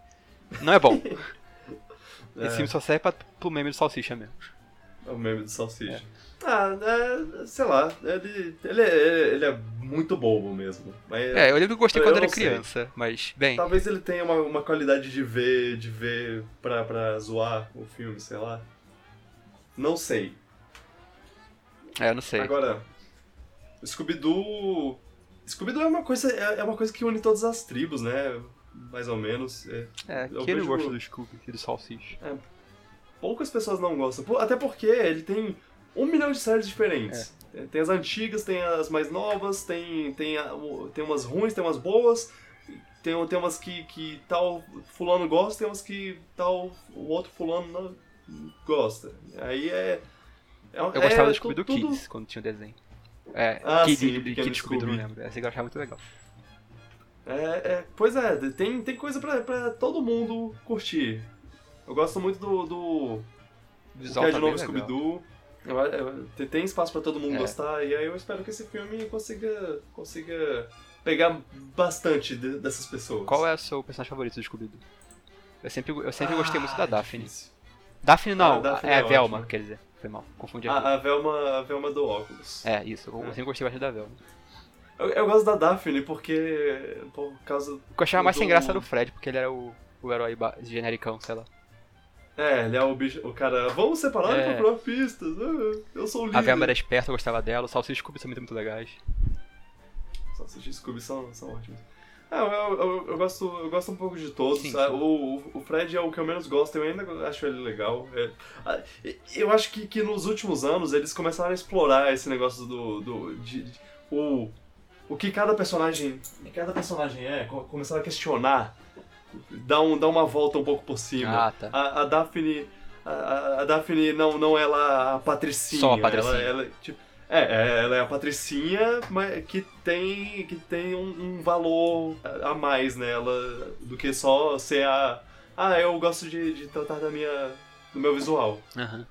Não é bom. é. Esse filme só serve pra, pro meme do Salsicha mesmo. É o meme do Salsicha. Ah, é, sei lá, ele, ele, é, ele é muito bobo mesmo. Mas É, eu lembro que eu gostei quando era sei. criança, mas, bem. talvez ele tenha uma, uma qualidade de ver, de ver pra, pra zoar o filme, sei lá. Não sei. É, eu não sei. Agora, Scooby-Doo... Scooby-Doo é uma coisa é, é uma coisa que une todas as tribos, né? Mais ou menos. É, É, vejo- gosta do Scooby e do Salsicha? poucas pessoas não gostam. Até porque ele tem um milhão de séries diferentes. É. Tem as antigas, tem as mais novas, tem, tem, tem umas ruins, tem umas boas, tem, tem umas que, que tal fulano gosta, tem umas que tal o outro fulano não gosta. Aí é... é Eu gostava é do Scooby do tudo- Kids quando tinha o desenho. É, Ah, Kid, sim, Kid, Pequeno Kid Scooby, não Scooby. lembro. Essa eu achava muito legal. É, é, pois é, tem, tem coisa pra, pra todo mundo curtir. Eu gosto muito do, do O o visual que é tá de novo bem legal. Scooby-Doo. Tem- espaço pra todo mundo É. gostar, e aí eu espero que esse filme consiga, consiga pegar bastante de- dessas pessoas. Qual é o seu personagem favorito do Scooby-Doo? Eu sempre, eu sempre gostei muito da Ah, Daphne. difícil. Daphne não, Ah, Daphne é a é Velma, quer dizer. Foi mal, confundi. A, a, Velma, a Velma do óculos. É, isso, eu É. sempre gostei bastante da Velma. Eu, eu gosto da Daphne porque. por causa. O que eu achava mais sem do- graça era o Fred, porque ele era o, o herói genericão, sei lá. É, ele é o bicho. O cara. Vamos separar É. e procurar pistas. ah, Eu sou o líder. A Velma era esperta, eu gostava dela, o Salsicha e Scooby são muito, muito legais. Salsicha e Scooby são, são ótimos. É, eu, eu, eu, gosto, eu gosto um pouco de todos. Sim, sim. O, o- Fred é o que eu menos gosto, eu ainda acho ele legal. É, ah, eu acho que, que nos últimos anos eles começaram a explorar esse negócio do. do de, de- o, o que cada personagem. Cada personagem é, co- começaram a questionar. Dar, um, dar uma volta um pouco por cima. Ah, tá. A, a Daphne. A, a- a Daphne não, não é lá a Patricinha. Só a Patricinha. Ela, ela, tipo, é, é, ela é a Patricinha, mas que tem, que tem um, um valor a mais nela do que só ser a. Ah, eu gosto de, de tratar da minha, do meu visual. Aham.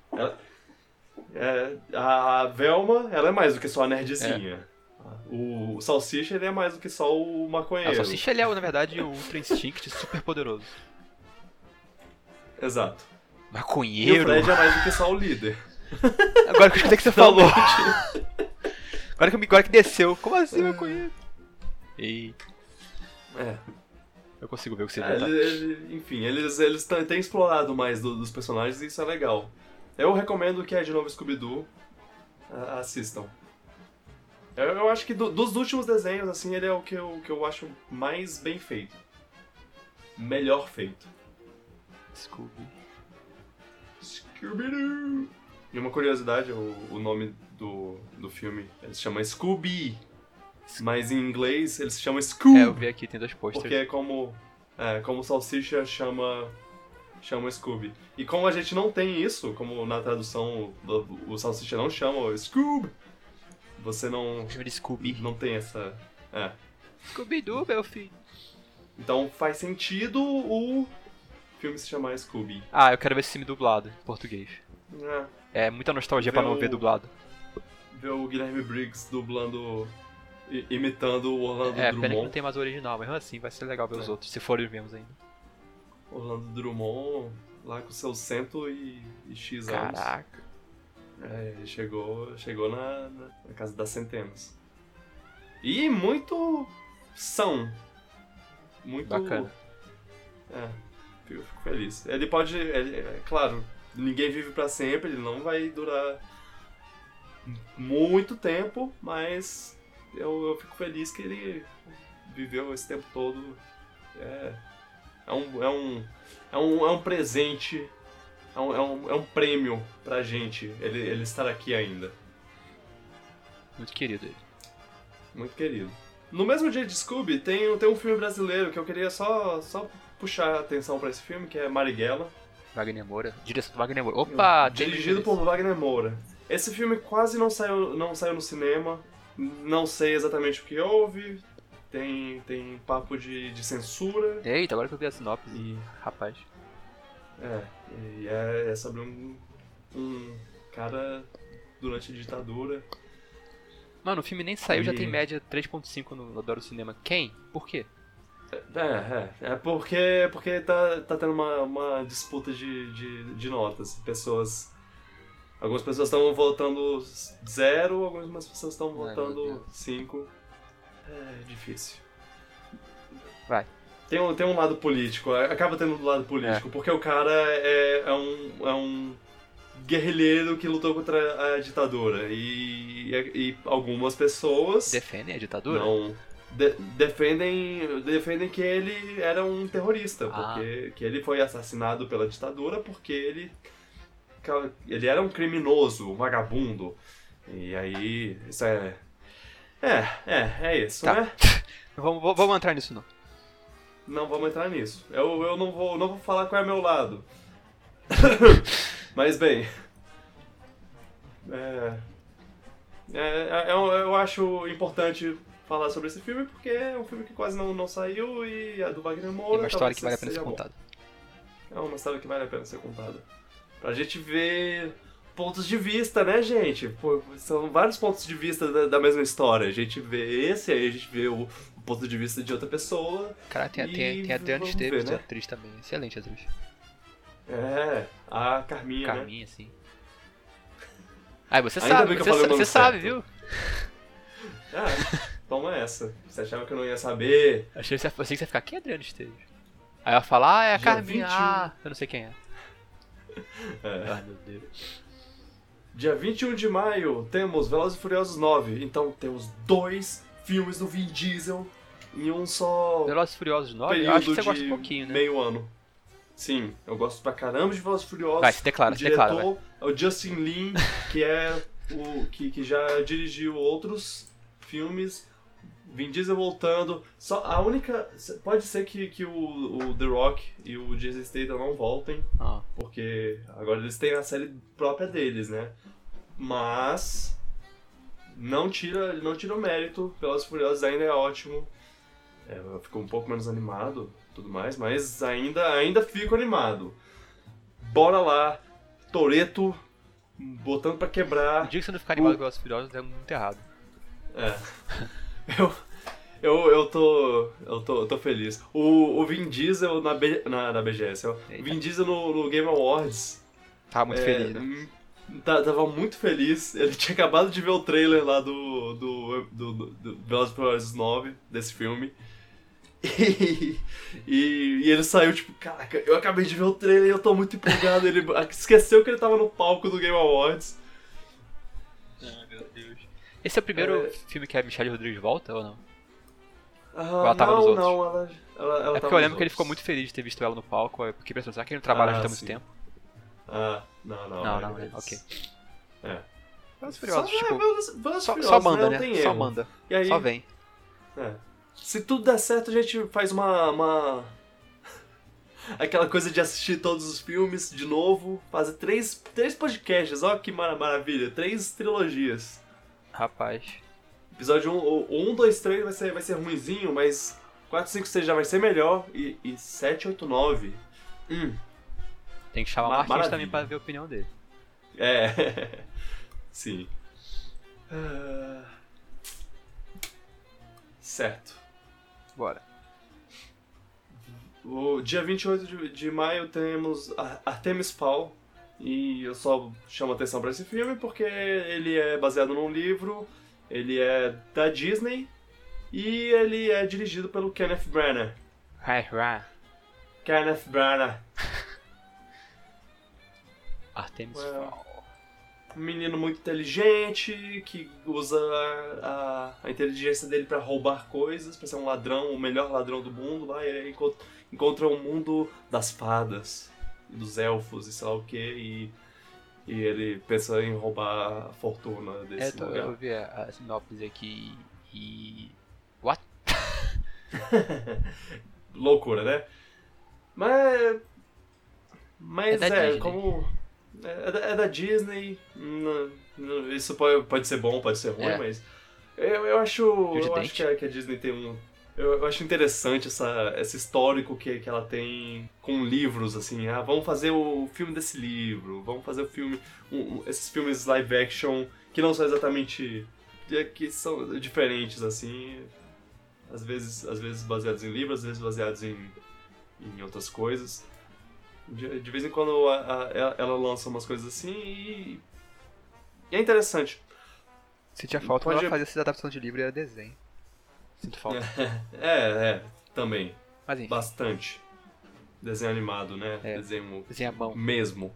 É, a Velma, ela é mais do que só a nerdzinha. O, o Salsicha, ele é mais do que só o Ah, maconheiro. O Salsicha ele é, na verdade, o Ultra Instinct super poderoso. Exato. E o Maconheiro? Fred é mais do que só o líder. Agora que eu escutei que você falou. agora, que, eu me- agora que desceu. Como assim, maconheiro? E É. eu consigo ver o que você É, tá? ele- ele- enfim, eles, eles têm explorado mais do- dos personagens e isso é legal. Eu recomendo que é de novo Scooby-Doo. a- assistam. Eu, eu acho que do- dos últimos desenhos, assim, ele é o que eu, que eu acho mais bem feito. Melhor feito. Scooby. Scooby-Doo! E uma curiosidade, o, o nome do, do filme, ele se chama Scooby. Mas em inglês ele se chama Scoob. É, eu vi aqui, tem dois posters. Porque é como, é, como Salsicha chama, chama Scooby. E como a gente não tem isso, como na tradução o, o Salsicha não chama Scoob, você não, Chama de Scooby. não tem essa... É. Scooby-Doo, meu filho. Então faz sentido o filme se chamar Scooby. Ah, eu quero ver esse filme dublado, em português. É, É muita nostalgia pra não ver dublado. ver o Guilherme Briggs dublando, imitando o Orlando É, pena que não Drummond. tem mais o original, mas assim vai ser legal ver os É. outros, se forem os mesmos ainda. Orlando Drummond lá com seus cento e, e X anos. Caraca. É, ele chegou, chegou na, na, na casa das centenas. E muito são. Muito. Bacana. É, eu fico feliz. Ele pode. ele- é claro, ninguém vive pra sempre, ele não vai durar muito tempo, mas eu, eu fico feliz que ele viveu esse tempo todo. É, é, um, é, um, é, um, é um presente, é um, é, um, é um prêmio pra gente ele, ele estar aqui ainda. Muito querido ele. Muito querido. No mesmo dia de Scooby, tem, tem um filme brasileiro que eu queria só, só puxar a atenção pra esse filme, que é Marighella. Wagner Moura. Direção do Wagner Moura. Opa, Dirigido por Wagner Moura. Esse filme quase não saiu, não saiu no cinema. Não sei exatamente o que houve. Tem, tem papo de, de censura. Eita, agora que eu vi a sinopse. E, Rapaz. é, e é, é sobre um, um cara durante a ditadura. Mano, o filme nem saiu, já E- tem média 3.5 no Adoro Cinema. Quem? Por quê? É, é, é porque, porque tá, tá tendo uma, uma disputa de, de, de notas. Pessoas. Algumas pessoas estão votando zero, algumas pessoas estão votando cinco. É difícil. Vai. Tem um, tem um lado político, é, acaba tendo um lado político, porque o cara é, é, um, é um guerrilheiro que lutou contra a ditadura. E, e, algumas pessoas Defendem a ditadura? não de- defendem defendem que ele era um terrorista Ah. porque que ele foi assassinado pela ditadura porque ele ele era um criminoso um vagabundo e aí isso é é é é isso Tá. né Vamos, vamos- vamos entrar nisso não. não vamos entrar nisso eu, eu não vou não vou falar qual é meu lado mas bem é, é, é, eu, eu acho importante falar sobre esse filme porque é um filme que quase não, não saiu e é do Wagner Moura. uma história que vale a pena ser contada. É uma história que vale a pena ser contada. Pra gente ver pontos de vista, né, gente? Pô, são vários pontos de vista da, da mesma história. A gente vê esse, aí a gente vê o, o ponto de vista de outra pessoa. Cara, tem, E tem, tem a Adriana Esteves, né? atriz também. Excelente atriz. É, a Carminha, né? Carminha, assim. Ai, você Ainda sabe, você, você sabe, certo. viu? Ah, toma essa. Você achava que eu não ia saber? Achei que você, achei que você ia ficar, quem é Adriana Esteves? Aí ela fala, ah, é a Dia Carminha, 21. ah, eu não sei quem é. É. Ai, meu Deus. Dia 21 de maio temos Velozes e Furiosos 9. Então temos dois filmes do Vin Diesel em um só Velozes e Furiosos 9, eu acho que você gosta um pouquinho, né? meio ano. Sim, eu gosto pra caramba de Velozes e Furiosos. Vai, se declara, o se declara, é o Justin Lin, que é o que, que já dirigiu outros filmes. Vin Diesel voltando. Só a única. Pode ser que, que o, o The Rock e o Jason Statham não voltem, Ah, porque agora eles têm a série própria deles, né? Mas não tira, não tira o mérito. Pelas Furiosas ainda é ótimo. É, ficou um pouco menos animado, tudo mais, mas ainda ainda fico animado. Bora lá, Toreto botando pra o quebrar. dia que você não ficar animado com Velozes e Furiosos é muito errado. É. Eu, eu, eu tô. Eu tô, eu tô feliz. O, o Vin Diesel na, B, na, na BGS. O. Vin Diesel no, no Game Awards. Tava muito é, feliz, né? hum, tá- Tava muito feliz. Ele tinha acabado de ver o trailer lá do. do. do, do, do Velozes Furiosos 9, desse filme. E, e, e ele saiu tipo, caraca, eu acabei de ver o trailer e eu tô muito empolgado. Ele esqueceu que ele tava no palco do Game Awards. Esse é o primeiro É. filme que a Michelle Rodrigues volta ou não? Ah, ela tava não, nos outros? não, ela, ela, ela é porque eu lembro nos que ele ficou outros. muito feliz de ter visto ela no palco, é porque pensou, será que ele não trabalha Ah, há muito tempo? Ah, não, não. Não, é, não, né? eles- Ok. É. Velozes Furiosos, tipo, é, Velozes- só, só manda, Não né? tem Só manda. E aí, Só vem. é. Se tudo der certo, a gente faz uma, uma... Aquela coisa de assistir todos os filmes de novo, fazer três, três podcasts, ó que mara- maravilha, três trilogias. Rapaz. Episódio 1, um, um, 2, 3 vai ser, vai ser ruimzinho, mas 4, 5, 6 já vai ser melhor, e, e 7, 8, 9... Hum, Tem que chamar o Ma- Marquinhos maravilha. também pra ver a opinião dele. É. Sim. Ah, Certo. Bora. O dia 28 de, de maio temos Ar- Artemis Fowl. E eu só chamo atenção pra esse filme porque ele é baseado num livro, ele é da Disney e ele é dirigido pelo Kenneth Branagh. Hai. Kenneth Branagh. Artemis. Fowl. Um menino muito inteligente, que usa a, a, inteligência dele pra roubar coisas, pra ser um ladrão, o melhor ladrão do mundo lá, e ele encontra, encontra o mundo das fadas, dos elfos e sei lá o que, e, e ele pensa em roubar a fortuna É, desse tô- lugar. eu vi a, a sinopse aqui e. What? Loucura, né? Mas Mas É é, como. É, é da, é Disney. isso pode, pode ser bom, pode ser ruim, É. mas. Eu, eu acho. Eu acho que a, que a Disney tem um. Eu, acho interessante essa, esse histórico que, que ela tem com livros, assim. Ah, vamos fazer o filme desse livro, vamos fazer o filme. um- esses filmes live action que não são exatamente. que- são diferentes, assim. Às vezes, às vezes baseados em livros, às vezes baseados em, em outras coisas. De, de vez em quando a- a- ela, lança umas coisas assim e. e é interessante. Sentia falta Pode- ela fazia essa adaptação de livro e era desenho. Sinto falta. É, é, também. Mas Bastante. Desenho animado, né? É. Desenho desenho à mão. mesmo.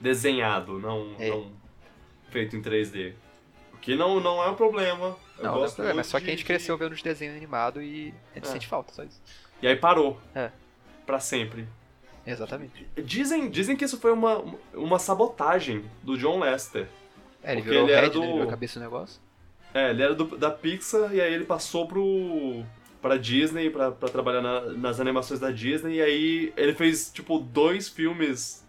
Desenhado, não, É. não feito em 3D. O que não, não é um problema. Eu Não, não é gosto problema, é só que a de- gente cresceu vendo os desenhos animados e a gente É. sente falta, só isso. E aí parou. É. Pra sempre. Exatamente. Dizem, dizem que isso foi uma, uma sabotagem do John Lester. É, ele Porque virou ele head, né? do- Ele virou a cabeça do negócio. É, ele era do- da Pixar e aí ele passou pro pra Disney, pra, pra trabalhar na- nas animações da Disney, e aí ele fez, tipo, dois filmes,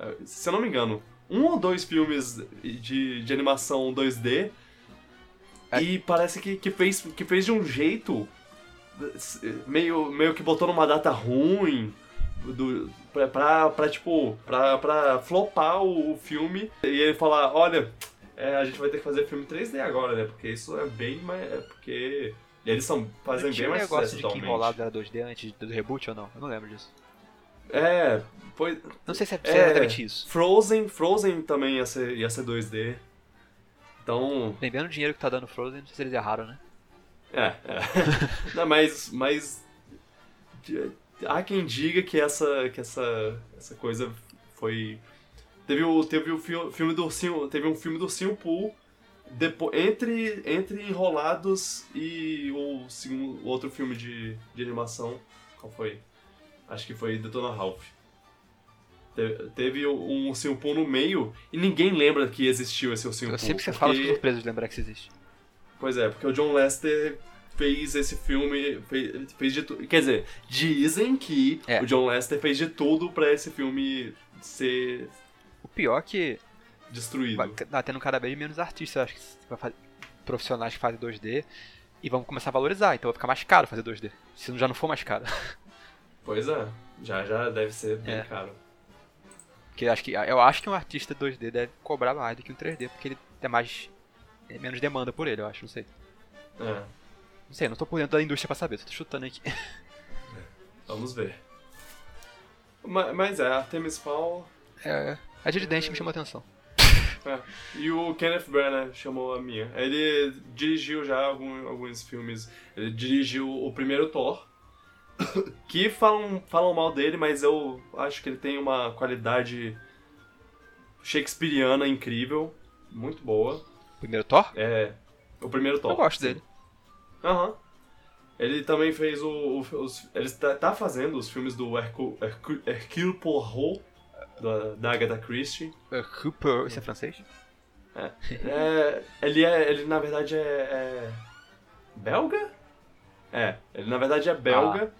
eh, se eu não me engano, um ou dois filmes de, de animação 2D, É. e parece que, que, fez, que fez de um jeito meio, meio que botou numa data ruim, do, pra, pra, pra, tipo, pra, pra flopar o, o filme, e ele falar, olha, é, a gente vai ter que fazer filme 3D agora, né? Porque isso é bem mais. É porque. Eles são, fazem bem mais negócio sucesso de que enrolado era 2D antes do reboot ou não? Eu não lembro disso. É, pois. Não sei se é, se É. é exatamente isso. Frozen, Frozen também ia ser, ia ser 2D. Então. Lembrando o dinheiro que tá dando Frozen, não sei se eles erraram, né? É, é. Não, mas. Mas. Há quem diga que essa. que essa. essa coisa foi. Teve o, teve o fi- filme do Ursinho. Teve um filme do Ursinho Pooh. Depois, entre, entre Enrolados e o, segundo, o outro filme de, de animação. Qual foi? Acho que foi Detona Ralph. Teve, teve um Ursinho Pooh no meio e ninguém lembra que existiu esse Ursinho Eu Pooh. sempre que você fala, eu porque- fico surpreso de lembrar que isso existe. Pois é, porque o John Lester fez esse filme, fez, fez de tudo. Quer dizer, dizem que É. o John Lester fez de tudo pra esse filme ser pior é que destruído. vai tá tendo cada vez menos artistas, eu acho que vai fazer, profissionais que fazem 2D e vão começar a valorizar, então vai ficar mais caro fazer 2D. Se não- já não for mais caro. Pois é, já já deve ser bem É. caro. Porque eu acho que, eu acho que um artista 2D deve cobrar mais do que um 3D, porque ele tem mais. É menos demanda por ele, eu acho, não sei. É, Não sei, não tô por dentro da indústria pra saber, tô chutando aqui. vamos ver. Ma- Mas é, Artemis Fowl É, a de dente me chamou a atenção. é. e o Kenneth Branagh chamou a minha. Ele dirigiu já algum- alguns filmes. Ele dirigiu o primeiro Thor, que falam, falam mal dele, mas eu acho que ele tem uma qualidade shakespeariana incrível, muito boa. Primeiro Thor? É, o primeiro Thor. eu gosto dele. Aham. Ele também fez o, o- os. Ele tá, tá fazendo os filmes do Hercule, Hercule, Hercule Poirot, da, da Agatha Christie. Uh, Cooper, isso é francês? É, ele é. Ele na verdade é. é belga? É, ele na verdade é belga,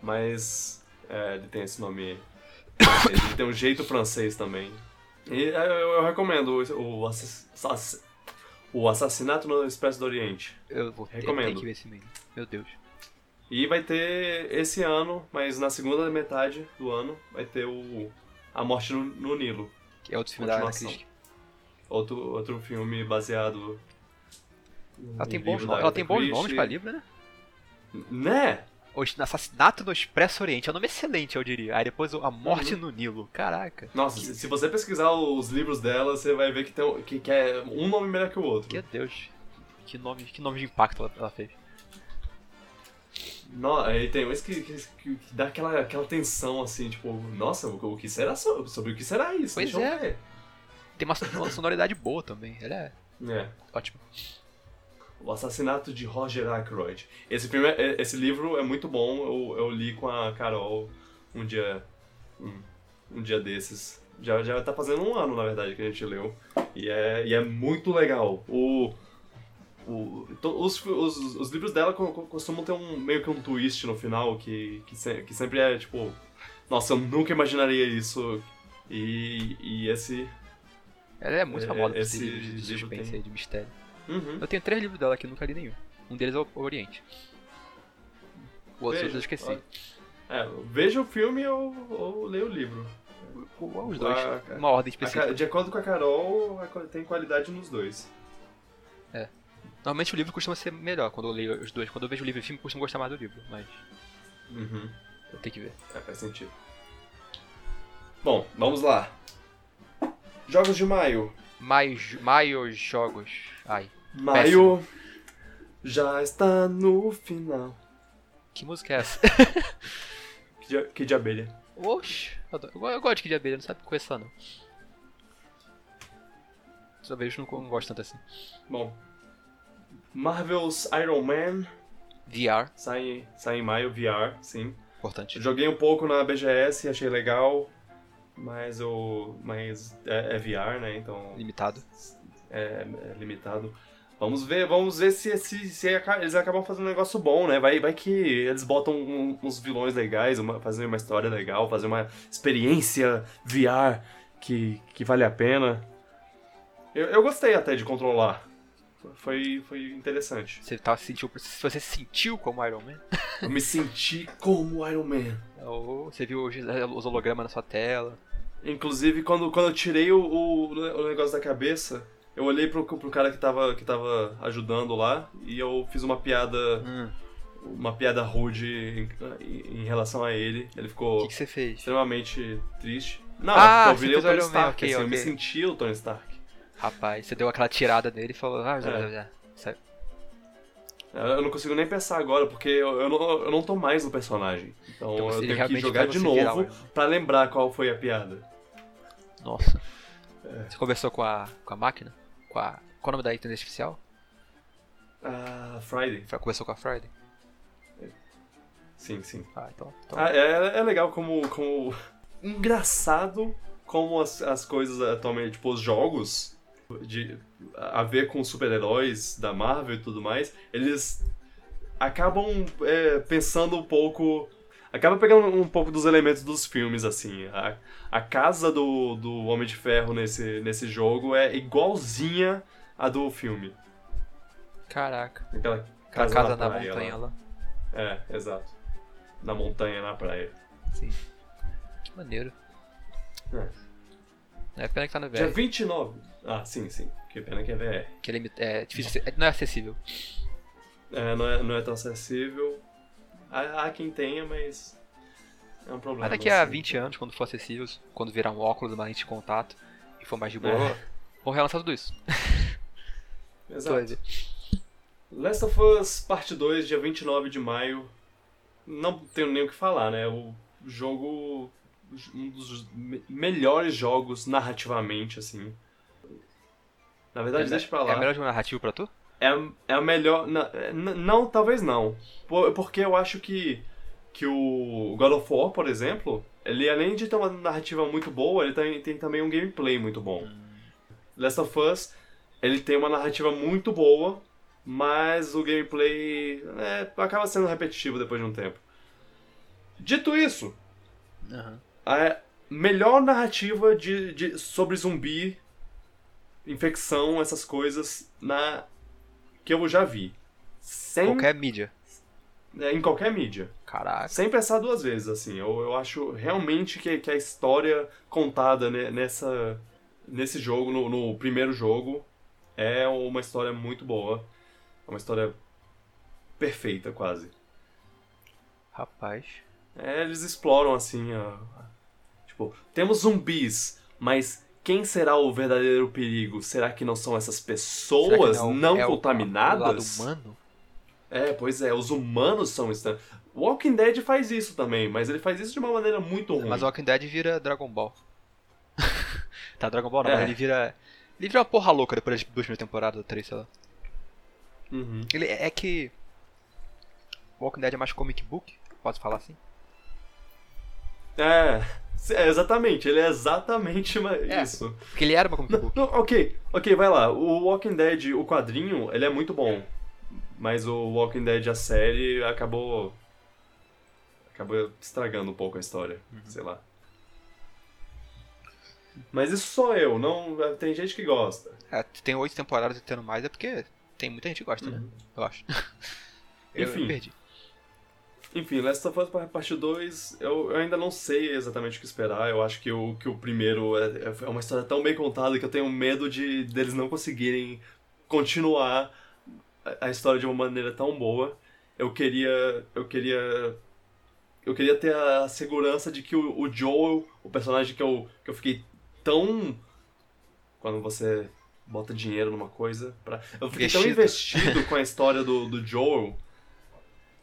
mas. é, ele tem esse nome. Ele tem um jeito francês também. E é, eu, eu recomendo o, o, assass- o Assassinato no Expresso do Oriente. Eu vou ter, Recomendo. tenho que ver esse menino. Meu Deus. E vai ter esse ano, mas na segunda metade do ano, vai ter o A Morte no, no Nilo. Que é outro filme da Continuação. Christie. Outro, outro filme baseado. Ela tem bons, ela Agatha tem bons Christie. nomes pra livro, né? Né? O Assassinato no Expresso Oriente. É um nome excelente, eu diria. Aí depois A Morte Uhum. no Nilo. Caraca. Nossa, se, se você pesquisar os livros dela, você vai ver que, tem, que, que é um nome melhor que o outro. Meu Deus. Que nome, que nome de impacto ela, ela fez. No, aí tem uns que, que, que dá aquela, aquela tensão assim, tipo, nossa, o, o que será so- sobre o que será isso? Pois Deixa é. ver. Tem uma, sonoridade boa também. Ela é É. ótima. O Assassinato de Roger Ackroyd. Esse, filme é- esse livro é muito bom, eu, eu li com a Carol um dia. Um, um dia desses. Já, já tá fazendo um ano, na verdade, que a gente leu. E é, e é muito legal. O. o to- os, os, os livros dela co- co- costumam ter um meio que um twist no final que, que, se- que sempre é tipo. Nossa, eu nunca imaginaria isso. E, e esse. Ela é muito É, famosa por esse livro de suspense tem- aí, de mistério. Uhum. Eu tenho três livros dela aqui, nunca li nenhum. Um deles é o Oriente. O outro Veja, eu esqueci. É, veja o filme ou, ou leia o livro. O- Os dois, a- uma ordem A Ca- específica. de acordo com a Carol, a tem qualidade nos dois. Normalmente o livro costuma ser melhor quando eu leio os dois. Quando eu vejo o livro e o filme, eu costumo gostar mais do livro, mas Uhum. eu tenho que ver. É, faz sentido. Bom, vamos lá. Jogos de maio. Maio, maio jogos. Ai, Maio já está no final. que música é essa? Que de, que de abelha. Oxi, eu, eu eu gosto de Kid de Abelha, não sabe conhecer não. Só vejo não, não gosto tanto assim. Bom. Marvel's Iron Man. VR, Sai, sai em maio, VR, sim. importante. Joguei um pouco na BGS, achei legal. Mas o. Mas é, é VR, né? Então. Limitado. é, é limitado. Vamos ver, vamos ver se, se, se eles acabam fazendo um negócio bom, né? Vai, vai que eles botam um- uns vilões legais, uma, fazer uma história legal, fazer uma experiência VR que, que vale a pena. Eu, eu gostei até de controlar. Foi, foi interessante. Você tá, sentiu, se você se sentiu como Iron Man, Eu me senti como Iron Man. ou você viu os, os hologramas na sua tela. Inclusive, quando, quando eu tirei o, o, o negócio da cabeça, eu olhei pro, pro cara que tava, que tava ajudando lá e eu fiz uma piada Hum, uma piada rude em, em relação a ele. Ele ficou que, que extremamente triste. Não, Ah, é eu virei o Tony Man, Stark, ok, assim, eu me senti o Tony Stark. Rapaz, você deu aquela tirada nele e falou, ah, já, É. já, já. Eu não consigo nem pensar agora, porque eu, eu, não, eu não tô mais no personagem. Então, Então, eu tenho que jogar de novo Man. pra lembrar qual foi a piada. Nossa. É. Você conversou com a, com a máquina? Com a, qual é o nome da inteligência artificial? Ah, Friday. Conversou com a Friday? Sim, sim. Ah, então. então Ah, é, é legal como, como. Engraçado como as, as coisas atualmente, tipo, os jogos de, a ver com super-heróis da Marvel e tudo mais, eles acabam é, pensando um pouco. Acaba pegando um pouco dos elementos dos filmes, assim. A, a casa do, do Homem de Ferro nesse, nesse jogo é igualzinha a do filme. Caraca. Aquela casa, casa na, na praia montanha lá. lá. É, exato. Na montanha, na praia. Sim. Que maneiro. É. É pena que tá no Dia VR. 29. Ah, sim, sim. Que pena que é VR. Que é, é difícil, não é acessível. É, não, é, não é tão acessível. Há, há quem tenha, mas. É um problema. Mas daqui a assim. 20 anos, quando for acessível, quando virar um óculos, uma lente de contato e for mais de boa, É. vão relançar tudo isso. Exato. Last of Us Parte 2, dia 29 de maio. Não tenho nem o que falar, né? O jogo. Um dos me- melhores jogos narrativamente, assim. Na verdade, deixa pra lá. É o melhor jogo narrativo pra tu? É, é a melhor. na- n- Não, talvez não. Por- Porque eu acho que, que o God of War, por exemplo, ele além de ter uma narrativa muito boa, ele tem, tem também um gameplay muito bom. Last of Us, ele tem uma narrativa muito boa, mas o gameplay é, acaba sendo repetitivo depois de um tempo. Dito isso, Aham. a melhor narrativa de, de- sobre zumbi, infecção, essas coisas, na que eu já vi. Sem, Qualquer mídia. é, em qualquer mídia. Caraca. Sem pensar duas vezes, assim. Eu, eu acho realmente que, que a história contada ne- nessa, nesse jogo, no, no primeiro jogo, é uma história muito boa. É uma história perfeita, quase. Rapaz. É, eles exploram assim, a- tipo, temos zumbis, mas quem será o verdadeiro perigo? Será que não são essas pessoas não, é o- contaminadas? O lado humano? É, pois é, os humanos são estranhos. Walking Dead faz isso também, mas ele faz isso de uma maneira muito ruim. Mas o Walking Dead vira Dragon Ball. tá, Dragon Ball não, É. mas ele vira. Ele vira uma porra louca depois das duas primeiras temporadas, três, sei lá. Uhum. Ele é que. Walking Dead é mais comic book, posso falar assim? É, é, exatamente, ele é exatamente É. isso. Porque ele era uma comic Não, book. não, ok, ok, vai lá. O Walking Dead, o quadrinho, ele é muito bom. Mas o Walking Dead, a série, acabou. acaba estragando um pouco a história, sei lá. Mas isso sou eu, não. Tem gente que gosta. É, tem oito temporadas e tendo mais é porque tem muita gente que gosta, né? Eu acho. eu, Enfim. eu perdi. Enfim, Last of Us Parte 2, eu, eu ainda não sei exatamente o que esperar. Eu acho que o, que o primeiro é, é uma história tão bem contada que eu tenho medo de deles não conseguirem continuar a, a história de uma maneira tão boa. Eu queria. Eu queria. Eu queria ter a segurança de que o, o Joel, o personagem que eu, que eu fiquei tão. Quando você bota dinheiro numa coisa. Pra, eu fiquei tão Investido. investido com a história do, do Joel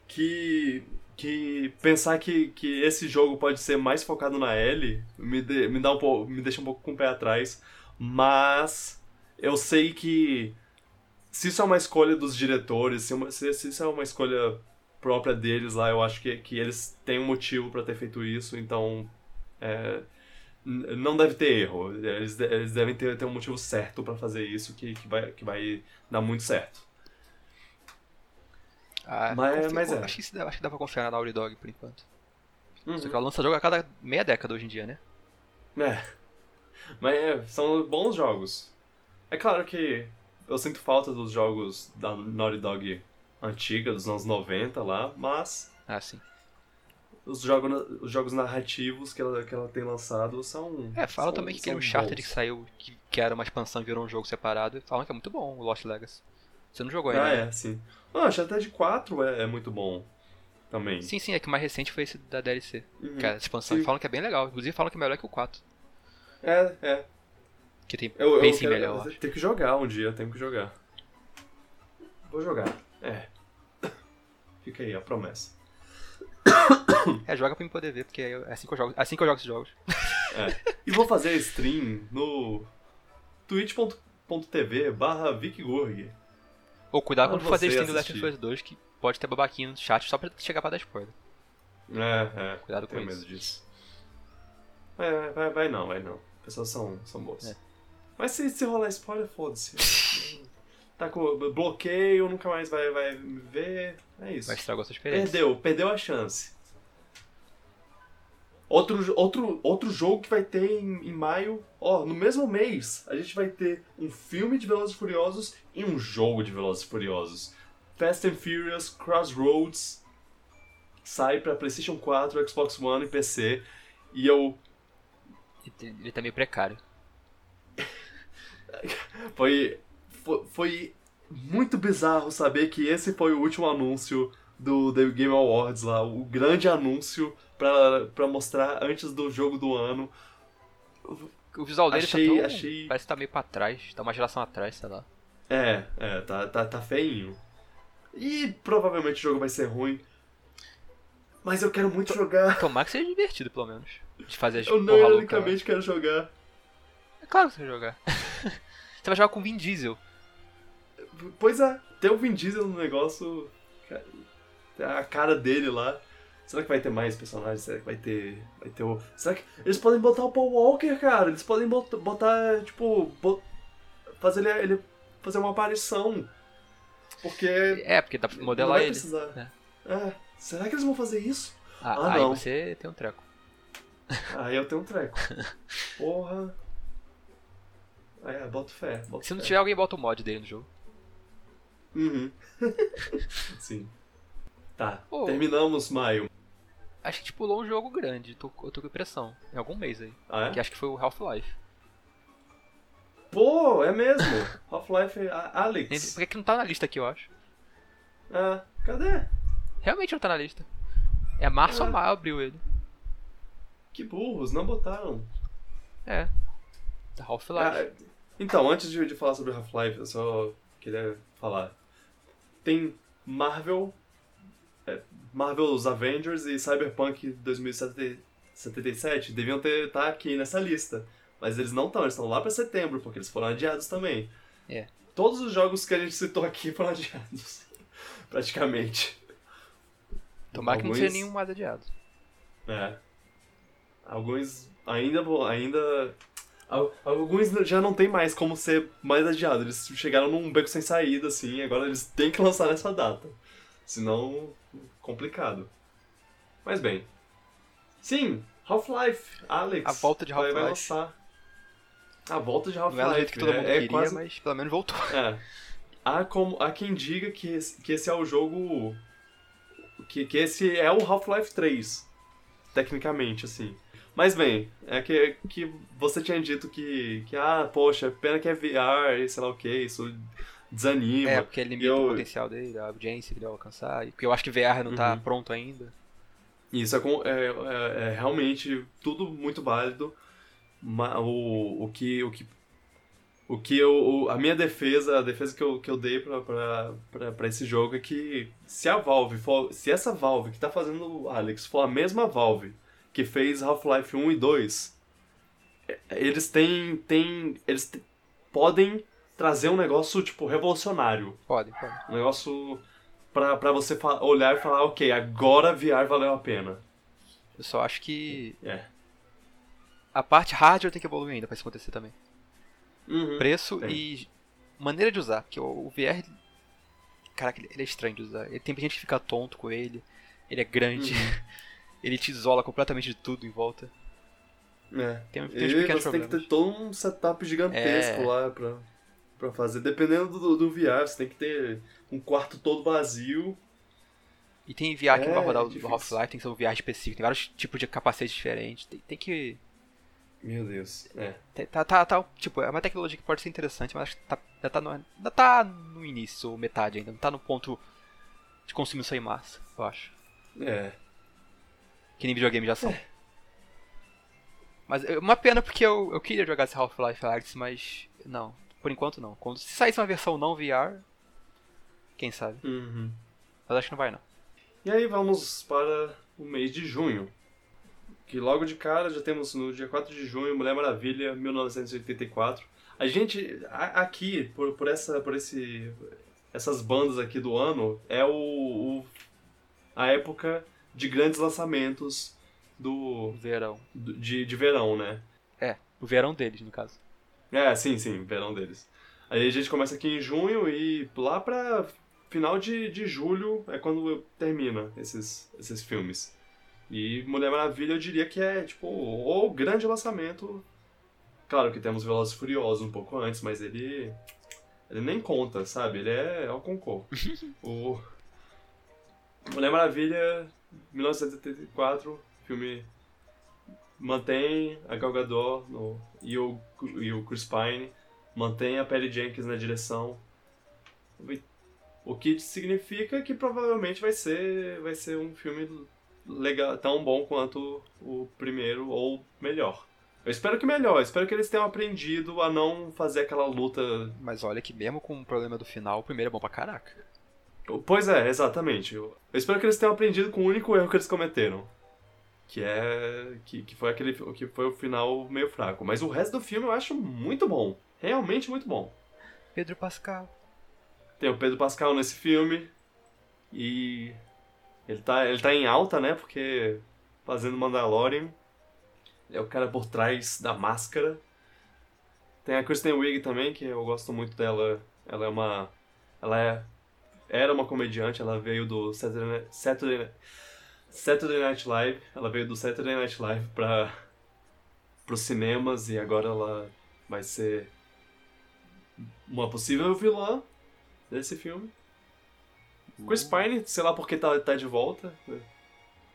que que pensar que, que esse jogo pode ser mais focado na Ellie me, de- me dá um pouco me deixa um pouco com o pé atrás mas eu sei que se isso é uma escolha dos diretores se, uma- se- se isso é uma escolha própria deles lá eu acho que, que eles têm um motivo pra ter feito isso então é, não deve ter erro. Eles, eles devem ter, ter um motivo certo pra fazer isso que, que, vai, que vai dar muito certo Ah, Mas- confio- mas é. Acho que, acho que dá pra confiar na Naughty Dog por enquanto. Uhum. Só que ela lança jogo a cada meia década hoje em dia, né? É. Mas é, são bons jogos. É claro que eu sinto falta dos jogos da Naughty Dog antiga, dos anos 90 lá, mas Ah, sim. os, jogo, os jogos narrativos que ela, que ela tem lançado são. É, falam também que aquele Uncharted bons. que saiu, que, que era uma expansão e virou um jogo separado, falam que é muito bom o Lost Legacy. Você não jogou ainda? Ah, né? é, sim. Ah, Uncharted 4 é, é muito bom também. Sim, sim, é que o mais recente foi esse da DLC. Uhum. Que é a expansão. E falam que é bem legal. Inclusive falam que é melhor que o 4. É, é. Que tem Eu, eu pacing quero- melhor, eu tenho que jogar um dia, tenho que jogar. Vou jogar. É. Fica aí a promessa. É, joga pra mim poder ver, porque é assim que eu jogo, assim que eu jogo esses jogos. E vou fazer stream no twitch.tv barra vicgurg. Ou cuidado quando fazer stream do Last of. Us 2, que pode ter babaquinho no chat só pra chegar pra dar spoiler. É, é. Cuidado com tenho isso. medo disso. É, vai, vai não, vai não. As pessoas são, são boas. É. Mas se, se rolar spoiler, foda-se. tá com bloqueio, nunca mais vai, vai me ver. É isso. Vai estragar sua experiência. Perdeu, perdeu a chance. Outro, outro, outro jogo que vai ter em, em maio, ó, no mesmo mês, a gente vai ter um filme de Velozes e Furiosos e um jogo de Velozes e Furiosos. Fast and Furious Crossroads sai pra PlayStation 4, Xbox One e PC. E eu Ele- Ele tá meio precário. foi, foi foi muito bizarro saber que esse foi o último anúncio do The Game Awards lá, o grande anúncio pra, pra mostrar antes do jogo do ano. O visual dele Achei- tá tão... achei- Parece que tá meio pra trás. Tá uma geração atrás, sei lá. É, é, tá, tá, tá feinho. E provavelmente o jogo vai ser ruim. Mas eu quero muito jogar. Tomara que seja divertido, pelo menos. De fazer as Eu não ironicamente quero jogar. É claro que você vai jogar. você vai jogar com Vin Diesel. Pois é, ter o Vin Diesel no negócio. A cara dele lá. Será que vai ter mais personagens? Será que vai ter. Vai ter o. Será que. Eles podem botar o Paul Walker, cara. Eles podem bot- botar, tipo. bot- Fazer ele, ele fazer uma aparição. Porque. É, porque dá pra modelar ele. precisar. É. Será que eles vão fazer isso? Ah, Ah, aí não. você tem um treco. Aí eu tenho um treco. Porra. Aí, é, boto fé. Boto Se não fé. tiver alguém, bota o mod dele no jogo. Uhum. Sim. Tá. Pô. Terminamos maio. Acho que a gente pulou um jogo grande, tô- eu tô com impressão. Em algum mês aí. Ah, é? Que acho que foi o Half-Life. Pô, é mesmo. Half-Life A- Gente, Alyx. Por que não tá na lista aqui, eu acho? Ah, cadê? Realmente não tá na lista. É março Ah. ou maio abriu ele. Que burros, não botaram. É. Tá Half-Life. Ah, então, antes de, de falar sobre Half-Life, eu só queria falar. Tem Marvel, é, Marvel's Avengers e Cyberpunk 2077 deviam ter estar aqui nessa lista. Mas eles não estão, eles estão lá pra setembro, porque eles foram adiados também. É. Todos os jogos que a gente citou aqui foram adiados. Praticamente. Tomara que não alguns- seja nenhum mais adiado. É. Alguns ainda ainda al- alguns já não tem mais como ser mais adiado. Eles chegaram num beco sem saída assim, agora eles têm que lançar nessa data. Senão complicado. Mas bem. Sim, Half-Life, Alex. A volta de vai- vai Half-Life. lançar. A volta de Não é do jeito Half-Life. que todo mundo é, é queria, quase mas pelo menos voltou. É. Há, como, há quem diga que esse, que esse é o jogo. Que, que esse é o Half-Life 3. Tecnicamente, assim. Mas bem, é que, que você tinha dito que, que. Ah, poxa, pena que é VR e sei lá o que, isso desanima. É, porque ele limita eu- o potencial dele, a audiência que ele vai alcançar. Porque eu acho que VR não tá Uhum. pronto ainda. Isso é, é, é- é realmente tudo muito válido. o, o que. O que o que eu, a minha defesa, a defesa que eu, que eu dei pra esse jogo é que se a Valve for, se essa Valve que tá fazendo o Alex for a mesma Valve que fez Half-Life 1 e 2, é- eles têm, têm eles podem trazer um negócio, tipo, revolucionário. Pode, pode. Um negócio pra, pra você olhar e falar, ok, agora VR valeu a pena. Eu só acho que É. a parte hardware tem que evoluir ainda pra isso acontecer também. Uhum. Preço tem. e maneira de usar, porque o, VR. Caraca, ele, é estranho de usar. Tem gente que fica tonto com ele, ele é grande, Uhum. ele te isola completamente de tudo em volta. É. Tem, tem E você tem que ter todo um setup gigantesco É. lá pra, pra fazer. Dependendo do, do VR, você tem que ter um quarto todo vazio. E tem VR que não vai É, rodar o difícil. Half-Life, tem que ser um VR específico, tem vários tipos de capacetes diferentes. Tem, tem que. Meu Deus. É. Tá, tá, tá, tipo, é uma tecnologia que pode ser interessante, mas acho que tá, ainda, tá no, ainda tá no início, ou metade ainda, não tá no ponto de aí em massa, eu acho. É. Que nem videogame já são. Mas é uma pena porque eu, eu queria jogar esse Half-Life Alyx, mas não, por enquanto não. Quando se saísse uma versão não VR, quem sabe? Uhum. Mas acho que não vai não. E aí vamos para o mês de junho. Que logo de cara já temos no dia 4 de junho, Mulher Maravilha, 1984. A gente, a- aqui, por, por, essa, por esse, essas bandas aqui do ano, é o, o- a época de grandes lançamentos do, Verão. do- de, de verão, né? É, o verão deles, no caso. É, sim, sim, verão deles. Aí a gente começa aqui em junho e lá pra final de, de julho é quando termina esses, esses filmes. E Mulher Maravilha eu diria que é, tipo, o grande lançamento. Claro que temos Velozes Furiosos um pouco antes, mas ele... Ele nem conta, sabe? Ele é, é o concor. o... Mulher Maravilha, 1974, filme mantém a Gal Gadot no, e, o, e o Chris Pine, mantém a Patty Jenkins na direção. O que significa que provavelmente vai ser, vai ser um filme legal, tão bom quanto o primeiro ou melhor. Eu espero que melhor, eu espero que eles tenham aprendido a não fazer aquela luta. Mas olha que mesmo com o problema do final, o primeiro é bom pra caraca. Pois é, exatamente. Eu espero que eles tenham aprendido com o único erro que eles cometeram. Que é. Que, que foi aquele. Que foi o final meio fraco. Mas o resto do filme eu acho muito bom. Realmente muito bom. Pedro Pascal. Tem o Pedro Pascal nesse filme. E. Ele tá, ele tá em alta, né? Porque. Fazendo Mandalorian. Ele é o cara por trás da máscara. Tem a Kristen Wiig também, que eu gosto muito dela. Ela é uma. Ela é. Era uma comediante, ela veio do Saturday, Saturday, Saturday Night Live. Ela veio do Saturday Night Live pra. pros cinemas e agora ela vai ser uma possível vilã desse filme. Chris Pine, sei lá porque tá, tá de volta.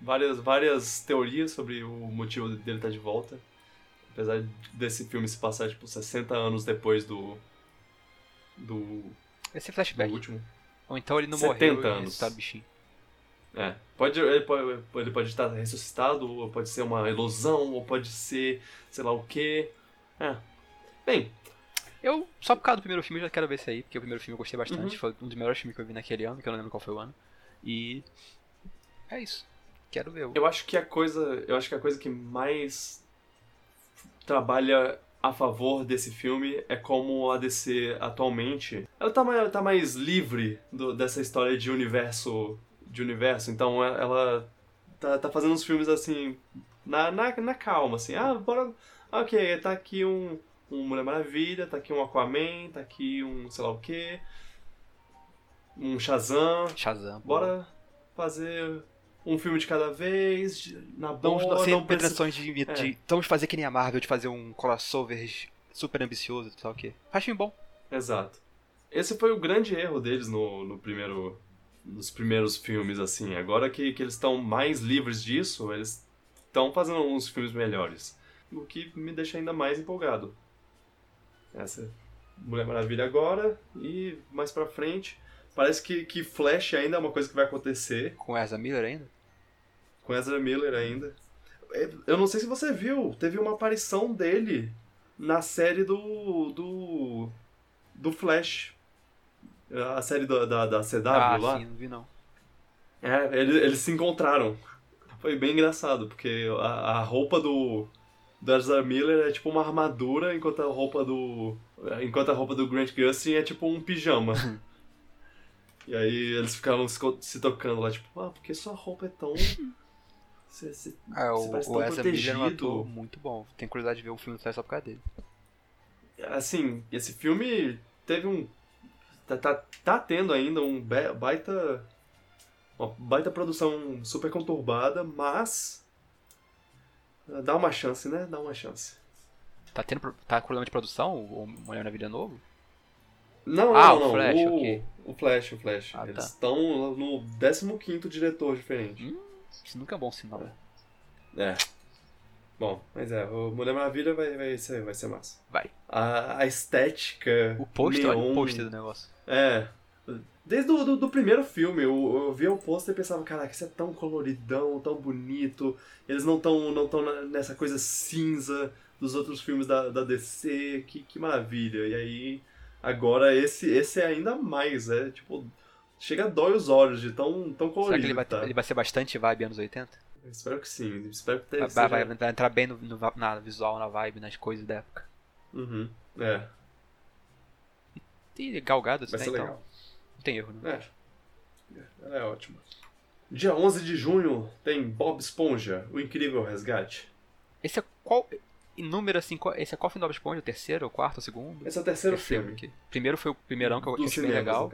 Várias, várias teorias sobre o motivo dele estar de volta. Apesar desse filme se passar, tipo, 60 anos depois do. do, Esse é do flashback. último. Ou então ele não 70 morreu e anos. o bichinho. É. Pode, ele, pode, ele pode estar ressuscitado, ou pode ser uma ilusão, ou pode ser sei lá o quê. É. Bem, Eu, só por causa do primeiro filme, já quero ver esse aí, porque o primeiro filme eu gostei bastante. Uhum. Foi um dos melhores filmes que eu vi naquele ano, que eu não lembro qual foi o ano. E. É isso. Quero ver. Eu acho que a coisa, eu acho que a coisa que mais trabalha a favor desse filme é como a DC atualmente, ela tá mais, tá mais livre do- dessa história de universo, de universo. Então ela- ela tá, tá fazendo uns filmes assim na, na, na calma, assim. Ah, bora, ok, tá aqui um, um Mulher Maravilha, tá aqui um Aquaman, tá aqui um sei lá o que, um Shazam. Shazam. pô. Bora fazer um filme de cada vez, na boa, Não, sem não pretensões de, de, É. Vamos fazer que nem a Marvel, de fazer um crossover super ambicioso e tal o. Faz filme bom. Exato. Esse foi o grande erro deles no, no primeiro, nos primeiros filmes, assim. Agora que, que eles estão mais livres disso, eles estão fazendo uns filmes melhores. O que me deixa ainda mais empolgado. Essa Mulher Maravilha agora e mais pra frente. Parece que, que Flash ainda é uma coisa que vai acontecer. Com Ezra Miller ainda. Com Ezra Miller ainda. É, Eu não sei se você viu, teve uma aparição dele na série do. do. do Flash. A série da, da, da CW ah, lá. sim, não vi não. É, ele- eles se encontraram. Foi bem engraçado, porque a, a roupa do. do Ezra Miller é tipo uma armadura, enquanto a roupa do. Enquanto a roupa do Grant Gustin é tipo um pijama. e aí eles ficavam se, se tocando lá, tipo, ah, porque sua roupa é tão. Você, você- Ah, Você o, parece o tão Ezra Miller é um protegido. muito bom. Tenho curiosidade de ver um filme do só por causa dele. Assim, esse filme teve um. Tá, tá, tá tendo ainda um baita. Uma baita produção super conturbada, mas. eh, Dá uma chance, né? Dá uma chance. Tá tendo tá com problema de produção? O Mulher na Vida Novo? Não, Ah, não, o não. Flash, o, ok. o Flash, o Flash. Ah, Eles tá. estão no 15 diretor diferente. Isso nunca é bom sinal. É. Bom, mas é, o Mulher Maravilha vai, vai, ser, vai ser massa. Vai. A, a estética. O pôster, olha o pôster do negócio. É. Desde o do, do primeiro filme, eu, eu via o pôster e pensava, caraca, isso é tão coloridão, tão bonito. Eles não estão não tão nessa coisa cinza dos outros filmes da, da DC, que, que maravilha. E aí, agora esse, esse é ainda mais, é tipo. Chega a dói os olhos de tão, tão colorido. Será que ele vai, tá. ele vai ser bastante vibe anos 80? Eu Espero que sim. Espero que Vai, seja... vai- vai entrar bem no, no na visual, na vibe, nas coisas da época. Uhum. É, E galgadas, vai né? ser Então, legal. não tem erro, né? É. Ela é ótima. Dia 11 de junho tem Bob Esponja, o incrível resgate. Esse é qual. Em número assim, qual- esse é qual filme do Bob Esponja? O terceiro, o quarto, o segundo? Esse é o terceiro, Terceiro, filme. que- Primeiro foi o primeirão que eu Dos achei bem legal.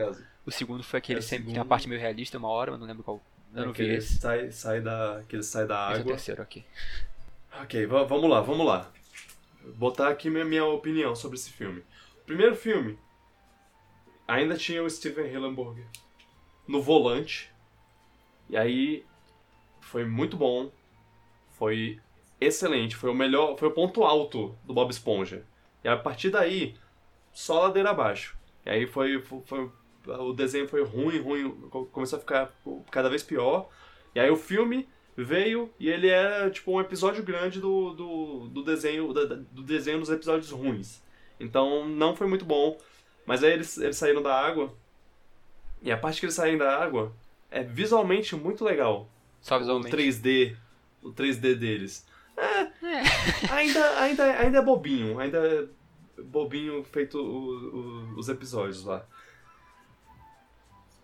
O segundo foi aquele É, sempre tem segundo- a parte meio realista, uma hora, mas não lembro qual. Eu não que vi ele esse. Sai, sai da, que ele sai da Esse é o água. terceiro aqui. ok, va- vamos lá, vamos lá. Vou botar aqui minha, minha opinião sobre esse filme. O primeiro filme ainda tinha o Steven Hillenburg no volante. E aí foi muito bom. Foi excelente, foi o melhor, foi o ponto alto do Bob Esponja. E a partir daí, só ladeira abaixo. E aí foi, foi, foi- o desenho foi ruim, ruim, co- começou a ficar cada vez pior. E aí o filme veio e ele era tipo um episódio grande do, do, do desenho da- do desenho dos episódios ruins. Então não foi muito bom. Mas aí eles, eles saíram da água. E a parte que eles saem da água é visualmente muito legal. Só O visualmente. 3D. O 3D deles. É, Ainda, ainda, ainda é bobinho. Ainda é bobinho feito o- o- os episódios lá.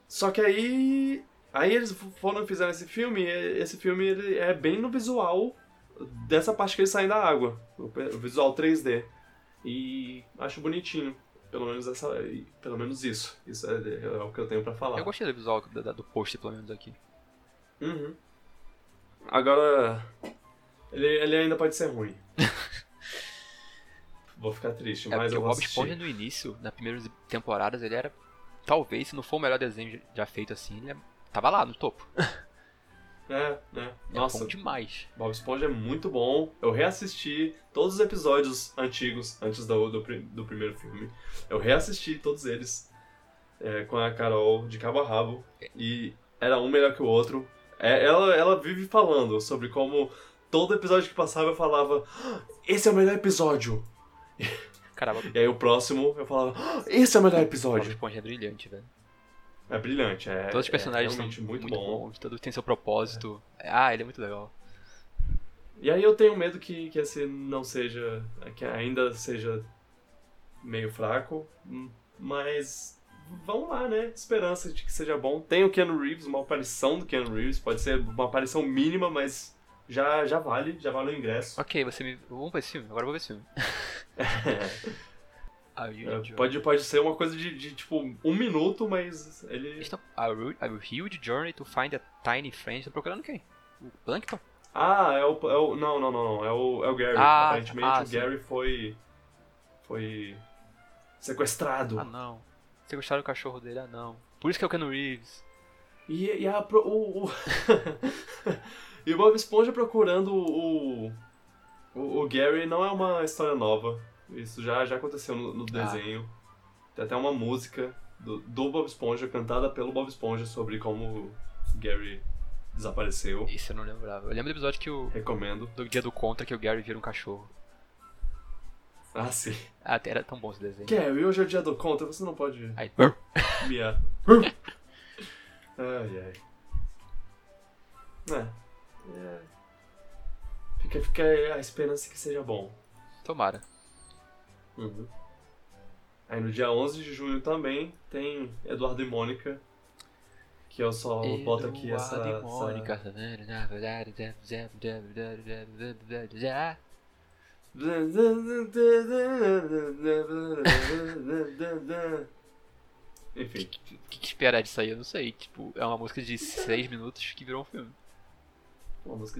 Só que aí. Aí eles foram e fizeram esse filme. E esse filme ele é bem no visual dessa parte que eles saem da água. O o visual 3D. E acho bonitinho. Pelo menos, essa, pelo menos isso. Isso é, é o que eu tenho pra falar. Eu gostei do visual da- da- do pôster, pelo menos aqui. Uhum. Agora, ele, ele ainda pode ser ruim. vou ficar triste, É mas eu o vou Bob assistir. Esponja no início, nas primeiras temporadas, ele era. Talvez, se não for o melhor desenho já feito assim, ele é- tava lá no topo. É, é. É Nossa, bom demais. Bob Esponja é muito bom. Eu reassisti todos os episódios antigos, antes do, do, do primeiro filme. Eu reassisti todos eles é, com a Carol de cabo a rabo. E era um melhor que o outro. É, ela, ela vive falando sobre como todo episódio que passava eu falava: "Ah, Esse é o melhor episódio. Caramba, E aí o próximo eu falava: "Ah, Esse é o melhor episódio. Esponja é brilhante, velho. É brilhante, é. Todos os personagens é são muito, muito, bom. bons, todos têm seu propósito. Ah, ele é muito legal. E aí eu tenho medo que, que esse não seja. que ainda seja meio fraco. hum, Mas vamos lá, né? Esperança de que seja bom. Tem o Keanu Reeves, uma aparição do Keanu Reeves. Pode ser uma aparição mínima, mas já, já vale, já vale o ingresso. Ok, você me. Vamos ver esse filme, agora eu vou ver esse filme. É, pode, pode ser uma coisa de, de, tipo um minuto, mas ele. A, huge journey to find a tiny friend. Estão procurando quem? O Plankton? Ah, é o, é o. Não, não, não, não. É o, é o Gary. Ah, Aparentemente ah, o sim. Gary foi. Foi. sequestrado. Ah, não. Gostaram do cachorro dele? Ah, não. Por isso que é o Keanu Reeves. E, e a, o, o- e o Bob Esponja procurando o, o, o Gary não é uma história nova. Isso já, já aconteceu no, no desenho. Tem até uma música do, do Bob Esponja, cantada pelo Bob Esponja, sobre como o Gary desapareceu. Isso eu não lembrava. Eu lembro do episódio que o. Recomendo. Do dia do contra que o Gary vira um cachorro. Ah, sim. Ah, era tão bom esse desenho. Gary, hoje é o dia do contra, você não pode Aí. miar. ai, ai. É. é. Fica, fica a esperança que seja bom. Tomara. Uhum. Aí no dia 11 de junho também tem Eduardo e Mônica. Que eu só boto aqui essa. Eduardo e essa... Mônica. Enfim. O que, que esperar disso aí? Eu não sei. Tipo, é uma música de 6 minutos que virou um filme.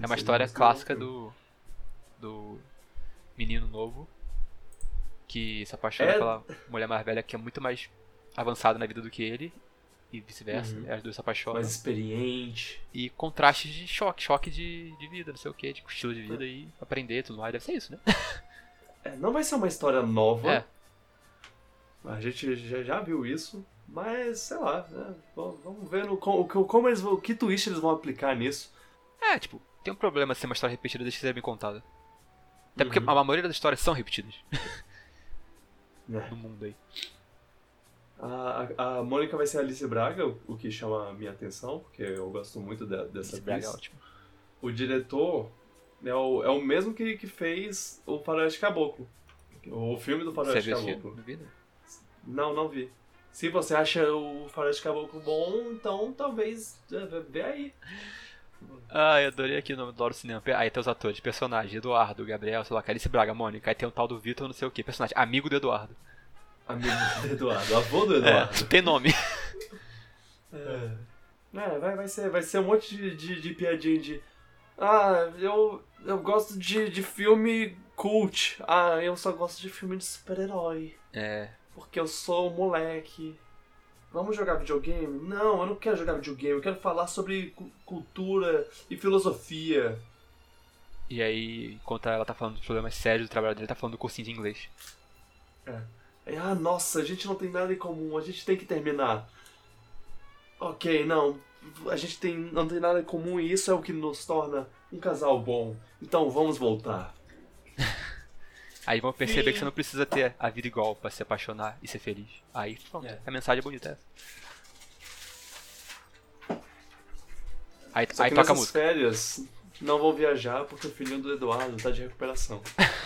É uma história minutos, clássica do. do menino novo que se apaixona É- pela mulher mais velha que é muito mais avançada na vida do que ele e vice-versa. Uhum. As duas se apaixonam. Mais experiente. E contrastes de choque, choque de, de vida, não sei o que, de estilo de vida e aprender tudo mais. Deve ser isso, né? É, não vai ser uma história nova. É. A gente já, já viu isso. Mas, sei lá, né? Vamos ver no, como, como eles vão. Que twist eles vão aplicar nisso. É, tipo, tem um problema se ser uma história repetida deixa de ser bem contada. Até porque Uhum. a maioria das histórias são repetidas né? no mundo aí. A, a, a Mônica vai ser a Alice Braga, o, o que chama a minha atenção, porque eu gosto muito de- dessa Esse brag é ótimo. O diretor é o, é o mesmo que, que fez o Faroeste Caboclo. O filme do Você Faroeste viu? Caboclo. Não vi, né? Não, não vi. Se você acha o Faroeste Caboclo bom, então talvez é, vê aí. Ah, eu adorei aqui o nome do Loro Cinema. Aí tem os atores, personagem, Eduardo, Gabriel, sei lá, Calice Braga, Mônica. Aí tem o tal do Vitor, não sei o que, personagem, amigo do Eduardo. Amigo do Eduardo, avô do Eduardo. É, tem nome. É, É, vai, vai, ser, vai ser um monte de, de, de piadinha de. Ah, eu, eu gosto de, de filme cult. Ah, eu só gosto de filme de super-herói. É, Porque eu sou um moleque. Vamos jogar videogame? Não, eu não quero jogar videogame. Eu quero falar sobre cu- cultura e filosofia. e aí, enquanto ela tá falando dos problemas sérios do trabalho dele, ele tá falando do cursinho de inglês. Aí, ah, nossa, a gente não tem nada em comum. A gente tem que terminar. Ok, não. A gente tem, não tem nada em comum e isso é o que nos torna um casal bom. Então vamos voltar. Aí vão perceber Sim. que você não precisa ter a vida igual pra se apaixonar e ser feliz. Aí, pronto, É. a mensagem é bonita essa. Aí, Só aí que toca a música. férias não vou viajar porque o filhinho do Eduardo tá de recuperação.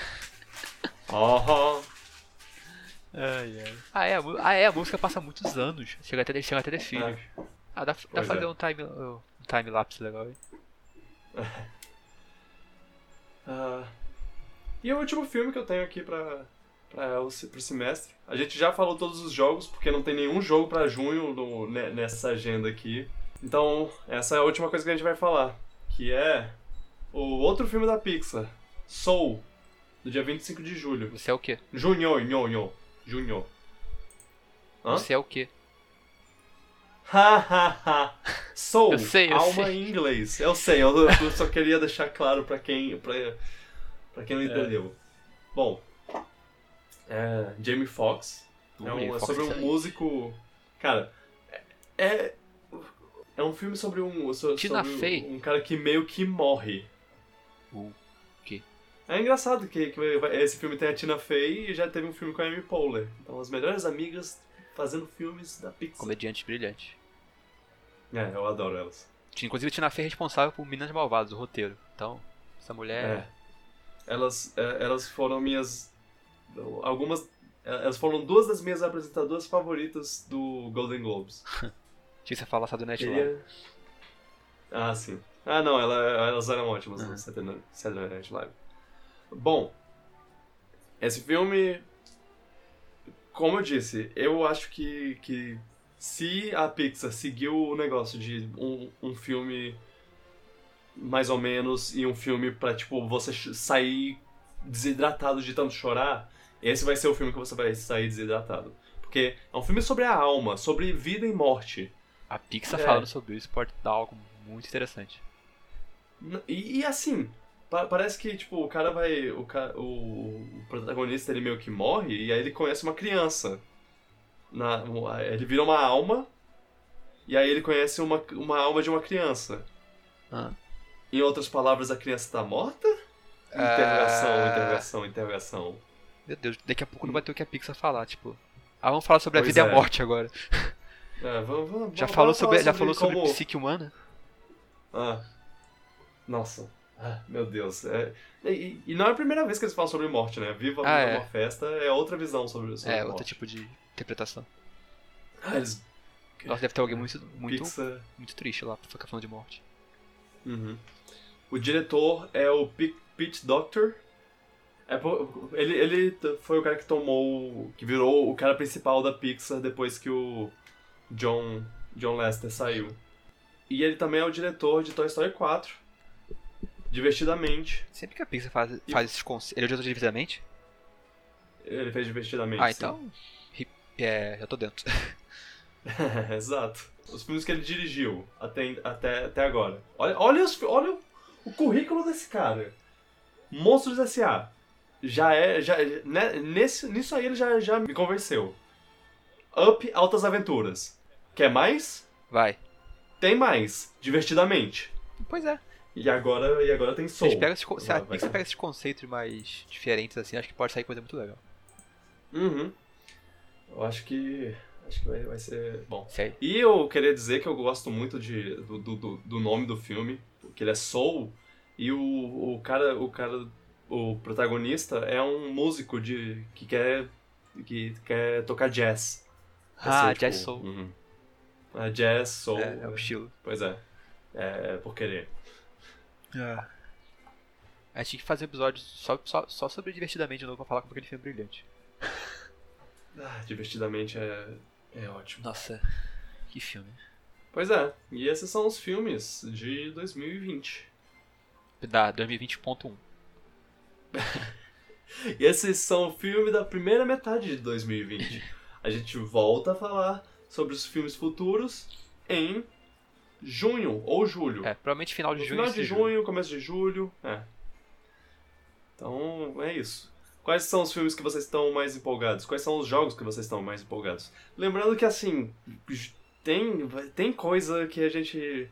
Oh, Ai, ai. Ah, é, a ah, é, a música passa muitos anos. Chega até, chega até ter filhos. Ah, dá, dá pra fazer é. um time, um time lapse legal aí. Ah, e o último filme que eu tenho aqui pra, pra, o semestre. A gente já falou todos os jogos, porque não tem nenhum jogo pra junho no- ne- nessa agenda aqui. Então, essa é a última coisa que a gente vai falar. Que é o outro filme da Pixar, Soul, do dia 25 de julho. Você é o quê? Junho, junho, junho. Hã? Você é o quê? Ha, ha, ha. Soul, Eu sei, eu alma sei. em inglês. Eu sei, eu, eu só queria deixar claro pra quem, pra, pra quem não É. entendeu. Bom, é, Jamie Foxx é, um- é sobre um músico. Cara, é, é. É um filme sobre um. so- Tina sobre Fey. um cara que meio que morre. O quê? É engraçado que, que esse filme tem a Tina Fey e já teve um filme com a Amy Poehler. Então, as melhores amigas fazendo filmes da Pixar. Comediante brilhante. É, eu adoro elas. Inclusive, a Tina Fey é responsável por Minas Malvadas, o roteiro. Então, essa mulher. É. Elas, é, elas foram minhas. Algumas. é, Elas foram duas das minhas apresentadoras favoritas do Golden Globes. Tinha que falar Night Live. Queria... Ah, sim. Ah, não, ela- elas eram ótimas Uhum. no Saturday Night Live. Bom, esse filme como eu disse, eu acho que, que se a Pixar seguiu o negócio de um, um filme mais ou menos e um filme pra, tipo, você sair desidratado de tanto chorar, esse vai ser o filme que você vai sair desidratado. Porque é um filme sobre a alma, sobre vida e morte. A Pixar É. falando sobre isso pode dar algo muito interessante. E, e assim, pa- parece que, tipo, o cara vai. O, ca- o, o protagonista ele meio que morre e aí ele conhece uma criança. Na, ele vira uma alma e aí ele conhece uma, uma alma de uma criança. Ah. Em outras palavras, a criança tá morta? Interrogação, Ah. interrogação, interrogação. Meu Deus, daqui a pouco não vai ter o que a Pixar falar, tipo. Ah, vamos falar sobre a Pois vida e é. a morte agora. É, vamos, vamos, Já vamos falou falar sobre, já falou sobre como- psique humana? Ah. Nossa. Ah, meu Deus. É, e, e não é a primeira vez que eles falam sobre morte, né? Viva Ah, é. uma festa é outra visão sobre, sobre É, morte. outro tipo de interpretação. Ah, eles... Nossa, deve ter alguém muito, muito, Pixar... muito triste lá pra ficar falando de morte. Uhum. O diretor é o Pete Doctor. É, ele, ele foi o cara que tomou. que virou o cara principal da Pixar depois que o John, John Lester saiu. E ele também é o diretor de Toy Story 4. Divertidamente. Sempre que a Pixar faz, faz esses conceitos. Ele é o diretor de Divertidamente? Ele fez divertidamente. Ah, sim. então. É, já tô dentro. Exato. Os filmes que ele dirigiu até, até, até agora. Olha, olha, os olha o, currículo desse cara. Monstros S.A. Já é. Já, né, nesse, nisso aí ele já, já me convenceu. Up Altas Aventuras. Quer mais? Vai. Tem mais. Divertidamente. Pois é. E agora, e agora tem Soul. eles pegam esses, a Vai- ser. pega esses conceitos mais diferentes assim, acho que pode sair coisa muito legal. Uhum. Eu acho que. Acho que vai, vai ser bom. Aí. E eu queria dizer que eu gosto muito de, do, do- do nome do filme, que ele é Soul, e o, o cara, o cara, o protagonista é um músico de que quer que quer tocar jazz. Quer Ah, ser, Jazz tipo, Soul. uhum. É, jazz, soul. É, é o estilo. Pois é. É por querer. A gente tinha que fazer um episódio só, só, só sobre Divertidamente de novo pra falar como aquele filme é brilhante. Ah, divertidamente é, é ótimo. Nossa, que filme. Pois é. E esses são os filmes de 2020. Da 2020.1. E esses são o filme da primeira metade de 2020. A gente volta a falar sobre os filmes futuros em junho ou julho. É, provavelmente final de no junho. final de junho, começo de julho. É. Então, é isso. Quais são os filmes que vocês estão mais empolgados? Quais são os jogos que vocês estão mais empolgados? Lembrando que, assim, tem, tem coisa que a gente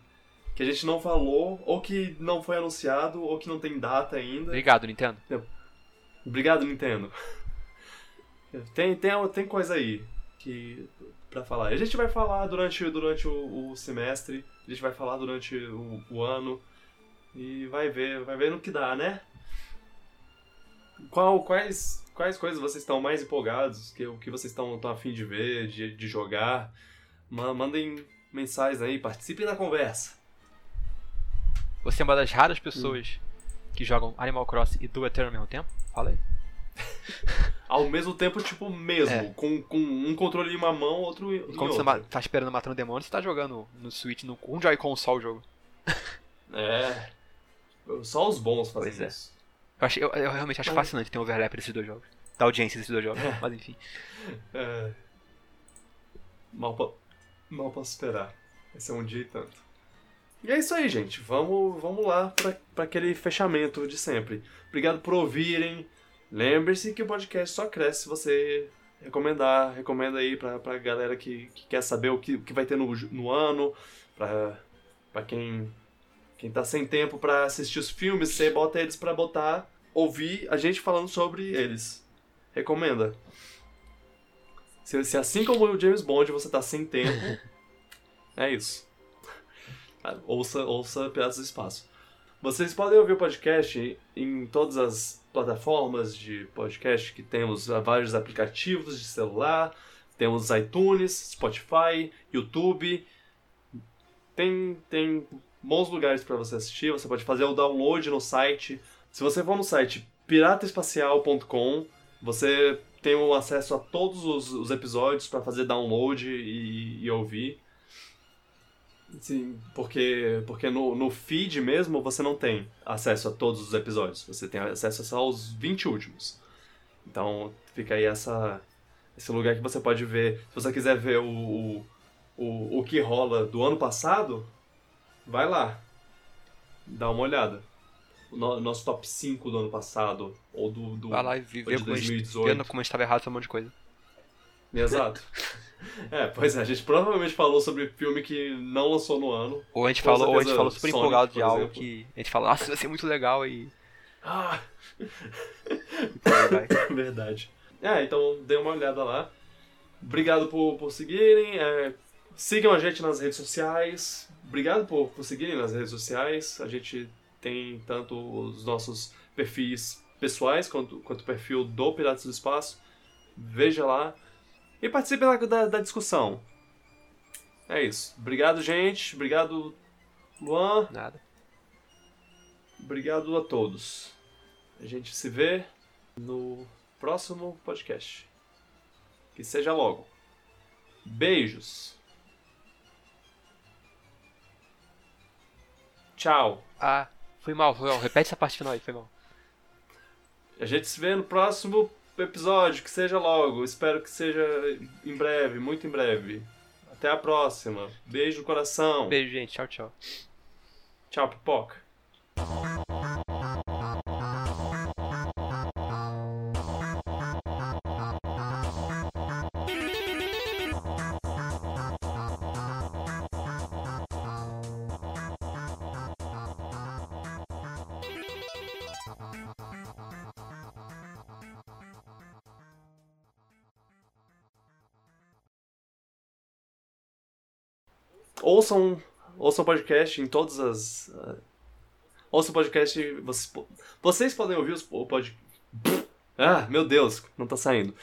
que a gente não falou, ou que não foi anunciado, ou que não tem data ainda. Obrigado, Nintendo. Obrigado, Nintendo. Tem, tem, tem coisa aí que para falar. A gente vai falar durante, durante o, o semestre, a gente vai falar durante o, o ano e vai ver, vai ver no que dá, né? Qual, quais, quais coisas vocês estão mais empolgados? Que, o que vocês estão, estão a fim de ver, de, de jogar? Ma- Mandem mensagens aí, participem da conversa. Você é uma das raras pessoas que jogam Animal Crossing e Do Eternal ao mesmo tempo? Fala aí. Ao mesmo tempo, tipo, mesmo, É. com, com um controle em uma mão, outro em Quando você tá esperando matando um demônio, você tá jogando no Switch, no, um Joy-Con só o jogo. É. Só os bons fazem Pois é. isso. Eu, acho, eu, eu realmente acho Mas- fascinante ter um overlap desses dois jogos. Da audiência desses dois jogos. Mas enfim. É. Mal, mal posso esperar. Vai ser um dia e tanto. E é isso aí, gente. Vamos, vamos lá pra aquele fechamento de sempre. Obrigado por ouvirem. Lembre-se que o podcast só cresce se você recomendar. Recomenda aí pra, pra galera que, que quer saber o que, que vai ter no, no ano. Pra, pra quem, quem tá sem tempo pra assistir os filmes, você bota eles pra botar, ouvir a gente falando sobre eles. Recomenda. Se, se assim como o James Bond você tá sem tempo, é isso. Ah, Ouça, ouça Piratas do Espaço. Vocês podem ouvir o podcast em todas as plataformas de podcast que temos vários aplicativos de celular, temos iTunes, Spotify, YouTube. Tem, tem bons lugares para você assistir, você pode fazer o download no site. Se você for no site pirataespacial.com, você tenham acesso a todos os, os episódios para fazer download e, e ouvir. Sim, porque, porque no, no feed mesmo você não tem acesso a todos os episódios. Você tem acesso só aos 20 últimos. Então fica aí essa, esse lugar que você pode ver. Se você quiser ver o, o, o que rola do ano passado, vai lá. Dá uma olhada. O no, nosso top 5 do ano passado. Ou do. do vai lá e viver gente, 2018. vendo como a gente tava errado um monte de coisa. Exato. É, pois é, a gente provavelmente falou sobre filme que não lançou no ano. Ou a gente Com falou, ou a gente falou super Sonic, empolgado de algo exemplo. que a gente fala, nossa, vai ser muito legal e. Ah! e. Verdade. É, então dê uma olhada lá. Obrigado por, por seguirem. é, sigam a gente nas redes sociais. Obrigado por, por seguirem nas redes sociais. A gente tem tanto os nossos perfis pessoais quanto, quanto o perfil do Piratas do Espaço. Veja lá. E participe da, da, da discussão. É isso. Obrigado, gente. Obrigado, Luan. Nada. Obrigado a todos. A gente se vê no próximo podcast. Que seja logo. Beijos. Tchau. Ah, foi mal, foi mal. Repete essa parte final aí, foi mal. A gente se vê no próximo episódio. Que seja logo. Espero que seja em breve, muito em breve. Até a próxima. Beijo no coração. Beijo, gente. Tchau, tchau. Tchau, pipoca. Ouçam, ouçam podcast em todas as. ah, ouçam podcast. Vocês, vocês podem ouvir os, o pod. Ah, meu Deus, não tá saindo.